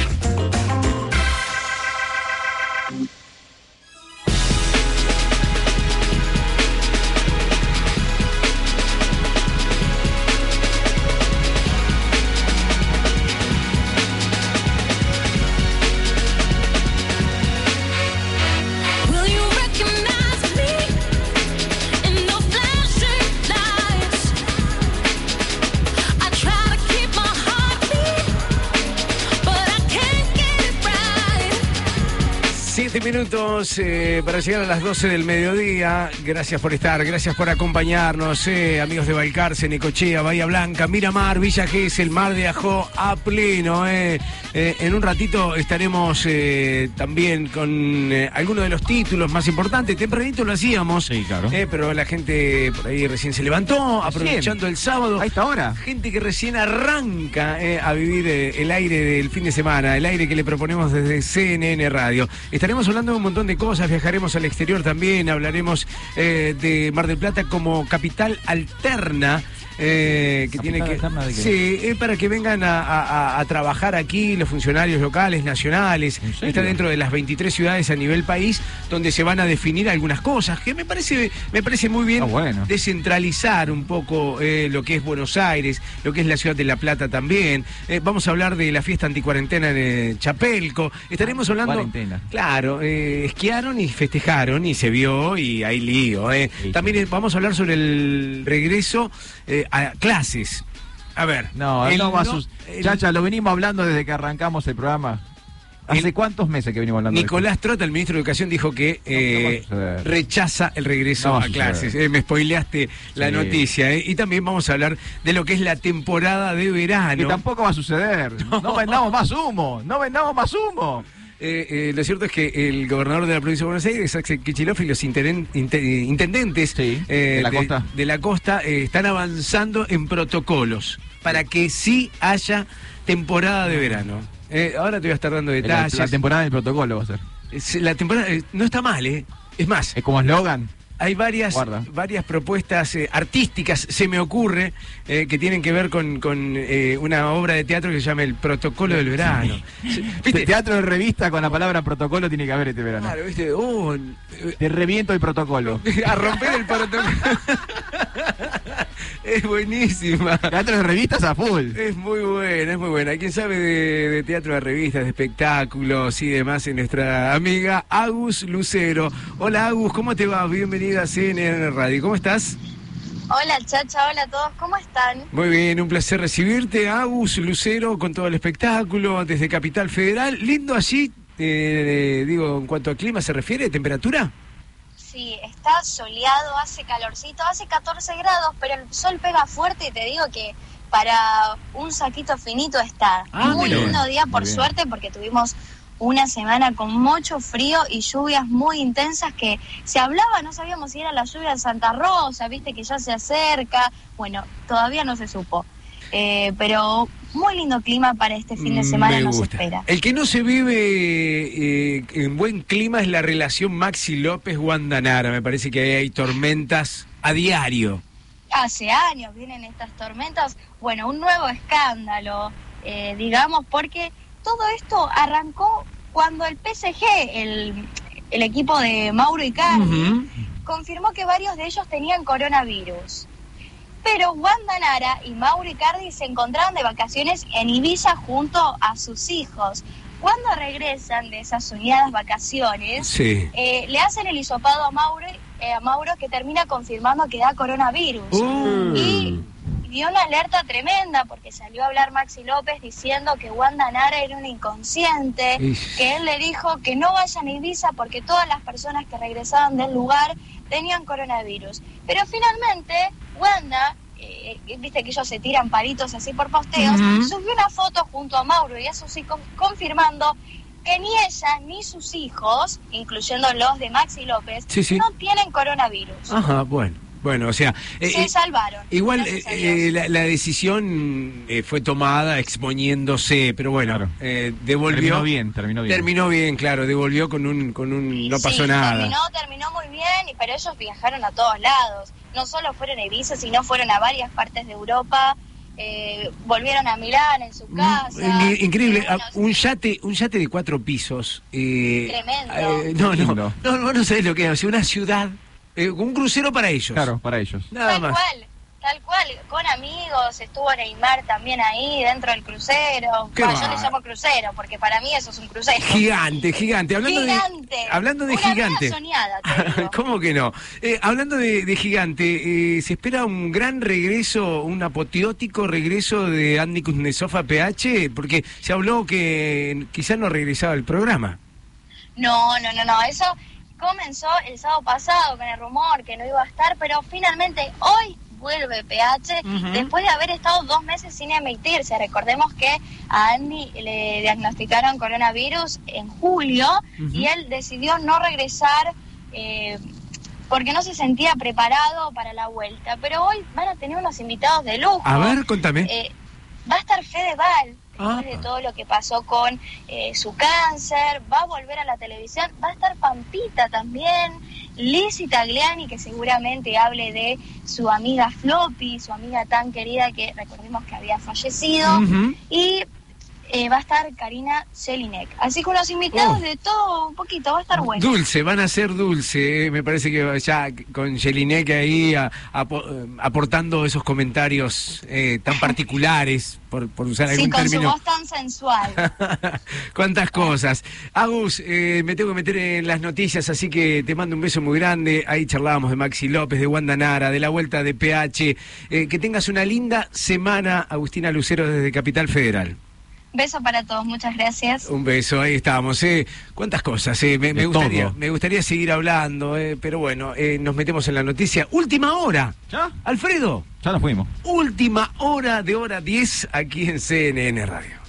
Speaker 1: Minutos eh, para llegar a las 12 del mediodía. Gracias por estar, gracias por acompañarnos, eh, amigos de Balcarce, Necochea, Bahía Blanca, Miramar, Villa Gesell, Mar de Ajó, a pleno. eh. Eh, en un ratito estaremos también con algunos de los títulos más importantes. Tempranito lo hacíamos, eh, pero la gente por ahí recién se levantó, aprovechando el sábado. A esta hora. Gente que recién arranca a vivir el aire del fin de semana, el aire que le proponemos desde CNN Radio. Estaremos estaremos un montón de cosas, viajaremos al exterior también, hablaremos eh, de Mar del Plata como capital alterna. Eh, que tiene que
Speaker 2: de
Speaker 1: sí eh, para que vengan a, a- a trabajar aquí los funcionarios locales nacionales. Está dentro de las 23 ciudades a nivel país donde se van a definir algunas cosas que me parece me parece muy bien descentralizar un poco eh, lo que es Buenos Aires lo que es la ciudad de La Plata también. Eh, vamos a hablar de la fiesta anticuarentena en Chapelco. Estaremos hablando
Speaker 2: Cuarentena.
Speaker 1: Claro, esquiaron y festejaron y se vio y hay lío. También vamos a hablar sobre el regreso eh, a clases. A ver.
Speaker 2: No, no va a
Speaker 1: no-
Speaker 2: sus...
Speaker 1: el-
Speaker 2: Chacha, lo venimos hablando desde que arrancamos el programa. ¿Hace cuántos meses que venimos hablando
Speaker 1: Nicolás Trota, el ministro de Educación, dijo que eh, rechaza el regreso
Speaker 2: No a
Speaker 1: clases. Eh, me spoileaste la
Speaker 2: Sí.
Speaker 1: noticia. eh. Y también vamos a hablar de lo que es la temporada de verano.
Speaker 2: Que tampoco va a suceder. No, vendamos más humo. No vendamos más humo.
Speaker 1: Eh, eh, lo cierto es que el gobernador de la provincia de Buenos Aires, Axel Kicillof, y los interen- intendentes eh,
Speaker 2: de la costa.
Speaker 1: de la costa, eh, están avanzando en protocolos para que sí haya temporada de verano. Eh, ahora te voy a estar dando detalles.
Speaker 2: la temporada del protocolo va a ser.
Speaker 1: Es- La temporada no está mal, ¿eh? Es más.
Speaker 2: Es como eslogan.
Speaker 1: Hay varias,
Speaker 2: Guarda.
Speaker 1: varias propuestas eh, artísticas, se me ocurre, eh, que tienen que ver con, con, eh, una obra de teatro que se llama El Protocolo del Verano.
Speaker 2: ¿Viste? Teatro de revista con la palabra protocolo tiene que haber este verano.
Speaker 1: Claro, ¿viste? Oh,
Speaker 2: Te reviento el protocolo.
Speaker 1: a romper el protocolo. es buenísima.
Speaker 2: Teatro de revistas a full.
Speaker 1: Es muy buena, es muy buena. ¿Quién sabe de, de teatro de revistas, de espectáculos y demás? Es nuestra amiga Agus Lucero. Hola Agus, ¿cómo te va? Bienvenida a CNN Radio. ¿Cómo estás?
Speaker 29: Hola Chacha, hola a todos, ¿cómo están?
Speaker 1: Muy bien, un placer recibirte, Agus Lucero, con todo el espectáculo desde Capital Federal. Lindo allí, eh, digo, en cuanto a clima se refiere, temperatura.
Speaker 29: Sí, está soleado, hace calorcito, hace 14 grados, pero el sol pega fuerte y te digo que para un saquito finito está.
Speaker 30: Ah,
Speaker 29: Muy lindo día, por
Speaker 30: Muy bien.
Speaker 29: suerte, porque tuvimos una semana con mucho frío y lluvias muy intensas que se hablaba, no sabíamos si era la lluvia de Santa Rosa, viste que ya se acerca. Bueno, todavía no se supo. Eh, pero muy lindo clima para este fin de semana
Speaker 1: Mm, Me
Speaker 29: nos espera.
Speaker 1: El que no se vive eh, en buen clima es la relación Maxi López-Wanda Nara. Me parece que ahí hay tormentas a diario.
Speaker 29: hace años vienen estas tormentas, bueno, un nuevo escándalo, eh, digamos, porque todo esto arrancó cuando el PSG, el, el equipo de Mauro Icardi, confirmó que varios de ellos tenían coronavirus. Pero Wanda Nara y Mauro Icardi se encontraban de vacaciones en Ibiza junto a sus hijos. Cuando regresan de esas soñadas vacaciones,
Speaker 1: Sí.
Speaker 29: eh, le hacen el hisopado a Mauro, eh, a Mauro que termina confirmando que da coronavirus. Y dio una alerta tremenda porque salió a hablar Maxi López diciendo que Wanda Nara era un inconsciente,
Speaker 30: Ish.
Speaker 29: que él le dijo que no vayan a Ibiza porque todas las personas que regresaban del lugar tenían coronavirus. Pero finalmente Wanda, eh, viste que ellos se tiran palitos así por posteos, subió una foto junto a Mauro y a sus hijos confirmando que ni ella ni sus hijos, incluyendo los de Maxi López,
Speaker 1: Sí, sí.
Speaker 29: no tienen coronavirus.
Speaker 1: Ajá, bueno. Bueno, o sea, eh,
Speaker 29: Se
Speaker 1: eh,
Speaker 29: salvaron.
Speaker 1: igual eh, eh, la, la decisión eh, fue tomada exponiéndose, pero bueno, eh, devolvió.
Speaker 2: Terminó bien, terminó bien.
Speaker 1: Terminó bien, claro, devolvió con un, con un, no pasó
Speaker 29: Sí,
Speaker 1: nada.
Speaker 29: Terminó, terminó muy bien, y- pero ellos viajaron a todos lados. No solo fueron a Ibiza, sino fueron a varias partes de Europa. eh, volvieron a Milán en su casa.
Speaker 1: Eh, Increíble,
Speaker 29: Eh, bueno,
Speaker 1: ah, un yate, un yate de cuatro pisos. eh,
Speaker 29: Tremendo.
Speaker 1: eh, no, no, no, no, no sabes lo que es, o sea, una ciudad, eh, un crucero para ellos.
Speaker 2: Claro, para ellos.
Speaker 1: Nada
Speaker 29: tal
Speaker 1: más.
Speaker 29: cual, tal cual. Con amigos, estuvo Neymar también ahí dentro del crucero.
Speaker 1: Qué
Speaker 29: Bueno, yo le llamo crucero, porque para mí eso es un crucero.
Speaker 1: Gigante, gigante. Hablando
Speaker 29: Gigante.
Speaker 1: de, hablando de
Speaker 29: Una vida
Speaker 1: gigante.
Speaker 29: soñada, te digo.
Speaker 1: ¿Cómo que no? Eh, hablando de, de gigante, eh, se espera un gran regreso, un apoteótico regreso de Andy Kuznetsov a PH, porque se habló que quizás no regresaba al programa.
Speaker 29: No, no, no, no. Eso comenzó el sábado pasado con el rumor que no iba a estar, pero finalmente hoy vuelve PH después de haber estado dos meses sin emitirse. Recordemos que a Andy le diagnosticaron coronavirus en julio y él decidió no regresar eh, porque no se sentía preparado para la vuelta. Pero hoy van a tener unos invitados de lujo.
Speaker 1: A ver, contame.
Speaker 29: Eh, va a estar Fedeval, después de todo lo que pasó con eh, su cáncer, va a volver a la televisión, va a estar Pampita también, Lizzie Tagliani, que seguramente hable de su amiga Floppy, su amiga tan querida que recordemos que había fallecido, y eh, va a estar Karina Jelinek. Así que unos invitados
Speaker 1: Oh.
Speaker 29: de todo un poquito, va a estar bueno.
Speaker 1: Dulce, van a ser dulce. eh, Me parece que ya con Jelinek ahí a- eh, aportando esos comentarios eh, tan particulares, por, por usar
Speaker 29: Sí,
Speaker 1: algún
Speaker 29: con su voz tan sensual.
Speaker 1: Cuántas cosas. Agus, eh, me tengo que meter en las noticias, así que te mando un beso muy grande. Ahí charlábamos de Maxi López, de Wanda Nara, de la vuelta de PH. Eh, que tengas una linda semana, Agustina Lucero, desde Capital Federal.
Speaker 29: Beso para todos, muchas gracias.
Speaker 1: Un beso, ahí estamos. Eh. Cuántas cosas, eh. me, gustaría, me gustaría seguir hablando, eh, pero bueno, eh, nos metemos en la noticia. Última hora. ¿Ya? Alfredo.
Speaker 2: Ya nos fuimos.
Speaker 1: Última hora de hora 10 aquí en CNN Radio.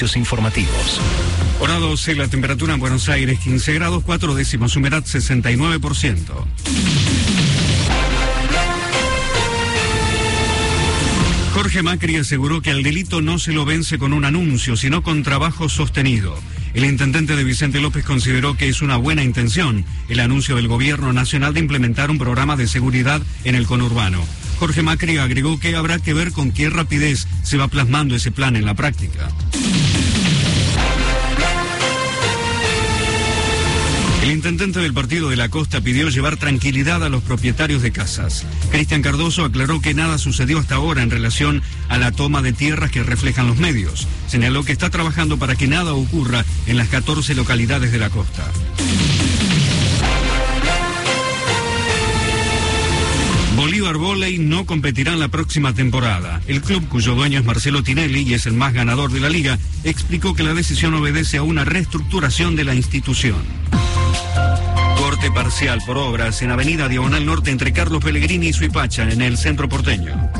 Speaker 6: Servicios informativos.
Speaker 8: Hora 12, la temperatura en Buenos Aires 15 grados 4 décimas, humedad 69%. Jorge Macri aseguró que al delito no se lo vence con un anuncio, sino con trabajo sostenido. El intendente de Vicente López consideró que es una buena intención el anuncio del gobierno nacional de implementar un programa de seguridad en el conurbano. Jorge Macri agregó que habrá que ver con qué rapidez se va plasmando ese plan en la práctica. El intendente del Partido de la Costa pidió llevar tranquilidad a los propietarios de casas. Cristian Cardoso aclaró que nada sucedió hasta ahora en relación a la toma de tierras que reflejan los medios. Señaló que está trabajando para que nada ocurra en las 14 localidades de la costa. Volley no competirá en la próxima temporada. El club, cuyo dueño es Marcelo Tinelli y es el más ganador de la liga, explicó que la decisión obedece a una reestructuración de la institución. Corte parcial por obras en Avenida Diagonal Norte entre Carlos Pellegrini y Suipacha, en el centro porteño.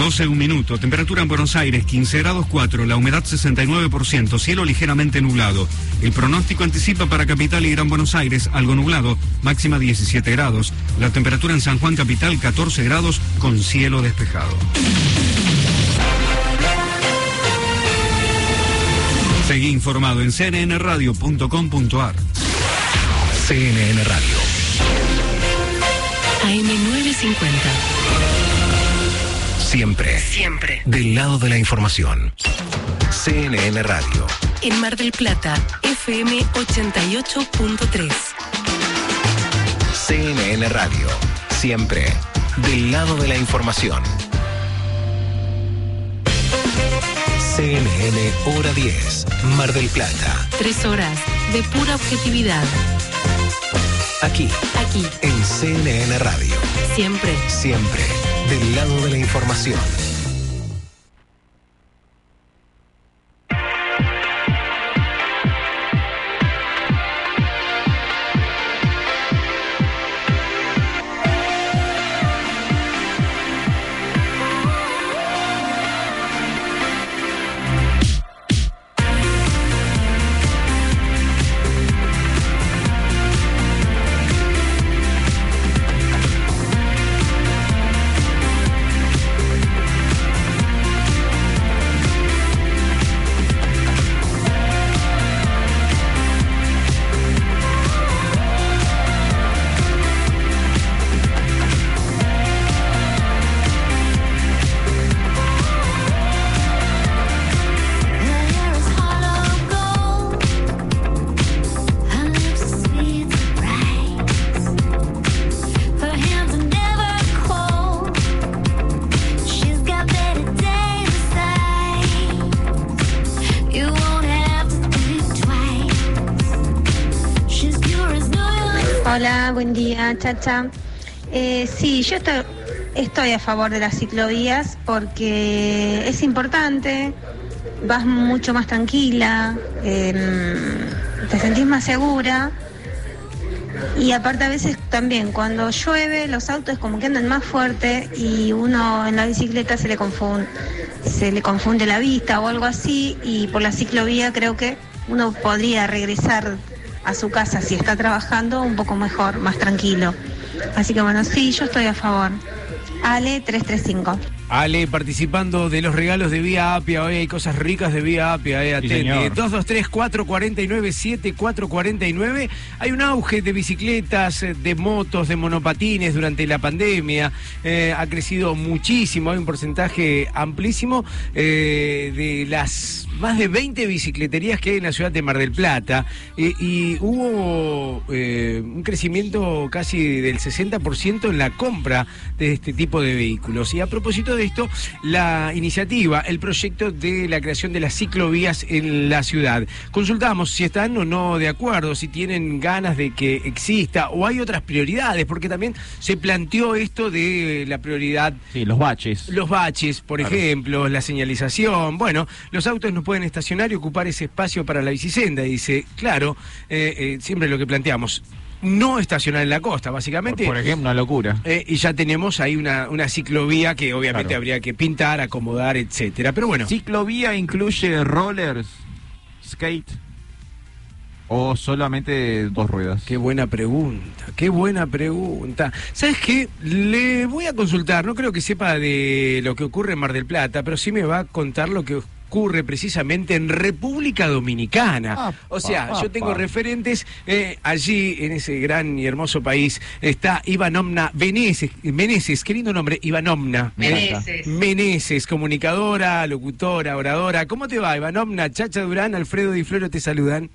Speaker 8: 12 un minuto, temperatura en Buenos Aires 15 grados 4, la humedad 69%, cielo ligeramente nublado. El pronóstico anticipa para Capital y Gran Buenos Aires algo nublado, máxima 17 grados. La temperatura en San Juan Capital 14 grados con cielo despejado. Seguí informado en cnnradio.com.ar.
Speaker 6: CNN Radio.
Speaker 3: AM950.
Speaker 6: Siempre.
Speaker 3: Siempre.
Speaker 6: Del lado de la información. CNN Radio.
Speaker 3: En Mar del Plata, FM 88.3.
Speaker 6: CNN Radio. Siempre. Del lado de la información. CNN Hora 10. Mar del Plata.
Speaker 3: Tres horas de pura objetividad.
Speaker 6: Aquí.
Speaker 3: Aquí.
Speaker 6: En CNN Radio.
Speaker 3: Siempre.
Speaker 6: Siempre. Del lado de la información.
Speaker 31: Buen día, Chacha. Eh, sí, yo estoy, estoy a favor de las ciclovías porque es importante, vas mucho más tranquila, em, te sentís más segura y aparte a veces también cuando llueve los autos como que andan más fuerte y uno en la bicicleta se le confunde, se le confunde la vista o algo así y por la ciclovía creo que uno podría regresar a su casa si está trabajando un poco mejor, más tranquilo. Así que bueno, sí, yo estoy a favor. Ale 335.
Speaker 1: Ale, participando de los regalos de Vía Apia, hoy hay cosas ricas de Vía Apia, eh, atende.
Speaker 2: señor.
Speaker 1: 223-449-7449. Hay un auge de bicicletas, eh, de motos, de monopatines durante la pandemia. Eh, ha crecido muchísimo, hay un porcentaje amplísimo eh, de las más de 20 bicicleterías que hay en la ciudad de Mar del Plata. Eh, y hubo un crecimiento casi del 60% en la compra de este tipo de vehículos. Y a propósito de esto, la iniciativa, el proyecto de la creación de las ciclovías en la ciudad. Consultamos si están o no de acuerdo, si tienen ganas de que exista o hay otras prioridades, porque también se planteó esto de la prioridad.
Speaker 2: Sí, los baches.
Speaker 1: Los baches, por
Speaker 2: Claro.
Speaker 1: ejemplo, la señalización. Bueno, los autos no pueden estacionar y ocupar ese espacio para la bicisenda. Dice, claro, eh, eh, siempre lo que planteamos. No estacionar en la costa, básicamente.
Speaker 2: Por ejemplo, una locura.
Speaker 1: Eh, y ya tenemos ahí una, una ciclovía que obviamente
Speaker 2: Claro.
Speaker 1: habría que pintar, acomodar, etcétera. Pero bueno.
Speaker 2: ¿Ciclovía incluye rollers, skate o solamente dos ruedas?
Speaker 1: Qué buena pregunta, qué buena pregunta. ¿Sabes qué? Le voy a consultar, no creo que sepa de lo que ocurre en Mar del Plata, pero sí me va a contar lo que ocurre precisamente en República Dominicana. o sea, yo tengo referentes eh, allí en ese gran y hermoso país. Está Ivanomna Meneses, Meneses, qué lindo nombre, Ivanomna.
Speaker 30: Meneses.
Speaker 1: Meneses, comunicadora, locutora, oradora. ¿Cómo te va, Ivanomna? Chacha Durán, Alfredo Di Floro te saludan.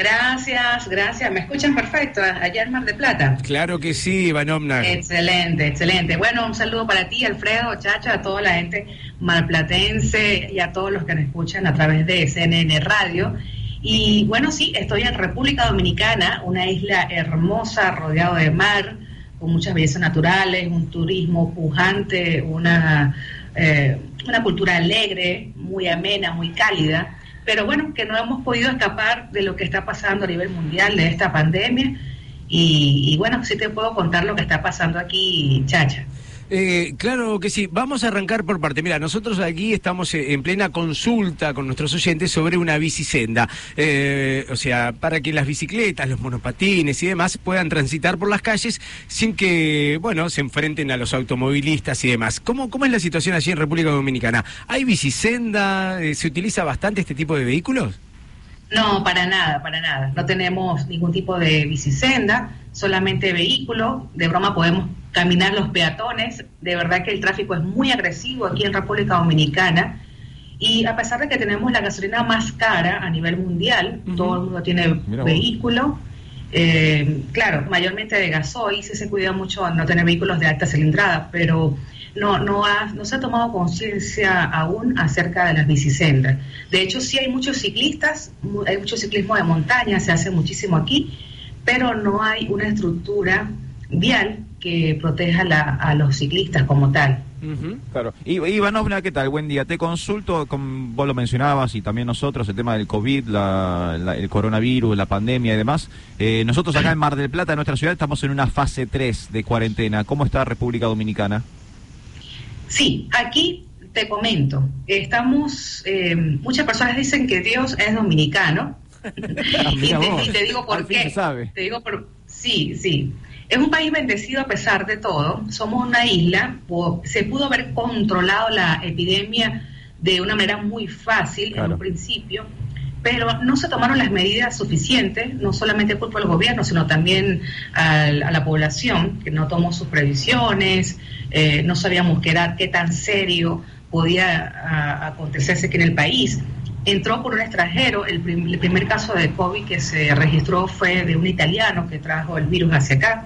Speaker 30: Gracias, gracias. ¿Me escuchan perfecto allá en Mar de Plata?
Speaker 1: Claro que sí, Ivanovna.
Speaker 30: Excelente, excelente. Bueno, un saludo para ti, Alfredo, Chacha, a toda la gente malplatense y a todos los que nos escuchan a través de CNN Radio. Y bueno, sí, estoy en República Dominicana, una isla hermosa, rodeado de mar, con muchas bellezas naturales, un turismo pujante, una, eh, una cultura alegre, muy amena, muy cálida. Pero bueno, que no hemos podido escapar de lo que está pasando a nivel mundial, de esta pandemia. Y, y bueno, sí te puedo contar lo que está pasando aquí, Chacha.
Speaker 1: Eh, claro que sí. Vamos a arrancar por parte. Mira, nosotros aquí estamos eh, en plena consulta con nuestros oyentes sobre una bicisenda. Eh, o sea, para que las bicicletas, los monopatines y demás puedan transitar por las calles sin que, bueno, se enfrenten a los automovilistas y demás. ¿Cómo, cómo es la situación allí en República Dominicana? ¿Hay bicisenda? Eh, ¿Se utiliza bastante este tipo de vehículos?
Speaker 30: No, para nada, para nada. No tenemos ningún tipo de bicisenda, solamente vehículo. De broma podemos caminar los peatones. De verdad que el tráfico es muy agresivo aquí en República Dominicana. Y a pesar de que tenemos la gasolina más cara a nivel mundial, todo el mundo tiene
Speaker 2: Mira
Speaker 30: vehículo. Eh, claro, mayormente de gasoil, sí se cuida mucho no tener vehículos de alta cilindrada, pero no, no, ha- no se ha tomado conciencia aún acerca de las bicisendas. De hecho, sí hay muchos ciclistas, hay mucho ciclismo de montaña, se hace muchísimo aquí, pero no hay una estructura vial que proteja la- a los ciclistas como tal.
Speaker 2: Claro. Y, Ivanovna, ¿qué tal? Buen día. Te consulto, como vos lo mencionabas y también nosotros, el tema del COVID, la- la- el coronavirus, la pandemia y demás. Eh, nosotros acá en Mar del Plata, en nuestra ciudad, estamos en una fase 3 de cuarentena. ¿Cómo está República Dominicana?
Speaker 30: Sí, aquí te comento, estamos, eh, muchas personas dicen que Dios es dominicano. y,
Speaker 2: mira
Speaker 30: te,
Speaker 2: vos,
Speaker 30: y te digo por
Speaker 2: al
Speaker 30: qué.
Speaker 2: sabe.
Speaker 30: Te digo por, sí, sí. Es un país bendecido a pesar de todo. Somos una isla. Se pudo haber controlado la epidemia de una manera muy fácil en un principio, pero no se tomaron las medidas suficientes, no solamente culpa del gobierno, sino también a la población, que no tomó sus previsiones, eh, no sabíamos qué, era, qué tan serio podía a- acontecerse aquí en el país. Entró por un extranjero, el, prim- el primer caso de COVID que se registró fue de un italiano que trajo el virus hacia acá.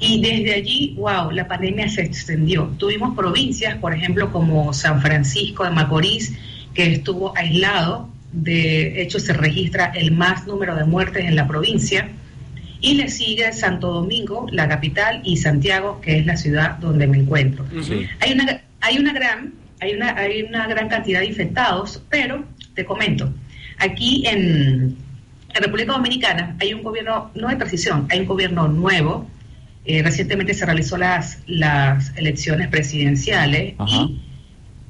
Speaker 30: Y desde allí, wow, la pandemia se extendió. Tuvimos provincias, por ejemplo, como San Francisco de Macorís, que estuvo aislado. De hecho, se registra el más número de muertes en la provincia. y le sigue Santo Domingo, la capital, y Santiago, que es la ciudad donde me encuentro. Hay una, hay una gran, hay una, hay una gran cantidad de infectados, pero te comento, aquí en, en República Dominicana hay un gobierno, no de transición, hay un gobierno nuevo. Eh, recientemente se realizó las, las elecciones presidenciales y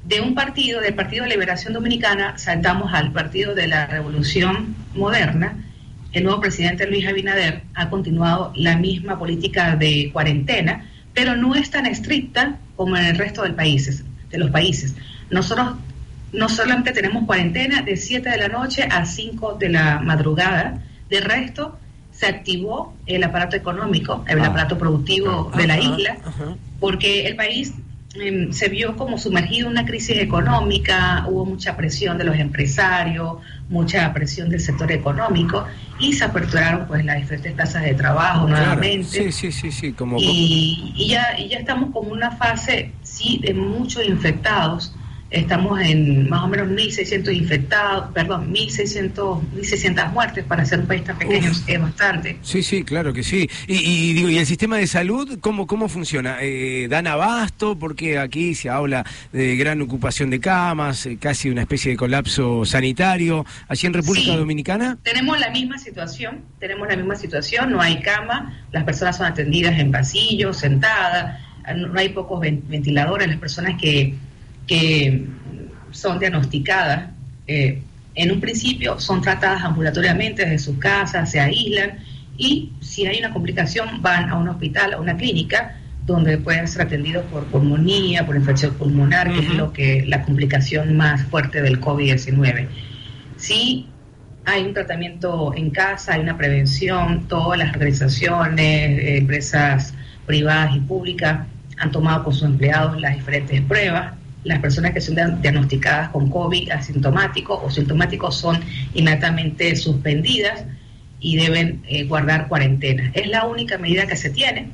Speaker 30: de un partido, del Partido de Liberación Dominicana, saltamos al Partido de la Revolución Moderna. El nuevo presidente Luis Abinader ha continuado la misma política de cuarentena, pero no es tan estricta como en el resto del países, de los países. Nosotros no solamente tenemos cuarentena de 7 de la noche a 5 de la madrugada, de resto se activó el aparato económico, el
Speaker 1: Ah.
Speaker 30: aparato productivo de la
Speaker 1: Ajá,
Speaker 30: isla, porque el país em, se vio como sumergido en una crisis económica, hubo mucha presión de los empresarios, mucha presión del sector económico y se aperturaron pues las diferentes plazas de trabajo
Speaker 1: Claro.
Speaker 30: nuevamente
Speaker 1: Sí, sí, sí, sí, como...
Speaker 30: y, y ya, y ya estamos como una fase, sí, de muchos infectados. Estamos en más o menos 1.600 infectados, perdón, 1.600, 1.600 muertes para ser un país tan pequeño, es bastante.
Speaker 1: Sí, sí, claro que sí. Y, y digo, ¿y el sistema de salud cómo, cómo funciona? Eh, ¿Dan abasto? Porque aquí se habla de gran ocupación de camas, eh, casi una especie de colapso sanitario. ¿Allí en República
Speaker 30: Sí.
Speaker 1: Dominicana?
Speaker 30: Tenemos la misma situación, tenemos la misma situación, no hay cama, las personas son atendidas en pasillos, sentadas, no hay pocos ven- ventiladores, las personas que, que son diagnosticadas eh, en un principio son tratadas ambulatoriamente desde sus casas, se aíslan y si hay una complicación van a un hospital, a una clínica donde pueden ser atendidos por pulmonía, por infección pulmonar, que es lo que la complicación más fuerte del COVID-19. Sí, hay un tratamiento en casa, hay una prevención, todas las organizaciones, eh, empresas privadas y públicas han tomado con sus empleados las diferentes pruebas. Las personas que son diag- diagnosticadas con COVID asintomáticos o sintomáticos son inmediatamente suspendidas y deben eh, guardar cuarentena. Es la única medida que se tiene.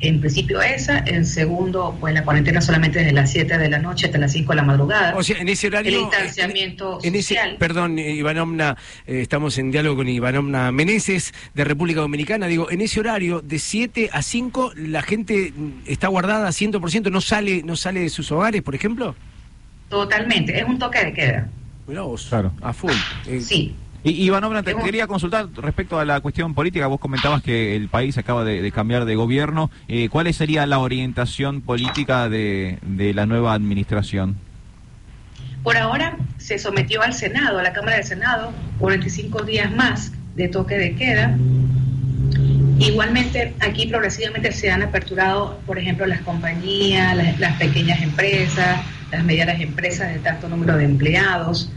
Speaker 30: En principio esa, en segundo, pues la cuarentena solamente desde las 7 de la noche hasta las 5 de la madrugada.
Speaker 1: O sea, en ese horario...
Speaker 30: El distanciamiento
Speaker 1: En ese,
Speaker 30: social.
Speaker 1: perdón, eh, Ivanomna, eh, estamos en diálogo con Ivanomna Meneses de República Dominicana. Digo, en ese horario de 7 a 5, la gente mm, está guardada 100%, no sale, no sale de sus hogares, por ejemplo.
Speaker 30: Totalmente, es un toque de queda.
Speaker 1: Mirá vos,
Speaker 2: Claro.
Speaker 1: a full. Eh,
Speaker 30: Sí.
Speaker 2: Y Ivanovna, te quería consultar respecto a la cuestión política. Vos comentabas que el país acaba de, de cambiar de gobierno. Eh, ¿Cuál sería la orientación política de, de la nueva administración?
Speaker 30: Por ahora se sometió al Senado, a la Cámara del Senado, 45 días más de toque de queda. Igualmente, aquí progresivamente se han aperturado, por ejemplo, las compañías, las, las pequeñas empresas, las medianas empresas de tanto número de empleados.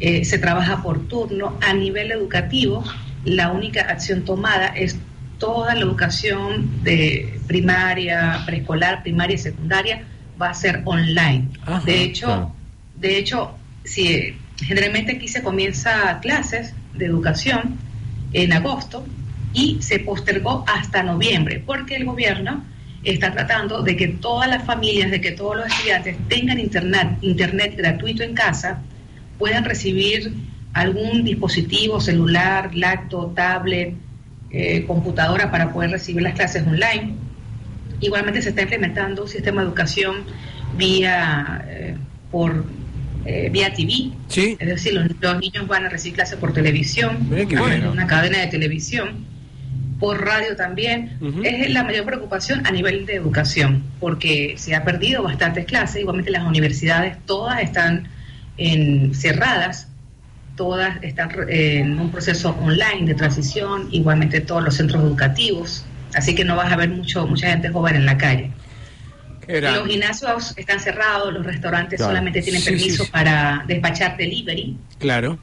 Speaker 30: Eh, se trabaja por turno. A nivel educativo, la única acción tomada es toda la educación de primaria, preescolar, primaria y secundaria va a ser online.
Speaker 1: Ajá,
Speaker 30: de hecho,
Speaker 1: claro.
Speaker 30: de hecho, si generalmente aquí se comienza clases de educación en agosto y se postergó hasta noviembre porque el gobierno está tratando de que todas las familias, de que todos los estudiantes tengan internet, internet gratuito en casa, puedan recibir algún dispositivo celular, laptop, tablet, eh, computadora para poder recibir las clases online. Igualmente se está implementando un sistema de educación vía eh, por eh, vía TV,
Speaker 1: Sí.
Speaker 30: es decir, los, los niños van a recibir clases por televisión,
Speaker 1: bueno.
Speaker 30: una cadena de televisión, por radio también. Es la mayor preocupación a nivel de educación, porque se ha perdido bastantes clases, igualmente las universidades todas están en, cerradas, todas están eh, en un proceso online de transición, igualmente todos los centros educativos, así que no vas a ver mucho mucha gente joven en la calle.
Speaker 1: Era-
Speaker 30: Los gimnasios están cerrados, los restaurantes
Speaker 1: Claro.
Speaker 30: solamente tienen
Speaker 1: Sí,
Speaker 30: permiso
Speaker 1: sí, sí.
Speaker 30: para despachar delivery.
Speaker 1: Claro.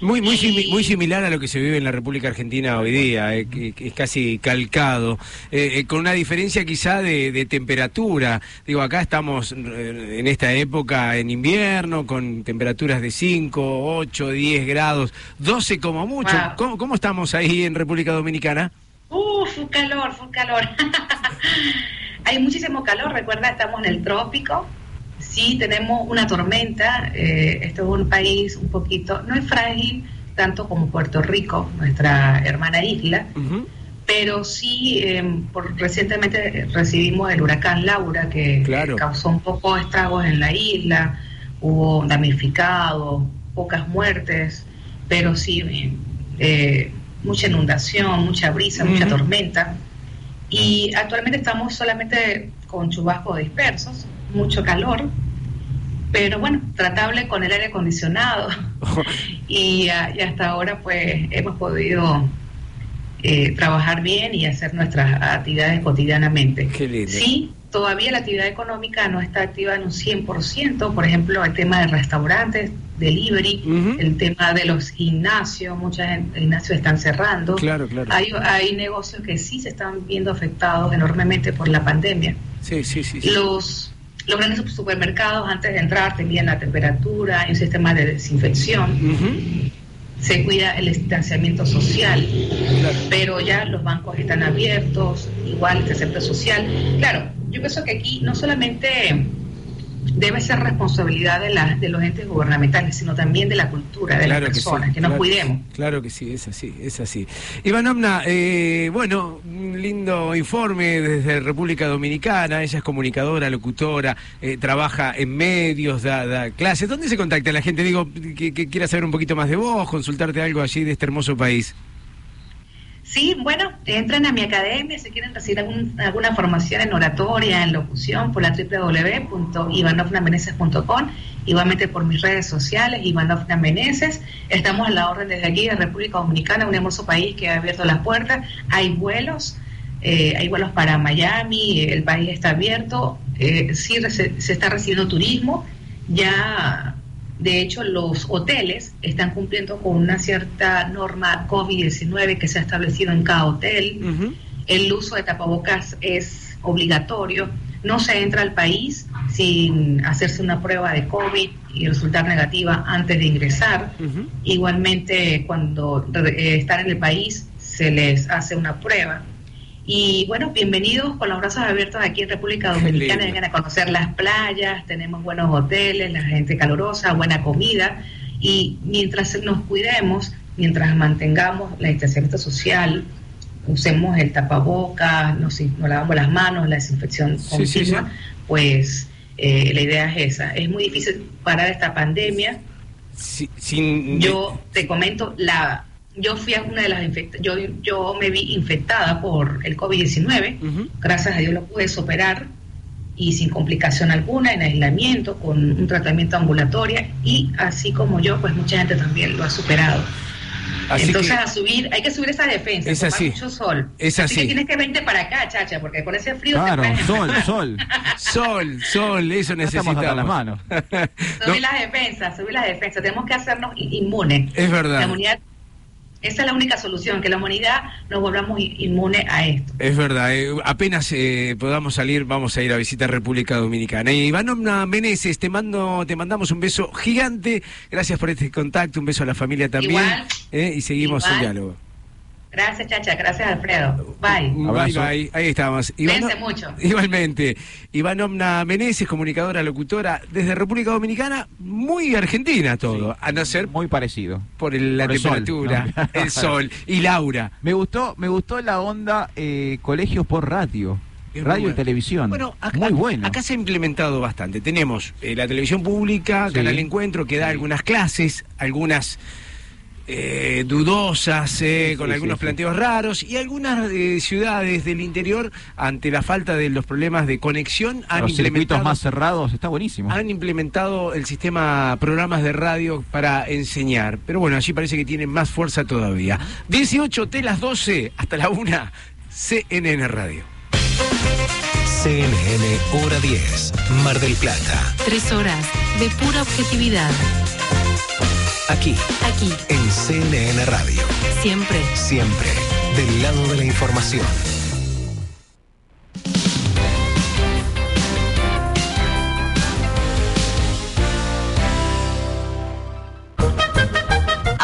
Speaker 1: Muy, muy, muy similar a lo que se vive en la República Argentina hoy día, eh, es casi calcado, eh, eh, con una diferencia quizá de, de temperatura. Digo, acá estamos eh, en esta época en invierno, con temperaturas de 5, 8, 10 grados, 12 como mucho.
Speaker 30: Wow.
Speaker 1: ¿Cómo, cómo estamos ahí en República Dominicana?
Speaker 30: Uf, un calor, un calor. Hay muchísimo calor, recuerda, estamos en el trópico. Sí, tenemos una tormenta. eh, esto es un país un poquito, no es frágil, tanto como Puerto Rico, nuestra hermana isla, pero sí eh, por- recientemente recibimos el huracán Laura que causó un poco estragos en la isla, hubo damnificados, pocas muertes, pero sí eh, eh, mucha inundación, mucha brisa, mucha tormenta. Y actualmente estamos solamente con chubascos dispersos, mucho calor, pero bueno, tratable con el aire acondicionado. y, ah, y hasta ahora pues hemos podido eh, trabajar bien y hacer nuestras actividades cotidianamente. Sí, todavía la actividad económica no está activa en un 100%, por ejemplo, el tema de restaurantes, delivery, el tema de los gimnasios, muchos gimnasios están cerrando.
Speaker 1: Claro, claro.
Speaker 30: Hay, hay negocios que sí se están viendo afectados enormemente por la pandemia.
Speaker 1: Sí, sí, sí. sí.
Speaker 30: Los, los grandes supermercados antes de entrar tenían la temperatura, hay un sistema de desinfección, se cuida el distanciamiento social, pero ya los bancos están abiertos, igual el distanciamiento social. Claro, yo pienso que aquí no solamente debe ser responsabilidad de, la- de los entes gubernamentales, sino también de la cultura, de
Speaker 1: Claro
Speaker 30: las
Speaker 1: que sí,
Speaker 30: personas, que, nos
Speaker 1: claro.
Speaker 30: cuidemos.
Speaker 1: Claro que sí, es así, es así. Iván Omna, eh, bueno, un lindo informe desde República Dominicana. Ella es comunicadora, locutora, eh, trabaja en medios, da, da clases. ¿Dónde se contacta la gente? Digo, que, que quiera saber un poquito más de vos, consultarte algo allí de este hermoso país.
Speaker 30: Sí, bueno, entren a mi academia si quieren recibir algún- alguna formación en oratoria, en locución, por la www.ivanovnameneses.com, igualmente por mis redes sociales, Ivanovna Meneses. Estamos a la orden desde aquí de República Dominicana, un hermoso país que ha abierto las puertas. Hay vuelos, eh, hay vuelos para Miami, el país está abierto, eh, sí rece- se está recibiendo turismo, ya de hecho, los hoteles están cumpliendo con una cierta norma COVID-19 que se ha establecido en cada hotel. El uso de tapabocas es obligatorio. No se entra al país sin hacerse una prueba de COVID y resultar negativa antes de ingresar. Igualmente, cuando eh, están en el país, se les hace una prueba. Y bueno, bienvenidos con los brazos abiertos aquí en República Dominicana. Vengan a conocer las playas, tenemos buenos hoteles, la gente calurosa, buena comida. Y mientras nos cuidemos, mientras mantengamos la distanciamiento social, usemos el tapaboca, nos, nos lavamos las manos, la desinfección
Speaker 1: Sí, sí,
Speaker 30: continua, pues eh, la idea es esa. Es muy difícil parar esta pandemia.
Speaker 1: sin,
Speaker 30: Yo te comento, la yo fui a una de las infectadas, yo, yo me vi infectada por el COVID-19, gracias a Dios lo pude superar y sin complicación alguna, en aislamiento, con un tratamiento ambulatorio y así como yo, pues mucha gente también lo ha superado.
Speaker 1: Así
Speaker 30: Entonces
Speaker 1: que-
Speaker 30: a subir, hay que subir esa defensa,
Speaker 1: Es
Speaker 30: tomar
Speaker 1: así.
Speaker 30: mucho sol.
Speaker 1: Es
Speaker 30: que
Speaker 1: así.
Speaker 30: tienes que vente para acá, chacha, porque con ese frío
Speaker 1: Claro,
Speaker 30: te
Speaker 1: sol,
Speaker 2: sol.
Speaker 1: Sol, sol, eso
Speaker 2: No
Speaker 1: necesitamos.
Speaker 2: hasta las manos.
Speaker 30: Subir las defensas, subir las defensas. Tenemos que hacernos inmunes.
Speaker 1: Es verdad.
Speaker 30: La inmunidad, esa es la única solución, que la humanidad nos volvamos inmune a esto.
Speaker 1: Es verdad, eh, apenas eh, podamos salir, vamos a ir a visitar República Dominicana. Y Ivanovna Meneses, te mando, te mandamos un beso gigante. Gracias por este contacto, un beso a la familia también.
Speaker 30: Igual.
Speaker 1: eh, y seguimos
Speaker 30: Igual.
Speaker 1: el diálogo.
Speaker 30: Gracias, chacha. Gracias, Alfredo. Bye.
Speaker 1: Bye, bye. Ahí estamos.
Speaker 30: Cuídense mucho.
Speaker 1: Igualmente. Ivanovna Meneses, comunicadora, locutora desde República Dominicana, muy argentina todo, a no ser
Speaker 2: muy parecido
Speaker 1: por el- la
Speaker 2: Por el sol,
Speaker 1: temperatura,
Speaker 2: ¿no?
Speaker 1: el sol y Laura.
Speaker 2: Me gustó, me gustó la onda eh, colegios por radio,
Speaker 1: Es
Speaker 2: radio y televisión.
Speaker 1: Bueno, acá,
Speaker 2: muy bueno.
Speaker 1: acá se ha implementado bastante. Tenemos eh, la televisión pública,
Speaker 2: Sí.
Speaker 1: Canal Encuentro, que da algunas clases, algunas eh, dudosas, eh, con
Speaker 2: sí,
Speaker 1: algunos
Speaker 2: sí.
Speaker 1: planteos raros, y algunas eh, ciudades del interior, ante la falta de los problemas de conexión, han
Speaker 2: Los circuitos
Speaker 1: implementado,
Speaker 2: más cerrados, está buenísimo.
Speaker 1: han implementado el sistema programas de radio para enseñar. Pero bueno, allí parece que tienen más fuerza todavía. 18 de las 12 hasta la 1, CNN Radio.
Speaker 6: CNN Hora 10, Mar del Plata.
Speaker 3: Tres horas de pura objetividad.
Speaker 6: Aquí,
Speaker 3: Aquí,
Speaker 6: en CNN Radio.
Speaker 3: siempre.
Speaker 6: Siempre, del lado de la información.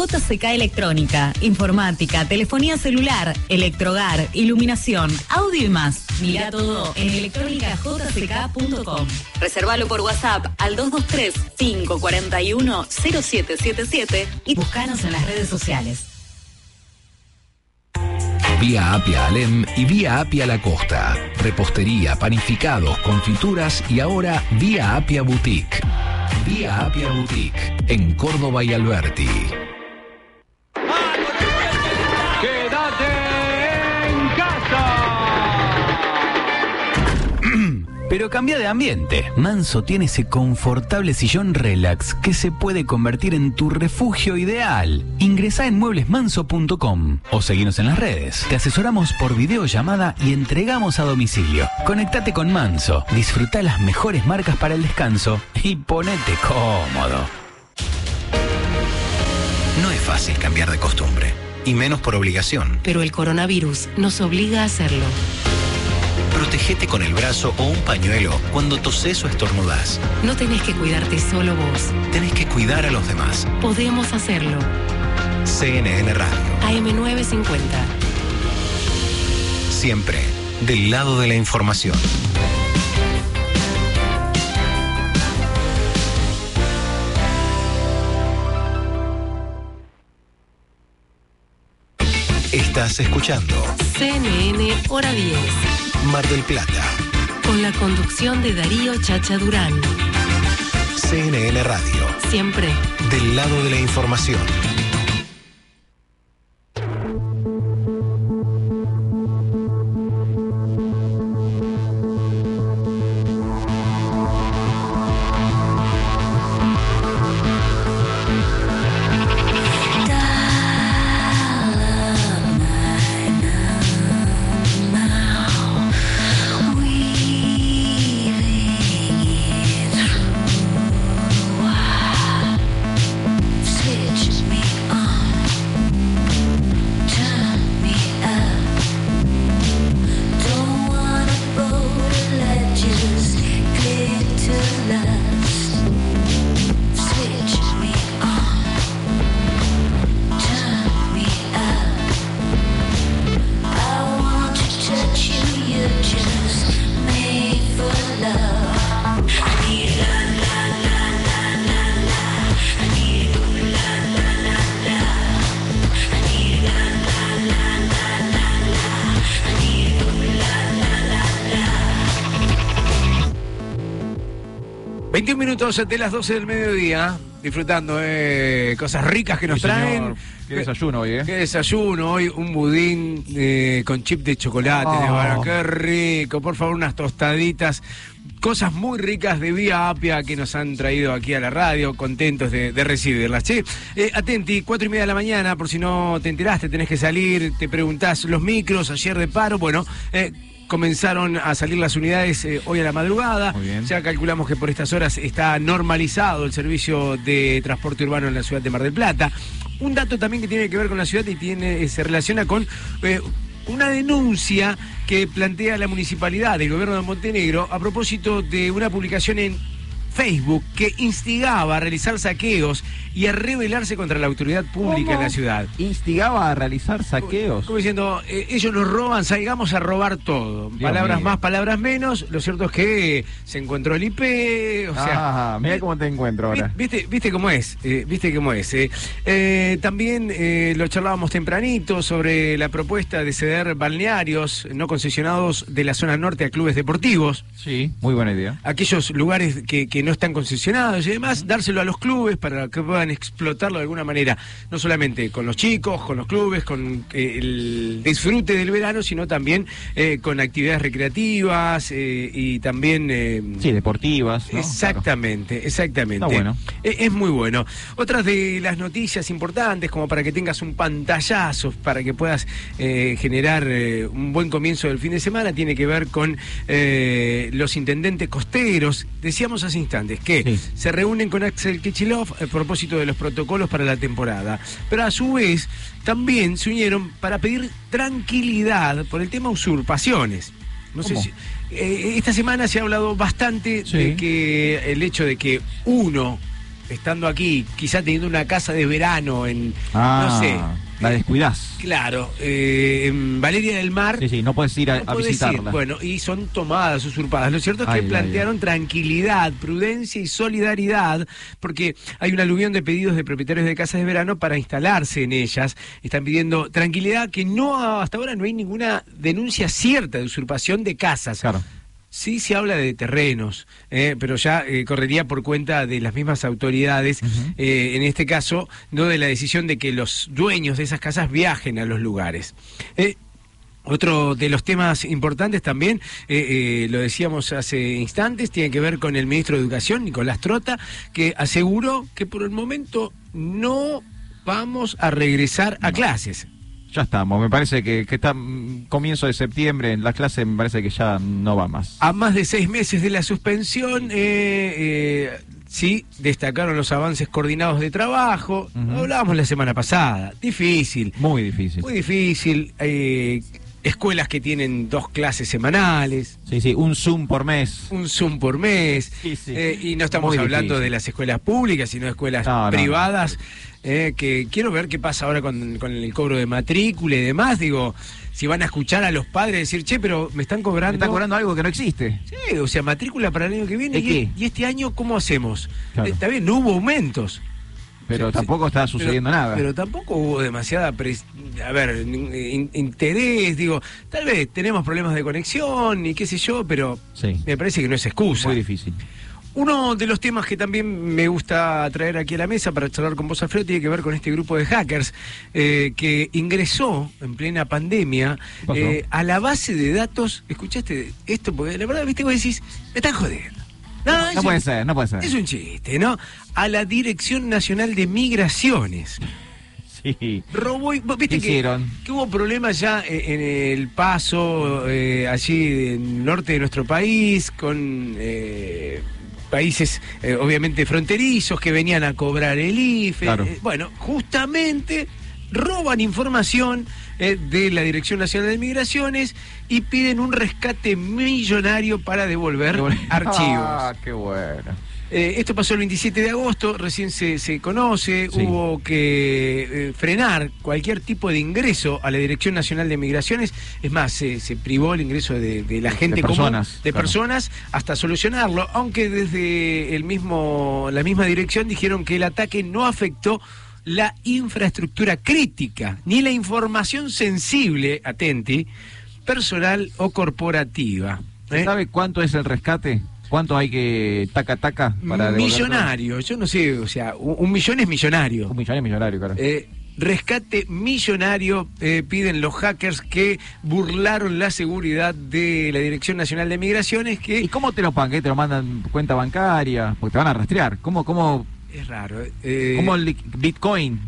Speaker 17: JCK Electrónica, informática, telefonía celular, electrogar, iluminación, audio y más. Mira todo en electrónicajck.com. Reservalo por WhatsApp al 223-541-0777 y buscanos en las redes sociales.
Speaker 6: Vía Apia Alem y Vía Apia La Costa. Repostería, panificados, confituras y ahora Vía Apia Boutique. Vía Apia Boutique en Córdoba y Alberti.
Speaker 18: Pero cambia de ambiente. Manso tiene ese confortable sillón relax que se puede convertir en tu refugio ideal. Ingresa en mueblesmanso.com o seguinos en las redes. Te asesoramos por videollamada y entregamos a domicilio. Conectate con Manso, disfruta las mejores marcas para el descanso y ponete cómodo.
Speaker 32: No es fácil cambiar de costumbre, y menos por obligación.
Speaker 3: Pero el coronavirus nos obliga a hacerlo.
Speaker 32: Protégete con el brazo o un pañuelo cuando toses o estornudás.
Speaker 3: No tenés que cuidarte solo vos.
Speaker 32: Tenés que cuidar a los demás.
Speaker 3: Podemos hacerlo.
Speaker 32: CNN Radio.
Speaker 3: AM950.
Speaker 32: Siempre del lado de la información. Estás escuchando
Speaker 3: CNN Hora 10.
Speaker 32: Mar del Plata.
Speaker 3: Con la conducción de Darío Chacha Durán.
Speaker 32: CNN Radio.
Speaker 3: Siempre
Speaker 32: Del lado de la información.
Speaker 1: Minutos de las 12 del mediodía, disfrutando de cosas ricas que nos
Speaker 2: Sí,
Speaker 1: traen.
Speaker 2: Qué desayuno hoy, ¿eh?
Speaker 1: Qué desayuno hoy, un budín eh, con chip de chocolate,
Speaker 2: Oh.
Speaker 1: de qué rico, por favor unas tostaditas, cosas muy ricas de Vía Apia que nos han traído aquí a la radio, contentos de, de recibirlas. Che, eh, atenti, cuatro y media de la mañana, por si no te enteraste, tenés que salir, te preguntás los micros, ayer de paro, bueno, eh, comenzaron a salir las unidades eh, hoy a la madrugada. Ya calculamos que por estas horas está normalizado el servicio de transporte urbano en la ciudad de Mar del Plata. Un dato también que tiene que ver con la ciudad y tiene, eh, se relaciona con eh, una denuncia que plantea la municipalidad del gobierno de Montenegro a propósito de una publicación en Facebook que instigaba a realizar saqueos y a rebelarse contra la autoridad pública en la ciudad.
Speaker 2: Instigaba a realizar saqueos.
Speaker 1: Como diciendo, eh, ellos nos roban, salgamos a robar todo. palabras
Speaker 2: mío.
Speaker 1: más, palabras menos. Lo cierto es que se encontró el IP, o sea...
Speaker 2: ah, mira cómo te encuentro ahora.
Speaker 1: ¿Viste, viste cómo es? eh, ¿Viste cómo es? eh. Eh, también eh, lo charlábamos tempranito sobre la propuesta de ceder balnearios no concesionados de la zona norte a clubes deportivos.
Speaker 2: Sí, muy buena idea.
Speaker 1: Aquellos lugares que, que no están concesionados y demás, dárselo a los clubes para que puedan explotarlo de alguna manera. No solamente con los chicos, con los clubes, con eh, el disfrute del verano, sino también eh, con actividades recreativas eh, y también...
Speaker 2: Sí, deportivas. ¿no?
Speaker 1: Exactamente, exactamente.
Speaker 2: Está bueno.
Speaker 1: Eh, Es muy bueno. Otras de las noticias importantes, como para que tengas un pantallazo, para que puedas generar un buen comienzo del fin de semana, tiene que ver con los intendentes costeros. Decíamos hace instantes que se reúnen con Axel Kichilov a propósito propósito de los protocolos para la temporada. Pero a su vez también se unieron para pedir tranquilidad por el tema usurpaciones. No sé
Speaker 2: ¿Cómo?
Speaker 1: si, eh, esta semana se ha hablado bastante de que el hecho de que uno, estando aquí, quizá teniendo una casa de verano en,
Speaker 2: Ah,
Speaker 1: no sé,
Speaker 2: la descuidás.
Speaker 1: claro, eh, Valeria del Mar,
Speaker 2: Sí, sí, no puedes ir a,
Speaker 1: no
Speaker 2: a
Speaker 1: ir. Bueno, y son tomadas, usurpadas. Lo cierto es que
Speaker 2: Ay, ay,
Speaker 1: plantearon tranquilidad, prudencia y solidaridad, porque hay un aluvión de pedidos de propietarios de casas de verano para instalarse en ellas. Están pidiendo tranquilidad, que no hasta ahora no hay ninguna denuncia cierta de usurpación de casas.
Speaker 2: Claro.
Speaker 1: Sí se habla de terrenos, eh, pero ya eh, correría por cuenta de las mismas autoridades, eh, en este caso, no de la decisión de que los dueños de esas casas viajen a los lugares. Otro de los temas importantes también, eh, eh, lo decíamos hace instantes, tiene que ver con el ministro de Educación, Nicolás Trota, que aseguró que por el momento no vamos a regresar a clases.
Speaker 2: Ya estamos, me parece que, que está mm, comienzo de septiembre en las clases, me parece que ya no va más.
Speaker 1: A más de seis meses de la suspensión, eh, eh, sí, destacaron los avances coordinados de trabajo. Hablábamos la semana pasada. Difícil.
Speaker 2: Muy difícil.
Speaker 1: Muy difícil. eh, escuelas que tienen dos clases semanales.
Speaker 2: Sí, sí, un Zoom por mes.
Speaker 1: Un Zoom por mes. eh, y no estamos
Speaker 2: Muy
Speaker 1: hablando
Speaker 2: difícil.
Speaker 1: de las escuelas públicas, sino de escuelas
Speaker 2: No, no,
Speaker 1: privadas. eh, que quiero ver qué pasa ahora con, con el cobro de matrícula y demás. Digo, si van a escuchar a los padres decir, che, pero me están cobrando.
Speaker 2: Me están cobrando algo que no existe.
Speaker 1: Sí, o sea, matrícula para el año que viene.
Speaker 2: ¿De
Speaker 1: Y, y este año, ¿cómo hacemos?
Speaker 2: Claro.
Speaker 1: Eh, Está bien, no hubo aumentos.
Speaker 2: Pero tampoco está sucediendo
Speaker 1: Pero-
Speaker 2: nada.
Speaker 1: Pero tampoco hubo demasiada, a ver, in- interés, digo, tal vez tenemos problemas de conexión y qué sé yo, pero
Speaker 2: Sí.
Speaker 1: me parece que no es excusa.
Speaker 2: Muy difícil.
Speaker 1: Uno de los temas que también me gusta traer aquí a la mesa para charlar con vos, Alfredo, tiene que ver con este grupo de hackers eh, que ingresó en plena pandemia eh, a la base de datos. ¿Escuchaste esto? Porque la verdad, viste, vos decís, me están jodiendo.
Speaker 2: No, no
Speaker 1: un-
Speaker 2: puede ser, no puede ser.
Speaker 1: Es un chiste, ¿no? A la Dirección Nacional de Migraciones.
Speaker 2: Sí.
Speaker 1: Robó viste
Speaker 2: ¿Qué
Speaker 1: que, que hubo problemas ya eh, en el paso eh, allí en norte de nuestro país con eh, países eh, obviamente fronterizos que venían a cobrar el IFE.
Speaker 2: Claro.
Speaker 1: Bueno, justamente roban información eh, de la Dirección Nacional de Migraciones y piden un rescate millonario para devolver archivos.
Speaker 2: Ah, qué bueno.
Speaker 1: Eh, esto pasó el 27 de agosto, recién se, se conoce,
Speaker 2: Sí.
Speaker 1: hubo que eh, frenar cualquier tipo de ingreso a la Dirección Nacional de Migraciones, es más, se, se privó el ingreso de, de la gente común,
Speaker 2: personas,
Speaker 1: de
Speaker 2: claro.
Speaker 1: personas hasta solucionarlo, aunque desde el mismo, la misma dirección dijeron que el ataque no afectó la infraestructura crítica, ni la información sensible, atenti, personal o corporativa.
Speaker 2: ¿Se
Speaker 1: ¿eh?
Speaker 2: sabe cuánto es el rescate? ¿Cuánto hay que taca taca para
Speaker 1: millonario, yo no sé, o sea, un, un millón es millonario.
Speaker 2: Un millón es millonario, claro.
Speaker 1: Eh, rescate millonario eh, piden los hackers que burlaron la seguridad de la Dirección Nacional de Migraciones que
Speaker 2: ¿Y cómo te lo pagan? ¿Te lo mandan cuenta bancaria? Porque te van a rastrear. ¿Cómo, cómo,
Speaker 1: es raro. eh,
Speaker 2: cómo el li- Bitcoin?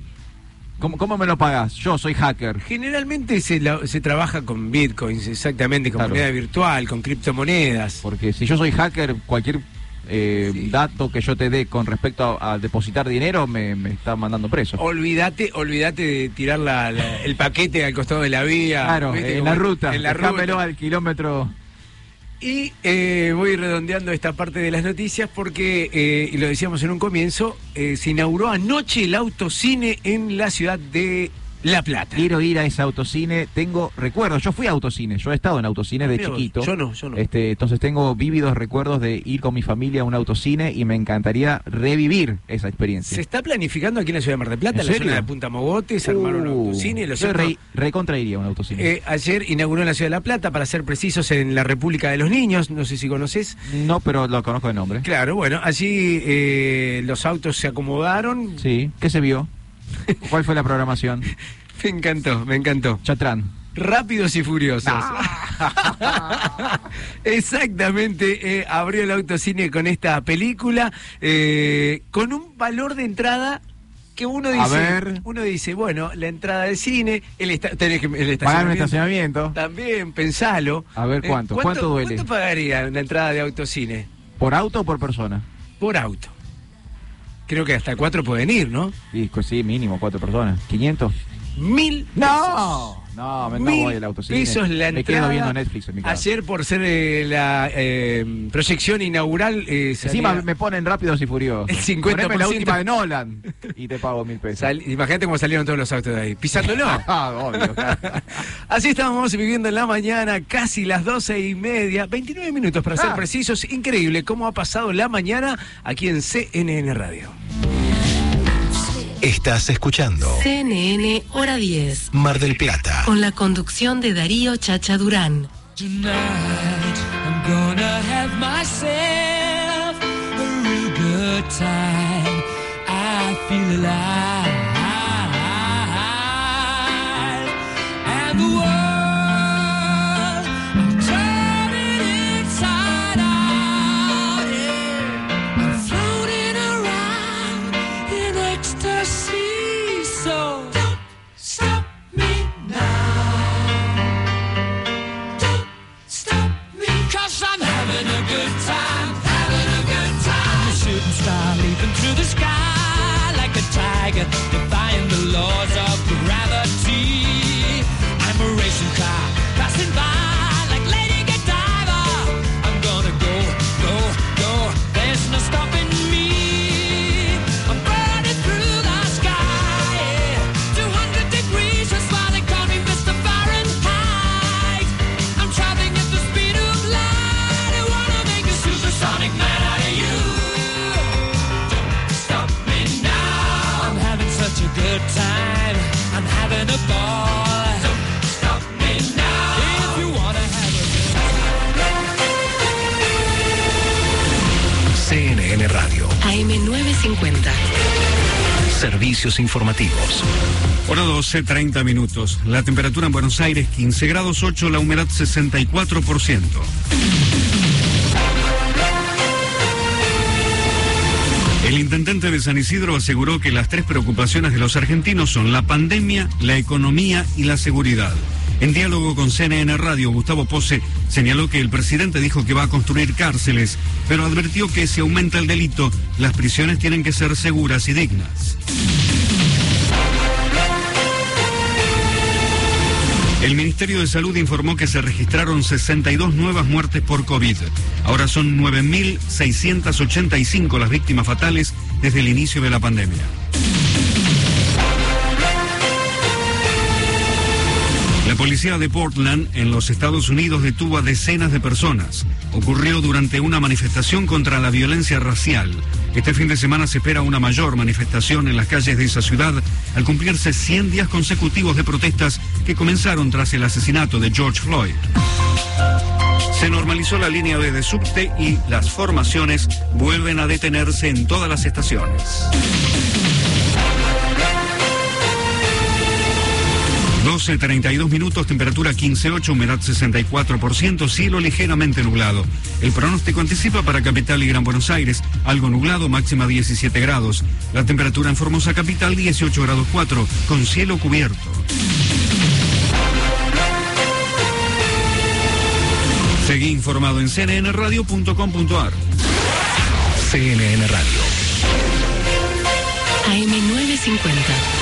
Speaker 2: ¿Cómo, ¿Cómo me lo pagas? Yo soy hacker.
Speaker 1: Generalmente se, la- se trabaja con bitcoins, exactamente, con
Speaker 2: Claro.
Speaker 1: moneda virtual, con criptomonedas.
Speaker 2: Porque si yo soy hacker, cualquier eh, dato que yo te dé con respecto a, a depositar dinero me, me está mandando preso.
Speaker 1: Olvídate, olvídate de tirar la- la- el paquete al costado de la vía.
Speaker 2: Claro, en
Speaker 1: Como
Speaker 2: la ruta.
Speaker 1: En la ruta.
Speaker 2: al kilómetro.
Speaker 1: Y eh, voy redondeando esta parte de las noticias porque, eh, y lo decíamos en un comienzo, eh, se inauguró anoche el autocine en la ciudad de La Plata.
Speaker 2: Quiero ir a ese autocine. Tengo recuerdos. Yo fui a autocine. Yo he estado en autocine de chiquito.
Speaker 1: yo no, yo no.
Speaker 2: Este, entonces tengo vívidos recuerdos de ir con mi familia a un autocine y me encantaría revivir esa experiencia.
Speaker 1: Se está planificando aquí en la ciudad de Mar del Plata,
Speaker 2: ¿En
Speaker 1: la
Speaker 2: serio?
Speaker 1: zona de Punta Mogotes, armaron un
Speaker 2: Uh,
Speaker 1: autocine. Lo
Speaker 2: yo re- recontra iría a un autocine.
Speaker 1: Eh, ayer inauguró en la ciudad de La Plata, para ser precisos, en la República de los Niños, no sé si conoces.
Speaker 2: no, pero lo conozco de nombre.
Speaker 1: Claro, bueno, allí eh, los autos se acomodaron.
Speaker 2: Sí. ¿Qué se vio? ¿Cuál fue la programación?
Speaker 1: Me encantó, me encantó.
Speaker 2: Chatrán.
Speaker 1: Rápidos y furiosos. Exactamente, eh, abrió el autocine con esta película, eh, con un valor de entrada que uno
Speaker 2: A
Speaker 1: dice,
Speaker 2: ver.
Speaker 1: uno dice, bueno, la entrada del cine, el, esta- tenés que- el
Speaker 2: Pagar un
Speaker 1: estacionamiento,
Speaker 2: estacionamiento.
Speaker 1: también, pensalo.
Speaker 2: A ver
Speaker 1: Eh,
Speaker 2: cuánto. ¿Cuánto duele?
Speaker 1: ¿Cuánto pagaría una entrada de autocine?
Speaker 2: ¿Por auto o por persona?
Speaker 1: Por auto. Creo que hasta cuatro pueden ir, ¿no?
Speaker 2: Sí, pues sí, mínimo, cuatro personas. ¿500?
Speaker 1: Mil
Speaker 2: No, no, me no voy al autocine.
Speaker 1: pesos la
Speaker 2: Me
Speaker 1: entrada.
Speaker 2: quedo viendo Netflix en mi casa.
Speaker 1: Ayer por ser eh, la eh, proyección inaugural eh,
Speaker 2: Encima me ponen rápidos y furiosos.
Speaker 1: El 50%.
Speaker 2: Poneme la última de Nolan y te pago mil pesos.
Speaker 1: Sal- Imagínate cómo salieron todos los autos de ahí, pisándolo.
Speaker 2: Ah, obvio, claro.
Speaker 1: Así estamos viviendo en la mañana, casi las doce y media, 29 minutos para ser
Speaker 2: Ah.
Speaker 1: precisos. Increíble cómo ha pasado la mañana aquí en CNN Radio.
Speaker 4: Estás escuchando
Speaker 3: CNN Hora 10.
Speaker 4: Mar del Plata.
Speaker 3: Con la conducción de Darío Chacha Durán.
Speaker 9: Tonight I'm gonna have myself a real good time. I feel alive. Defying the laws of
Speaker 3: AM950.
Speaker 4: Servicios informativos.
Speaker 8: Hora 12, 30 minutos. La temperatura en Buenos Aires 15 grados 8, la humedad 64%. El intendente de San Isidro aseguró que las tres preocupaciones de los argentinos son la pandemia, la economía y la seguridad. En diálogo con CNN Radio, Gustavo Pose señaló que el presidente dijo que va a construir cárceles, pero advirtió que si aumenta el delito, las prisiones tienen que ser seguras y dignas. El Ministerio de Salud informó que se registraron 62 nuevas muertes por COVID. Ahora son 9.685 las víctimas fatales desde el inicio de la pandemia. La policía de Portland, en los Estados Unidos, detuvo a decenas de personas. Ocurrió durante una manifestación contra la violencia racial. Este fin de semana se espera una mayor manifestación en las calles de esa ciudad al cumplirse 100 días consecutivos de protestas que comenzaron tras el asesinato de George Floyd. Se normalizó la línea de subte y las formaciones vuelven a detenerse en todas las estaciones. 12.32 minutos, temperatura 15.8, humedad 64%, cielo ligeramente nublado. El pronóstico anticipa para Capital y Gran Buenos Aires, algo nublado, máxima 17 grados. La temperatura en Formosa Capital 18 grados 4, con cielo cubierto. Seguí informado en cnnradio.com.ar.
Speaker 4: CNN Radio.
Speaker 3: AM950.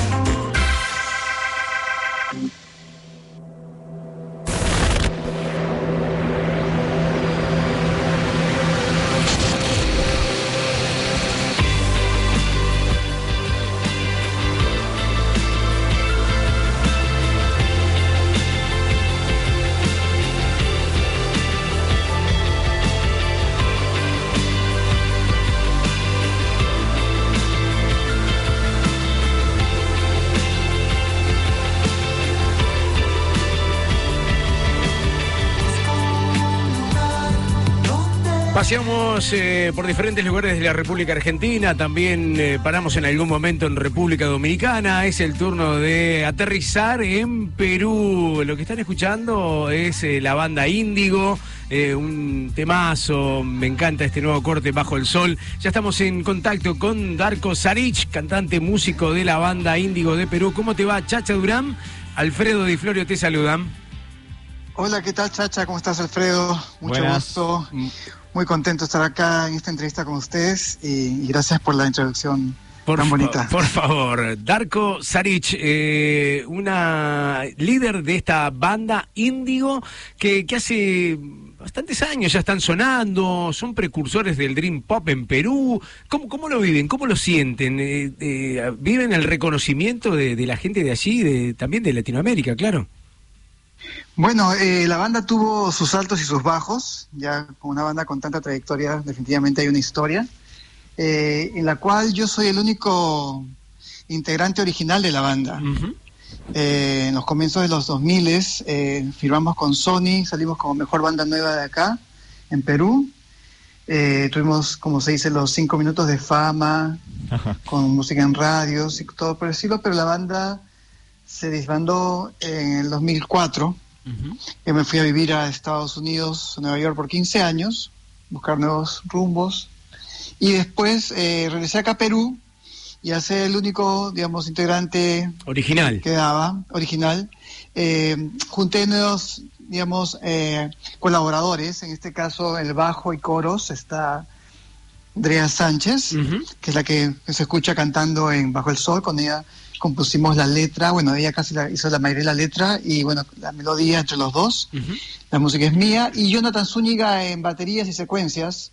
Speaker 1: Paseamos eh, por diferentes lugares de la República Argentina, también eh, paramos en algún momento en República Dominicana. Es el turno de aterrizar en Perú. Lo que están escuchando es eh, la banda Índigo, eh, un temazo. Me encanta este nuevo corte bajo el sol. Ya estamos en contacto con Darko Sarich, cantante músico de la banda Índigo de Perú. ¿Cómo te va, Chacha Durán? Alfredo Di Florio te saludan.
Speaker 33: Hola, ¿qué tal, Chacha? ¿Cómo estás, Alfredo? Mucho
Speaker 1: Buenas.
Speaker 33: gusto. Muy contento de estar acá en esta entrevista con ustedes y, y gracias por la introducción
Speaker 1: Por,
Speaker 33: tan bonita.
Speaker 1: por favor, Darko Sarich, eh, una líder de esta banda Índigo que, que hace bastantes años ya están sonando, son precursores del Dream Pop en Perú. ¿Cómo, cómo lo viven? ¿Cómo lo sienten? Eh, eh, ¿Viven el reconocimiento de, de la gente de allí, de, también de Latinoamérica, claro?
Speaker 33: Bueno, eh, la banda tuvo sus altos y sus bajos, ya con una banda con tanta trayectoria, definitivamente hay una historia, eh, en la cual yo soy el único integrante original de la banda. Eh, en los comienzos de los 2000 eh, firmamos con Sony, salimos como mejor banda nueva de acá, en Perú. Eh, tuvimos, como se dice, los cinco minutos de fama, con música en radios y todo por el estilo, pero la banda se disbandó en el 2004. Yo me fui a vivir a Estados Unidos, a Nueva York, por 15 años, buscar nuevos rumbos. Y después eh, regresé acá a Perú y a ser el único, digamos, integrante
Speaker 1: Original.
Speaker 33: que quedaba, original. Eh, junté nuevos, digamos, eh, colaboradores, en este caso el bajo y coros está Andrea Sánchez, que es la que se escucha cantando en Bajo el Sol, con ella compusimos la letra, bueno, ella casi la, hizo la mayoría de la letra y bueno, la melodía entre los dos, la música es mía, y Jonathan Zúñiga en baterías y secuencias,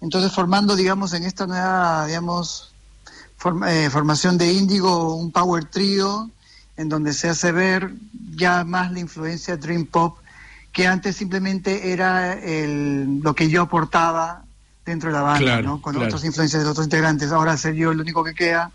Speaker 33: entonces formando, digamos, en esta nueva, digamos, form- eh, formación de Índigo, un power trio, en donde se hace ver ya más la influencia Dream Pop, que antes simplemente era el, lo que yo aportaba dentro de la banda,
Speaker 1: Claro,
Speaker 33: ¿no? con
Speaker 1: claro.
Speaker 33: otras influencias de los otros integrantes. Ahora ser yo el único que queda,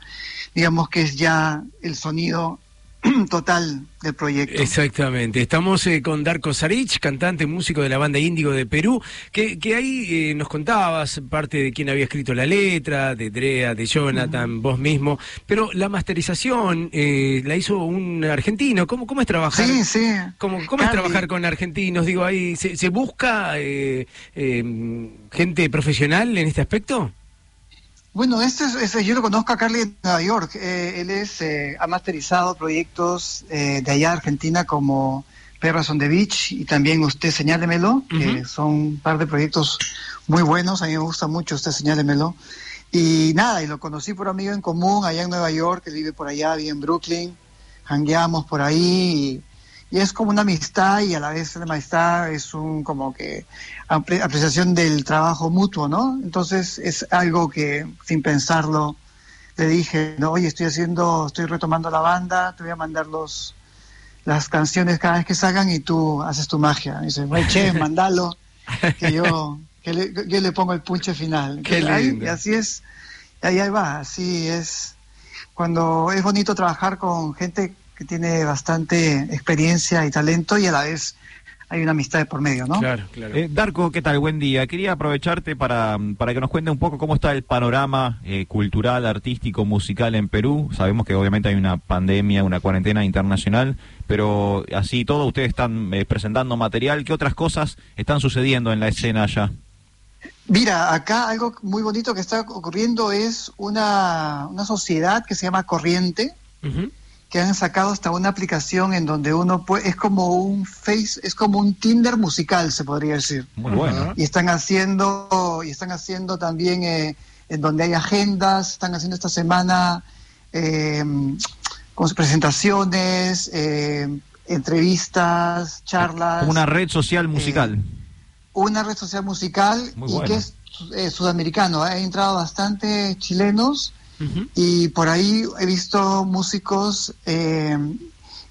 Speaker 33: digamos que es ya el sonido total del proyecto.
Speaker 1: Exactamente. Estamos eh, con Darko Sarich, cantante, músico de la banda Índigo de Perú, que, que ahí eh, nos contabas parte de quién había escrito la letra, de Drea, de Jonathan, vos mismo, pero la masterización eh, la hizo un argentino. ¿Cómo, cómo es trabajar?
Speaker 33: Sí, sí.
Speaker 1: ¿Cómo, cómo es trabajar con argentinos? Digo, ahí se, se busca eh, eh, gente profesional en este aspecto.
Speaker 33: Bueno, este, es- este- yo lo conozco a Carly en Nueva York. Eh, él es, eh, ha masterizado proyectos eh, de allá de Argentina como Perras on the Beach y también Usted Señálemelo, que son un par de proyectos muy buenos. A mí me gusta mucho Usted Señálemelo. Y nada, y lo conocí por amigo en común allá en Nueva York, él vive por allá, vive en Brooklyn. Hangueamos por ahí y, es como una amistad y a la vez la amistad es un como que apre- apreciación del trabajo mutuo, ¿no? Entonces es algo que sin pensarlo le dije, no, oye, estoy haciendo, estoy retomando la banda, te voy a mandar los las canciones cada vez que salgan y tú haces tu magia. Y dice, che, mandalo, que yo, que le, que le pongo el punche final.
Speaker 1: Qué
Speaker 33: ahí-
Speaker 1: lindo.
Speaker 33: y así es, y ahí, ahí va, así es. Cuando es bonito trabajar con gente que tiene bastante experiencia y talento y a la vez hay una amistad de por medio, ¿no?
Speaker 1: Claro, claro.
Speaker 2: Eh, Darko, ¿qué tal? Buen día. Quería aprovecharte para, para que nos cuente un poco cómo está el panorama eh, cultural, artístico, musical en Perú. Sabemos que obviamente hay una pandemia, una cuarentena internacional, pero así todo ustedes están eh, presentando material. ¿Qué otras cosas están sucediendo en la escena allá?
Speaker 33: Mira, acá algo muy bonito que está ocurriendo es una, una sociedad que se llama Corriente, que han sacado hasta una aplicación en donde uno puede, es como un face, es como un Tinder musical, se podría decir.
Speaker 2: Muy bueno.
Speaker 33: Y están haciendo, y están haciendo también eh, en donde hay agendas, están haciendo esta semana eh, con sus presentaciones, eh, entrevistas, charlas
Speaker 2: Como una red social musical.
Speaker 33: una red social musical
Speaker 2: Muy
Speaker 33: y
Speaker 2: bueno.
Speaker 33: que es eh, sudamericano. Ha entrado bastante chilenos y por ahí he visto músicos eh,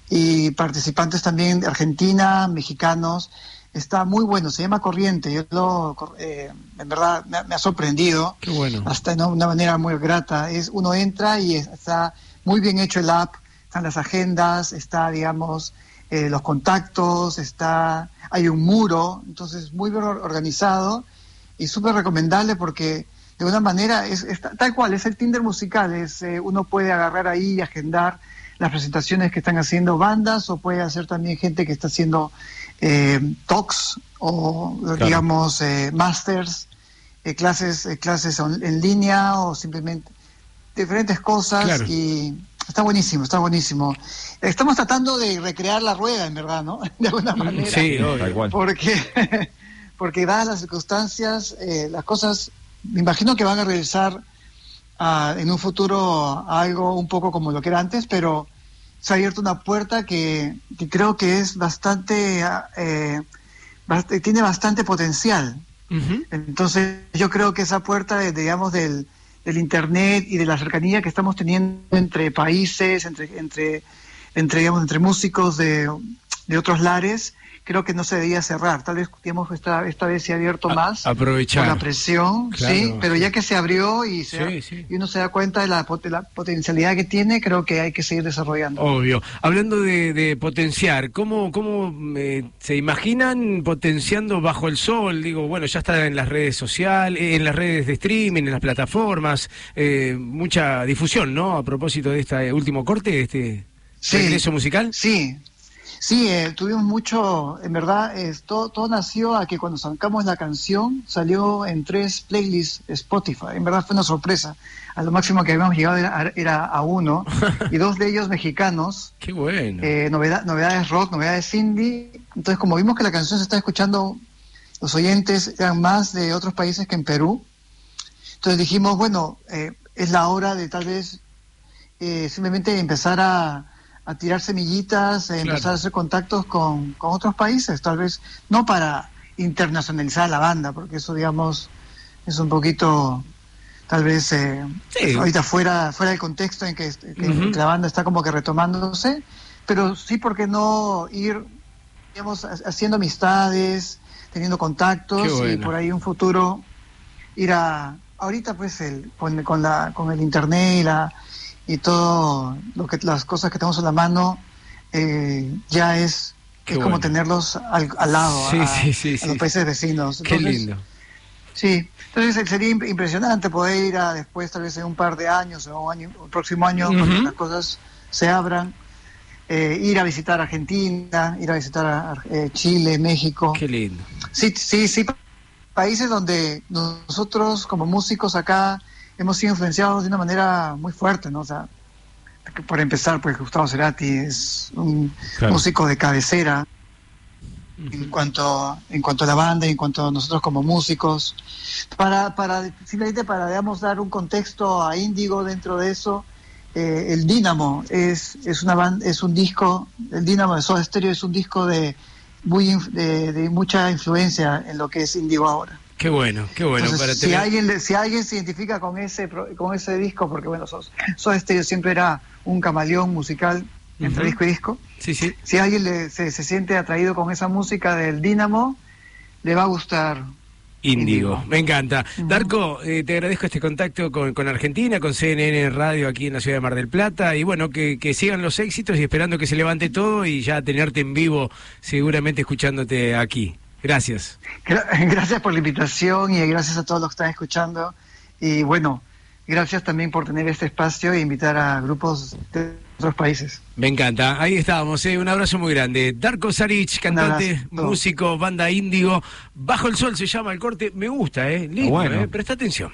Speaker 33: y participantes también de Argentina, mexicanos. Está muy bueno, se llama Corriente. Yo lo, eh, en verdad me, ha- me ha sorprendido
Speaker 1: Qué bueno.
Speaker 33: hasta de una manera muy grata. Es uno entra y es- está muy bien hecho el app, están las agendas, está digamos eh, los contactos, está hay un muro, entonces muy bien or- organizado y súper recomendable porque de una manera es, es ta- tal cual, es el Tinder musical, es, eh, uno puede agarrar ahí y agendar las presentaciones que están haciendo bandas o puede hacer también gente que está haciendo eh, talks o
Speaker 1: Claro.
Speaker 33: digamos eh, masters, eh, clases, eh, clases on- en línea o simplemente diferentes cosas
Speaker 1: Claro.
Speaker 33: y está buenísimo, está buenísimo. Estamos tratando de recrear la rueda, en verdad, ¿no? De alguna manera.
Speaker 1: sí, obvio. Tal cual.
Speaker 33: Porque, porque dadas las circunstancias, eh, las cosas, me imagino que van a regresar a- en un futuro a algo un poco como lo que era antes, pero se ha abierto una puerta que, que creo que es bastante, ah, eh, bast- tiene bastante potencial. Entonces yo creo que esa puerta, de, digamos, del, del Internet y de la cercanía que estamos teniendo entre países, entre, entre, entre, digamos, entre músicos de, de otros lares, creo que no se debía cerrar. Tal vez, digamos, esta, esta vez se ha abierto más
Speaker 1: aprovechar.
Speaker 33: por la presión,
Speaker 1: Claro,
Speaker 33: sí, pero
Speaker 1: sí.
Speaker 33: ya que se abrió y, se
Speaker 1: Sí, sí.
Speaker 33: y uno se da cuenta de la, pot- de la potencialidad que tiene, creo que hay que seguir desarrollando.
Speaker 1: Obvio. Hablando de, de potenciar, ¿cómo, cómo eh, se imaginan potenciando bajo el sol? Digo, bueno, ya está en las redes sociales, en las redes de streaming, en las plataformas, eh, mucha difusión, ¿no? A propósito de este último corte, de este regreso musical.
Speaker 33: Sí, sí, eh, tuvimos mucho, en verdad, es, todo, todo nació a que cuando sacamos la canción salió en tres playlists Spotify. En verdad fue una sorpresa. A lo máximo que habíamos llegado era, era a uno, y dos de ellos mexicanos.
Speaker 1: Qué bueno.
Speaker 33: eh, novedad- novedades rock, novedades indie. Entonces, como vimos que la canción se está escuchando, los oyentes eran más de otros países que en Perú. Entonces dijimos, bueno, eh, es la hora de tal vez eh, simplemente empezar a, a tirar semillitas, eh, empezar a hacer contactos con, con otros países, tal vez no para internacionalizar la banda, porque eso, digamos, es un poquito, tal vez, eh,
Speaker 1: Sí.
Speaker 33: ahorita fuera, fuera del contexto en que, la banda está como que retomándose, pero sí, ¿por qué no ir, digamos, ha- haciendo amistades, teniendo contactos y por ahí un futuro ir a ahorita pues el, con, con la con el internet y la y todo lo que las cosas que tenemos a la mano eh, ya es, es como tenerlos al, al lado
Speaker 1: Sí,
Speaker 33: a,
Speaker 1: sí, sí,
Speaker 33: a
Speaker 1: sí.
Speaker 33: los países vecinos
Speaker 1: Qué
Speaker 33: Entonces,
Speaker 1: lindo.
Speaker 33: sí entonces sería imp- impresionante poder ir a después tal vez en un par de años o un año el próximo año cuando
Speaker 1: Ujú.
Speaker 33: las cosas se abran eh, ir a visitar Argentina ir a visitar a, eh, Chile México
Speaker 1: Qué lindo.
Speaker 33: Sí, sí, sí, países donde nosotros como músicos acá hemos sido influenciados de una manera muy fuerte, ¿no? O sea, por empezar, pues Gustavo Cerati es un
Speaker 1: Claro.
Speaker 33: músico de cabecera en cuanto en cuanto a la banda y en cuanto a nosotros como músicos. Para, para simplemente para digamos dar un contexto a Índigo dentro de eso, eh, el Dínamo es, es una es un disco, el Dínamo de Soda Stereo es un disco de muy de, de mucha influencia en lo que es Índigo ahora.
Speaker 1: Qué bueno, qué bueno.
Speaker 33: Entonces,
Speaker 1: para
Speaker 33: si
Speaker 1: tener-
Speaker 33: alguien si alguien se identifica con ese con ese disco, porque bueno, Sos- Soda Stereo siempre era un camaleón musical entre disco y disco.
Speaker 1: Sí, sí.
Speaker 33: Si alguien le- se, se siente atraído con esa música del Dínamo, le va a gustar.
Speaker 1: Índigo, me encanta. Darko, eh, te agradezco este contacto con, con Argentina, con CNN Radio aquí en la ciudad de Mar del Plata y bueno, que, que sigan los éxitos y esperando que se levante todo y ya tenerte en vivo, seguramente escuchándote aquí. Gracias.
Speaker 33: Gra- Gracias por la invitación y gracias a todos los que están escuchando. Y bueno, gracias también por tener este espacio e invitar a grupos de otros países.
Speaker 1: Me encanta. Ahí estábamos, ¿eh? un abrazo muy grande. Darko Saric, cantante, músico, banda Índigo. Bajo el sol se llama el corte. Me gusta, ¿eh? Lindo,
Speaker 2: Bueno.
Speaker 1: ¿eh? Presta atención.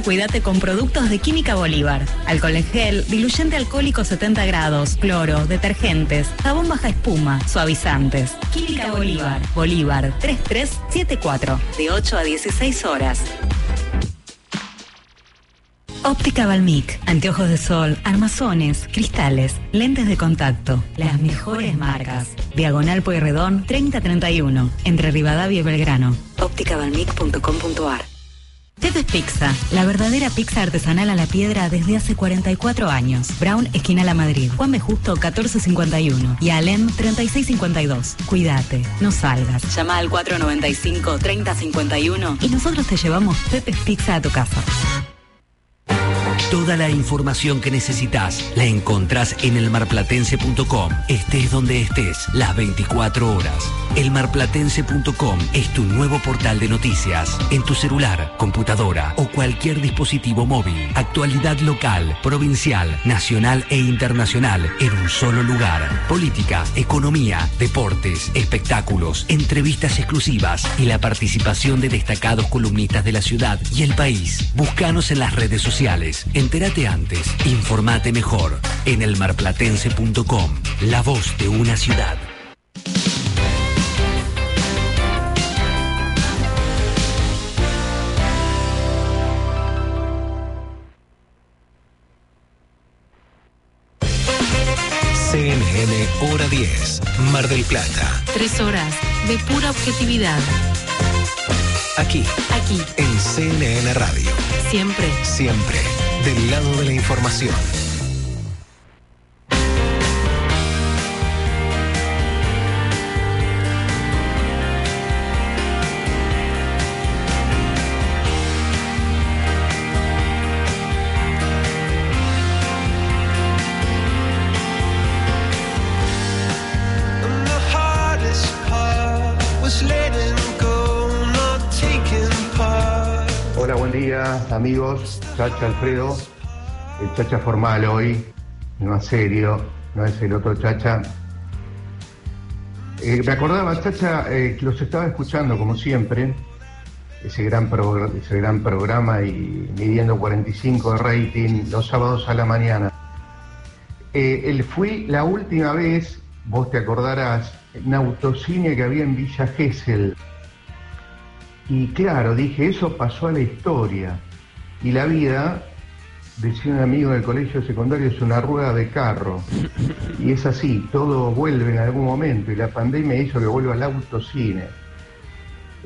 Speaker 17: Cuídate con productos de Química Bolívar. Alcohol en gel, diluyente alcohólico 70 grados, cloro, detergentes, jabón baja espuma, suavizantes. Química Bolívar. Bolívar 3374. De 8 a 16 horas. Óptica Balmic, anteojos de sol, armazones, cristales, lentes de contacto, las mejores marcas. Diagonal Pueyrredón 3031, entre Rivadavia y Belgrano. ópticabalmic.com.ar Pepe's Pizza, la verdadera pizza artesanal a la piedra desde hace 44 años. Brown, esquina La Madrid. Juan B. Justo, 1451. Y Alem, 3652. Cuídate, no salgas. Llama al 495-3051 y nosotros te llevamos Pepe's Pizza a tu casa.
Speaker 18: Toda la información que necesitas la encontrás en elmarplatense.com. Estés donde estés, las 24 horas. Elmarplatense.com es tu nuevo portal de noticias. En tu celular, computadora o cualquier dispositivo móvil. Actualidad local, provincial, nacional e internacional en un solo lugar. Política, economía, deportes, espectáculos, entrevistas exclusivas y la participación de destacados columnistas de la ciudad y el país. Búscanos en las redes sociales. Entérate antes, informate mejor en elmarplatense.com. La voz de una ciudad.
Speaker 4: CNN Hora 10, Mar del Plata.
Speaker 3: Tres horas de pura objetividad.
Speaker 4: Aquí,
Speaker 3: Aquí,
Speaker 4: en CNN Radio.
Speaker 3: siempre.
Speaker 4: Siempre del lado de la información.
Speaker 24: Amigos. Chacha Alfredo, el Chacha formal hoy, no es serio, no es el otro Chacha. Eh, me acordaba, Chacha, eh, que los estaba escuchando como siempre, ese gran, progr- ese gran programa y midiendo 45 de rating los sábados a la mañana. Eh, el- fui la última vez, vos te acordarás, en autocine que había en Villa Gesell. Y claro, dije, eso pasó a la historia. Y la vida, decía un amigo del colegio secundario, es una rueda de carro. Y es así, todo vuelve en algún momento. Y la pandemia hizo que vuelva al autocine.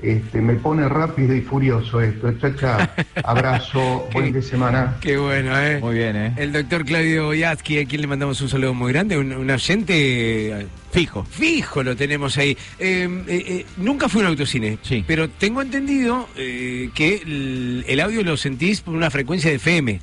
Speaker 24: Este, me pone rápido y furioso esto. Chacha, abrazo, buen de semana.
Speaker 1: Qué bueno, ¿eh?
Speaker 2: Muy bien, ¿eh?
Speaker 1: El doctor Claudio Boyatsky, a quien le mandamos un saludo muy grande, un, un oyente eh,
Speaker 2: Fijo.
Speaker 1: fijo lo tenemos ahí. Eh, eh, eh, nunca fui a un autocine, pero tengo entendido eh, que el, el audio lo sentís por una frecuencia de FM.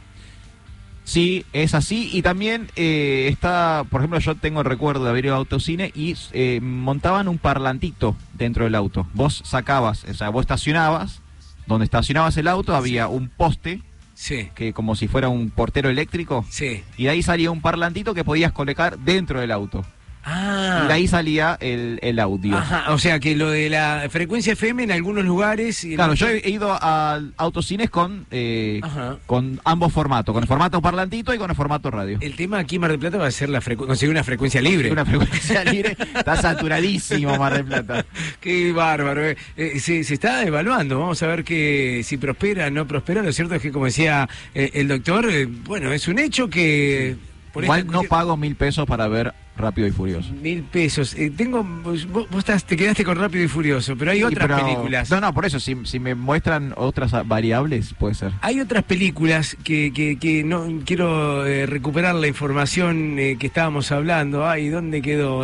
Speaker 2: Sí, es así. Y también eh, está, por ejemplo, yo tengo el recuerdo de haber ido a autocine y eh, montaban un parlantito dentro del auto. Vos sacabas, o sea, vos estacionabas, donde estacionabas el auto había un poste,
Speaker 1: Sí.
Speaker 2: que como si fuera un portero eléctrico,
Speaker 1: Sí.
Speaker 2: y de ahí salía un parlantito que podías colocar dentro del auto.
Speaker 1: Ah.
Speaker 2: Y de ahí salía el, el audio.
Speaker 1: Ajá, o sea que lo de la frecuencia FM en algunos lugares. y
Speaker 2: Claro, yo he ido a autocines con, eh, con ambos formatos, con el formato parlantito y con el formato radio.
Speaker 1: El tema aquí en Mar del Plata va a ser la frecu- conseguir una frecuencia libre.
Speaker 2: Una frecuencia libre, está saturadísimo Mar del Plata.
Speaker 1: Qué bárbaro. eh. Eh, se, se está evaluando. Vamos a ver que si prospera, no prospera. Lo cierto es que, como decía el doctor, bueno, es un hecho que. por
Speaker 2: Igual no
Speaker 1: cuestión-
Speaker 2: pago mil pesos para ver Rápido y Furioso.
Speaker 1: Mil pesos. Eh, tengo, vos, vos estás, te quedaste con Rápido y Furioso, pero hay
Speaker 2: Sí,
Speaker 1: otras
Speaker 2: pero-
Speaker 1: películas.
Speaker 2: No, no, por eso, si, si me muestran otras variables, puede ser.
Speaker 1: Hay otras películas que, que, que no quiero eh, recuperar la información eh, que estábamos hablando. Ay, ¿dónde quedó?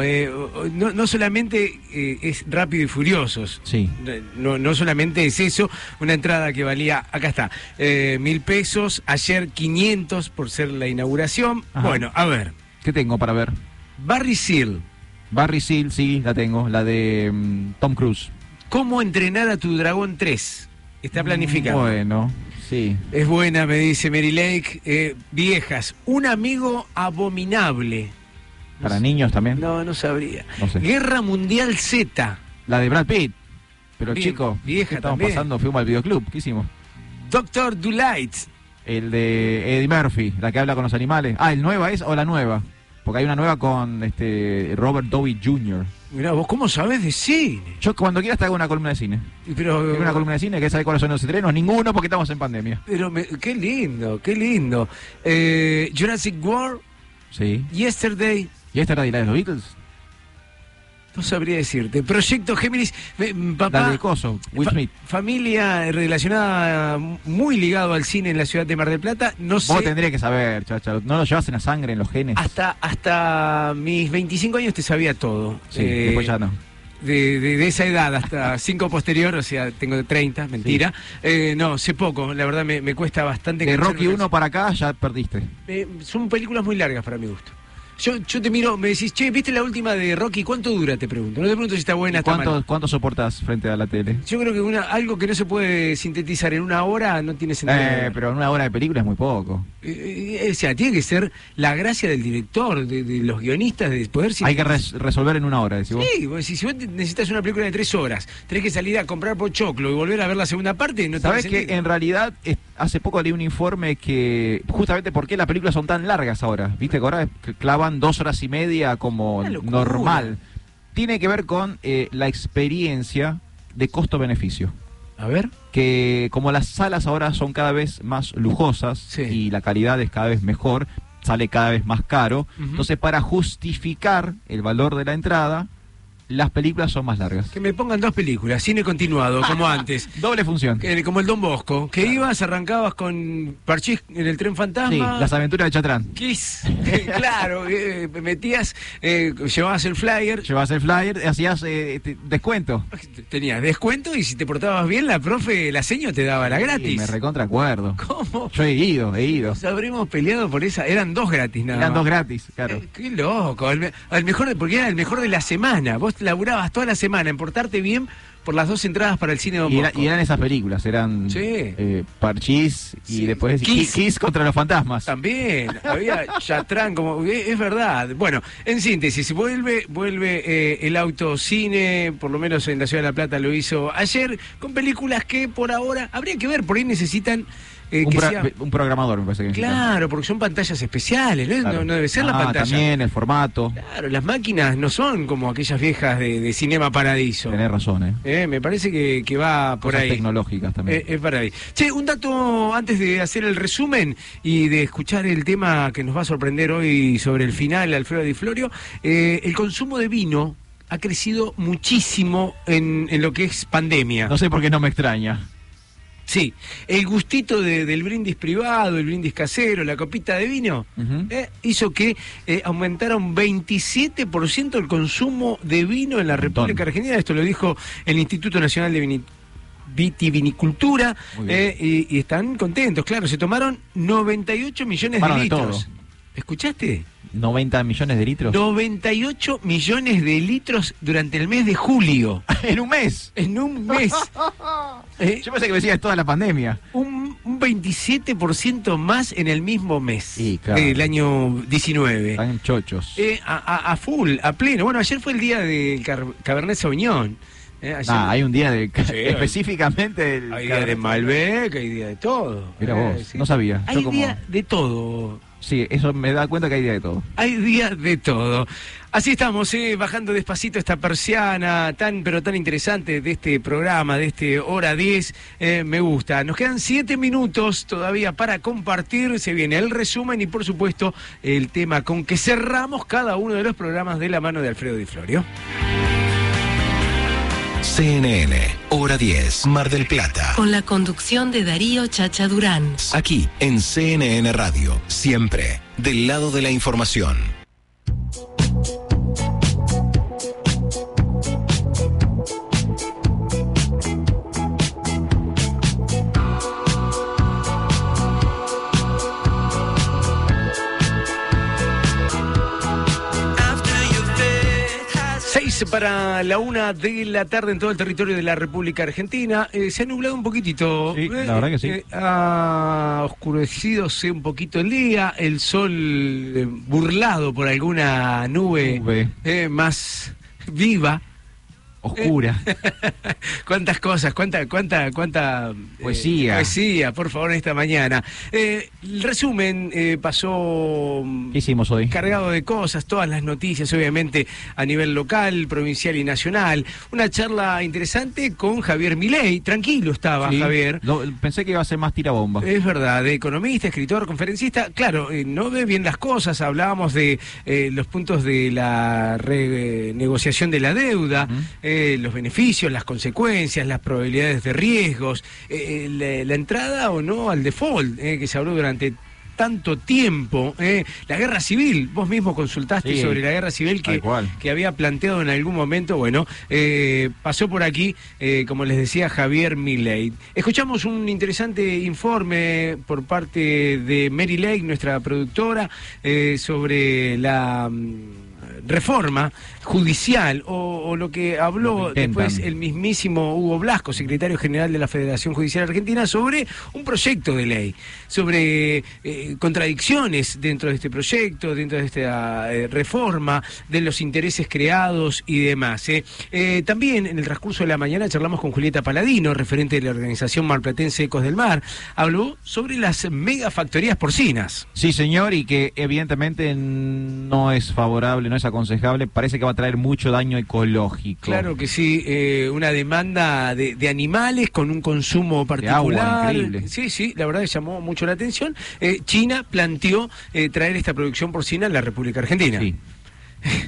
Speaker 1: No, no solamente es Rápido y Furiosos.
Speaker 2: Sí.
Speaker 1: No, no solamente es eso, una entrada que valía, acá está, mil pesos, ayer 500 por ser la inauguración.
Speaker 2: Ajá.
Speaker 1: Bueno, a ver,
Speaker 2: ¿Qué tengo para ver?
Speaker 1: Barry Seal,
Speaker 2: Barry Seal, sí, la tengo, la de mm, Tom Cruise.
Speaker 1: ¿cómo entrenar a tu dragón 3? Está planificado.
Speaker 2: Bueno, sí.
Speaker 1: Es buena, me dice Mary Lake. Eh, viejas, un amigo abominable.
Speaker 2: Para niños también.
Speaker 1: No, no sabría.
Speaker 2: No sé.
Speaker 1: Guerra Mundial Z.
Speaker 2: La de Brad Pitt. Pero
Speaker 1: Bien,
Speaker 2: chico,
Speaker 1: vieja
Speaker 2: ¿qué estamos
Speaker 1: también.
Speaker 2: pasando? Fuimos al videoclub, ¿qué hicimos?
Speaker 1: Doctor Delight.
Speaker 2: El de Eddie Murphy, la que habla con los animales. Ah, ¿el nueva es o la nueva? Porque hay una nueva con este Robert Downey Jr.
Speaker 1: Mirá, vos cómo sabés de cine.
Speaker 2: Yo cuando quieras te hago una columna de cine.
Speaker 1: Pero,
Speaker 2: Tengo una columna de cine que sabe cuáles son los estrenos. Ninguno porque estamos en pandemia.
Speaker 1: pero me- qué lindo, qué lindo. Eh, Jurassic World,
Speaker 2: Sí.
Speaker 1: Yesterday,
Speaker 2: ¿Y esta era de la de los Beatles?
Speaker 1: No sabría decirte. Proyecto Géminis, me- m- papá.
Speaker 2: La de Coso, Will
Speaker 1: fa-
Speaker 2: Smith.
Speaker 1: Familia relacionada muy ligado al cine en la ciudad de Mar del Plata. No sé.
Speaker 2: Vos tendrías que saber, chacha. No lo llevas en la sangre, en los genes.
Speaker 1: Hasta, hasta mis 25 años te sabía todo.
Speaker 2: Sí,
Speaker 1: Eh,
Speaker 2: después ya no.
Speaker 1: De, de- de esa edad hasta 5 posterior, o sea, tengo 30, mentira. Eh, no, sé poco, la verdad me, me cuesta bastante.
Speaker 2: De Rocky
Speaker 1: con
Speaker 2: 1 para acá ya perdiste.
Speaker 1: Eh, son películas muy largas para mi gusto. Yo, yo te miro, me decís, che, ¿viste la última de Rocky? ¿Cuánto dura? Te pregunto. No te pregunto si está buena, está
Speaker 2: ¿Cuánto,
Speaker 1: mala.
Speaker 2: ¿Cuánto soportas frente a la tele?
Speaker 1: Yo creo que una, algo que no se puede sintetizar en una hora no tiene sentido.
Speaker 2: Eh, pero en una hora de película es muy poco.
Speaker 1: Eh, eh, o sea, tiene que ser la gracia del director, de, de los guionistas, de poder
Speaker 2: Hay que res- resolver en una hora, decís vos.
Speaker 1: Sí, vos si vos necesitas una película de tres horas, tenés que salir a comprar pochoclo y volver a ver la segunda parte, no
Speaker 2: ¿Sabes
Speaker 1: tiene
Speaker 2: que en realidad es- hace poco leí un informe que justamente por qué las películas son tan largas ahora? ¿Viste que ahora clavan dos horas y media como normal? Tiene que ver con eh, la experiencia de costo-beneficio.
Speaker 1: A ver.
Speaker 2: Que como las salas ahora son cada vez más lujosas y la calidad es cada vez mejor, sale cada vez más caro. Entonces, para justificar el valor de la entrada, las películas son más largas.
Speaker 1: Que me pongan dos películas, cine continuado, como antes.
Speaker 2: Doble función.
Speaker 1: Que- como el Don Bosco, que ibas, arrancabas con Parchís en el tren fantasma.
Speaker 2: Sí, las aventuras de Chatrán.
Speaker 1: Kiss, claro, eh, metías, eh, llevabas el flyer,
Speaker 2: Llevas el flyer, hacías eh, te- descuento.
Speaker 1: tenías descuento y si te portabas bien, la profe, la seño te daba la
Speaker 2: Sí,
Speaker 1: gratis.
Speaker 2: me recontra acuerdo.
Speaker 1: ¿Cómo?
Speaker 2: Yo he ido, he ido.
Speaker 1: Nos habremos peleado por esa, eran dos gratis nada
Speaker 2: Eran
Speaker 1: más.
Speaker 2: dos gratis, claro.
Speaker 1: Qué loco, el, el mejor, porque era el mejor de la semana. Vos laburabas toda la semana en portarte bien por las dos entradas para el cine Don
Speaker 2: Y, era- y eran esas películas, eran
Speaker 1: Sí.
Speaker 2: eh, Parchís y
Speaker 1: Sí.
Speaker 2: después
Speaker 1: Kiss.
Speaker 2: Kiss. contra los fantasmas.
Speaker 1: También, había Chatrán, como es es verdad. Bueno, en síntesis, vuelve, vuelve eh, el autocine, por lo menos en la Ciudad de La Plata lo hizo ayer, con películas que por ahora habría que ver, por ahí necesitan eh,
Speaker 2: un,
Speaker 1: que
Speaker 2: pro-
Speaker 1: sea-
Speaker 2: un programador, me parece que.
Speaker 1: Claro, porque son pantallas especiales, ¿no?
Speaker 2: Claro.
Speaker 1: No, no debe ser la
Speaker 2: Ah,
Speaker 1: pantalla.
Speaker 2: También el formato.
Speaker 1: Claro, las máquinas no son como aquellas viejas de, de Cinema Paradiso.
Speaker 2: Tenés razón, ¿eh?
Speaker 1: Eh, me parece que, que va por
Speaker 2: Cosas
Speaker 1: ahí.
Speaker 2: tecnológicas también.
Speaker 1: Eh, es para ahí. Che, un dato antes de hacer el resumen y de escuchar el tema que nos va a sorprender hoy sobre el final, Alfredo Di Florio. eh, el consumo de vino ha crecido muchísimo en, en lo que es pandemia.
Speaker 2: No sé por qué no me extraña.
Speaker 1: Sí, el gustito de- del brindis privado, el brindis casero, la copita de vino, eh, hizo que eh, aumentara un 27% el consumo de vino en la República Argentina. Esto lo dijo el Instituto Nacional de Vini- Vitivinicultura eh, y, y están contentos. Claro, se tomaron 98 millones
Speaker 2: Tomaron
Speaker 1: de
Speaker 2: de
Speaker 1: litros.
Speaker 2: todo.
Speaker 1: ¿Escuchaste?
Speaker 2: 90 millones de litros.
Speaker 1: 98 millones de litros durante el mes de julio.
Speaker 2: en un mes.
Speaker 1: En un mes. Eh,
Speaker 2: Yo pensé que me decías toda la pandemia.
Speaker 1: un, un 27% más en el mismo mes
Speaker 2: claro.
Speaker 1: del año 19.
Speaker 2: Están chochos.
Speaker 1: Eh, a, a- a full, a pleno. Bueno, ayer fue el día del Cabernet Sauvignon. Eh, ayer-
Speaker 2: Ah, hay un día de
Speaker 1: Sí,
Speaker 2: específicamente del
Speaker 1: hay día de Malbec, hay día de todo.
Speaker 2: Mira
Speaker 1: Eh,
Speaker 2: vos,
Speaker 1: sí.
Speaker 2: no sabía.
Speaker 1: Hay
Speaker 2: Yo como-
Speaker 1: día de todo.
Speaker 2: Sí, eso me da cuenta que hay día de todo.
Speaker 1: Hay día de todo. Así estamos, eh, bajando despacito esta persiana tan pero tan interesante de este programa, de este hora 10. eh, me gusta. Nos quedan siete minutos todavía para compartir. Se viene el resumen y por supuesto el tema con que cerramos cada uno de los programas de la mano de Alfredo Di Florio.
Speaker 4: CNN, hora 10, Mar del Plata.
Speaker 3: Con la conducción de Darío Chacha Durán.
Speaker 4: Aquí en CNN Radio, siempre del lado de la información.
Speaker 1: Para la una de la tarde en todo el territorio de la República Argentina. Eh, se ha nublado un poquitito.
Speaker 2: Sí, la verdad que sí.
Speaker 1: eh, ha oscurecidose un poquito el día. El sol eh, burlado por alguna nube,
Speaker 2: Nube.
Speaker 1: eh, más viva.
Speaker 2: Oscura.
Speaker 1: Cuántas cosas, cuánta, cuánta, cuánta eh,
Speaker 2: Poesía.
Speaker 1: poesía, por favor, en esta mañana. Eh, el resumen eh, pasó mm,
Speaker 2: ¿Qué hicimos hoy?
Speaker 1: cargado de cosas, todas las noticias, obviamente, a nivel local, provincial y nacional. Una charla interesante con Javier Milei. Tranquilo estaba
Speaker 2: Sí,
Speaker 1: Javier.
Speaker 2: pensé que iba a ser más tirabomba.
Speaker 1: Es verdad, de economista, escritor, conferencista, claro, no ve bien las cosas, hablábamos de eh, los puntos de la renegociación de la deuda, eh, los beneficios, las consecuencias, las probabilidades de riesgos, eh, la, la entrada o no al default, eh, que se habló durante tanto tiempo, eh, la guerra civil, vos mismo consultaste
Speaker 2: Sí,
Speaker 1: sobre la guerra civil que, que había planteado en algún momento, bueno, eh, pasó por aquí, eh, como les decía, Javier Milley. Escuchamos un interesante informe por parte de Mary Lake, nuestra productora, eh, sobre la mm, reforma judicial o, o lo que habló
Speaker 2: Lo que intentan.
Speaker 1: después el mismísimo Hugo Blasco, secretario general de la Federación Judicial Argentina, sobre un proyecto de ley, sobre eh, contradicciones dentro de este proyecto, dentro de esta eh, reforma, de los intereses creados y demás. Eh, también en el transcurso de la mañana charlamos con Julieta Paladino, referente de la organización marplatense Ecos del Mar, habló sobre las megafactorías porcinas.
Speaker 2: Sí, señor, y que evidentemente no es favorable, no es aconsejable. Parece que va a traer mucho daño ecológico.
Speaker 1: Claro que sí, eh, una demanda de, de animales con un consumo particular.
Speaker 2: agua, increíble.
Speaker 1: Sí, sí, la verdad que llamó mucho la atención. Eh, China planteó eh, traer esta producción porcina en la República Argentina.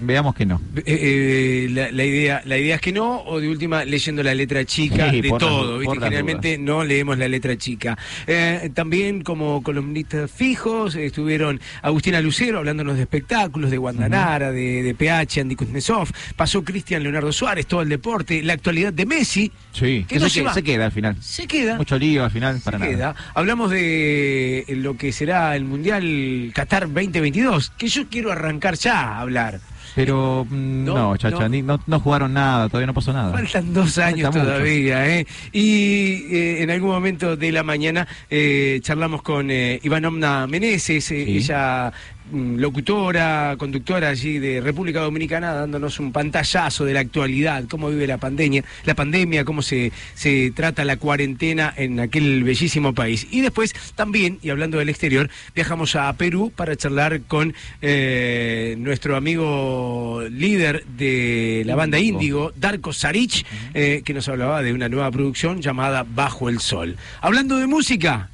Speaker 2: Veamos que no.
Speaker 1: Eh, eh, la, la idea, la idea es que no, o de última leyendo la letra chica
Speaker 2: Sí,
Speaker 1: de
Speaker 2: las
Speaker 1: todo, Generalmente no leemos la letra chica. Eh, también como columnistas fijos estuvieron Agustina Lucero hablándonos de espectáculos, de Guandanara, de, de PH, Andy Kuznetsov, pasó Cristian Leonardo Suárez, todo el deporte, la actualidad de Messi.
Speaker 2: Sí,
Speaker 1: que
Speaker 2: que
Speaker 1: no
Speaker 2: se,
Speaker 1: se
Speaker 2: se queda al final.
Speaker 1: Se queda.
Speaker 2: Mucho lío al final, para nada.
Speaker 1: queda. Hablamos de lo que será el Mundial Qatar 2022, que yo quiero arrancar ya a hablar.
Speaker 2: Pero mm,
Speaker 1: No,
Speaker 2: no, chacha,
Speaker 1: no.
Speaker 2: ni- no, no jugaron nada, todavía no pasó nada.
Speaker 1: Faltan dos años
Speaker 2: Falta mucho.
Speaker 1: todavía, ¿eh? Y eh, en algún momento de la mañana eh, charlamos con eh, Ivanovna Meneses, eh,
Speaker 2: Sí.
Speaker 1: ella locutora, conductora allí de República Dominicana, dándonos un pantallazo de la actualidad, cómo vive la pandemia, la pandemia, cómo se, se trata la cuarentena en aquel bellísimo país. Y después también, y hablando del exterior, viajamos a Perú para charlar con eh, nuestro amigo líder de la banda Índigo, Darko Saric, eh, que nos hablaba de una nueva producción llamada Bajo el Sol. Hablando de música,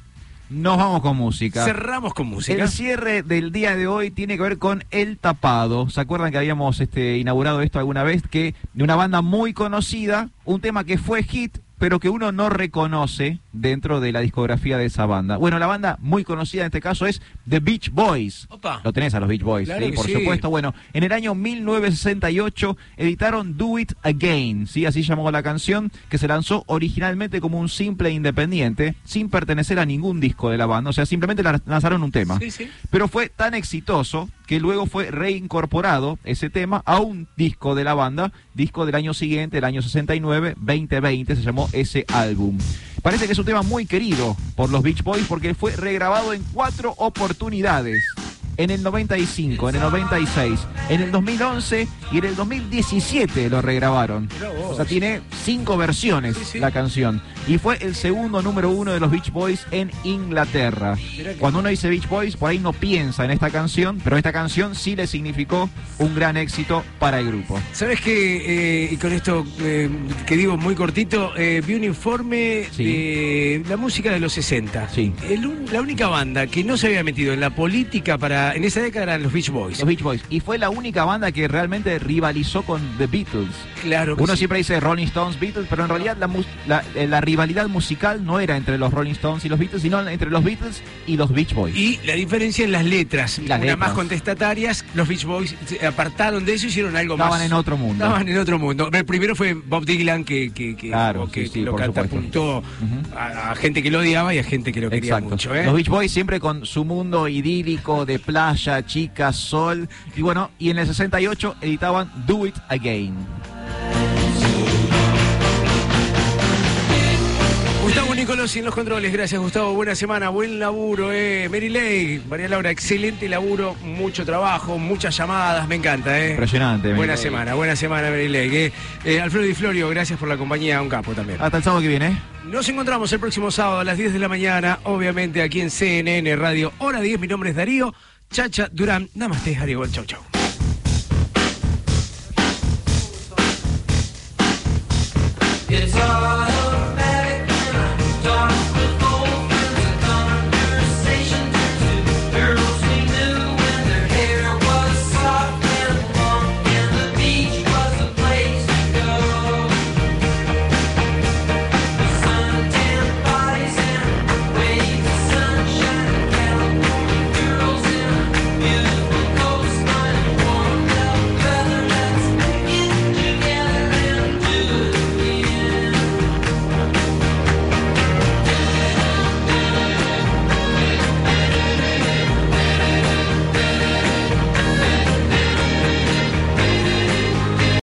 Speaker 2: Nos vamos con música.
Speaker 1: cerramos con música.
Speaker 2: El cierre del día de hoy tiene que ver con El Tapado. ¿Se acuerdan que habíamos este, inaugurado esto alguna vez? Que de una banda muy conocida, un tema que fue hit, pero que uno no reconoce dentro de la discografía de esa banda. Bueno, la banda muy conocida en este caso es The Beach Boys.
Speaker 1: Opa.
Speaker 2: Lo tenés a los Beach Boys,
Speaker 1: Claro
Speaker 2: ¿sí? por
Speaker 1: sí.
Speaker 2: supuesto. Bueno, en el año 1968 editaron Do It Again, ¿sí? Así llamó la canción, que se lanzó originalmente como un simple independiente, sin pertenecer a ningún disco de la banda. O sea, simplemente la- lanzaron un tema.
Speaker 1: Sí, sí.
Speaker 2: Pero fue tan exitoso que luego fue reincorporado ese tema a un disco de la banda, disco del año siguiente, el año 69, 2020, se llamó ese álbum. Parece que es un tema muy querido por los Beach Boys porque fue regrabado en cuatro oportunidades. En el 95, en el 96, en el 2011 y en el 2017 lo regrabaron. O sea, tiene cinco versiones la canción. Y fue el segundo número uno de los Beach Boys en Inglaterra. Cuando uno dice Beach Boys, por ahí no piensa en esta canción, pero esta canción sí le significó un gran éxito para el grupo.
Speaker 1: ¿Sabes qué? Eh, y con esto eh, que digo muy cortito, eh, vi un informe
Speaker 2: Sí.
Speaker 1: de la música de los 60.
Speaker 2: Sí.
Speaker 1: El un- la única banda que no se había metido en la política para en esa década eran los Beach Boys.
Speaker 2: Los Beach Boys. Y fue la única banda que realmente rivalizó con The Beatles.
Speaker 1: Claro que
Speaker 2: Uno
Speaker 1: sí.
Speaker 2: siempre dice Rolling Stones, Beatles, pero en realidad la, la, la rivalidad musical no era entre los Rolling Stones y los Beatles, sino entre los Beatles y los Beach Boys.
Speaker 1: Y la diferencia en las letras,
Speaker 2: las letras.
Speaker 1: más contestatarias, los Beach Boys se apartaron de eso y hicieron algo
Speaker 2: Estaban
Speaker 1: más.
Speaker 2: en otro mundo.
Speaker 1: Estaban en otro mundo. El primero fue Bob Dylan que, que, que-
Speaker 2: Claro,
Speaker 1: que
Speaker 2: sí, sí,
Speaker 1: lo
Speaker 2: por supuesto.
Speaker 1: catapultó a, a gente que lo odiaba y a gente que lo quería
Speaker 2: Exacto.
Speaker 1: mucho. ¿eh?
Speaker 2: Los Beach Boys siempre con su mundo idílico de playa, chicas, sol. Y bueno, y en el 68 editaban Do It Again.
Speaker 1: Gustavo Nicolò Rossi en los controles. Gracias, Gustavo. Buena semana, buen laburo, eh. Mary Ley, María Laura, excelente laburo, mucho trabajo, muchas llamadas. Me encanta, eh.
Speaker 2: Impresionante.
Speaker 1: Buena
Speaker 2: Mary
Speaker 1: semana, buena semana, Mary Ley. eh. Eh, Alfredo Di Florio, gracias por la compañía, un capo también.
Speaker 2: Hasta el sábado que viene.
Speaker 1: Nos encontramos el próximo sábado a las 10 de la mañana, obviamente aquí en CNN Radio, hora 10. Mi nombre es Darío Chacha Durán. Namaste, Ariel. Chau, chau.
Speaker 9: It's all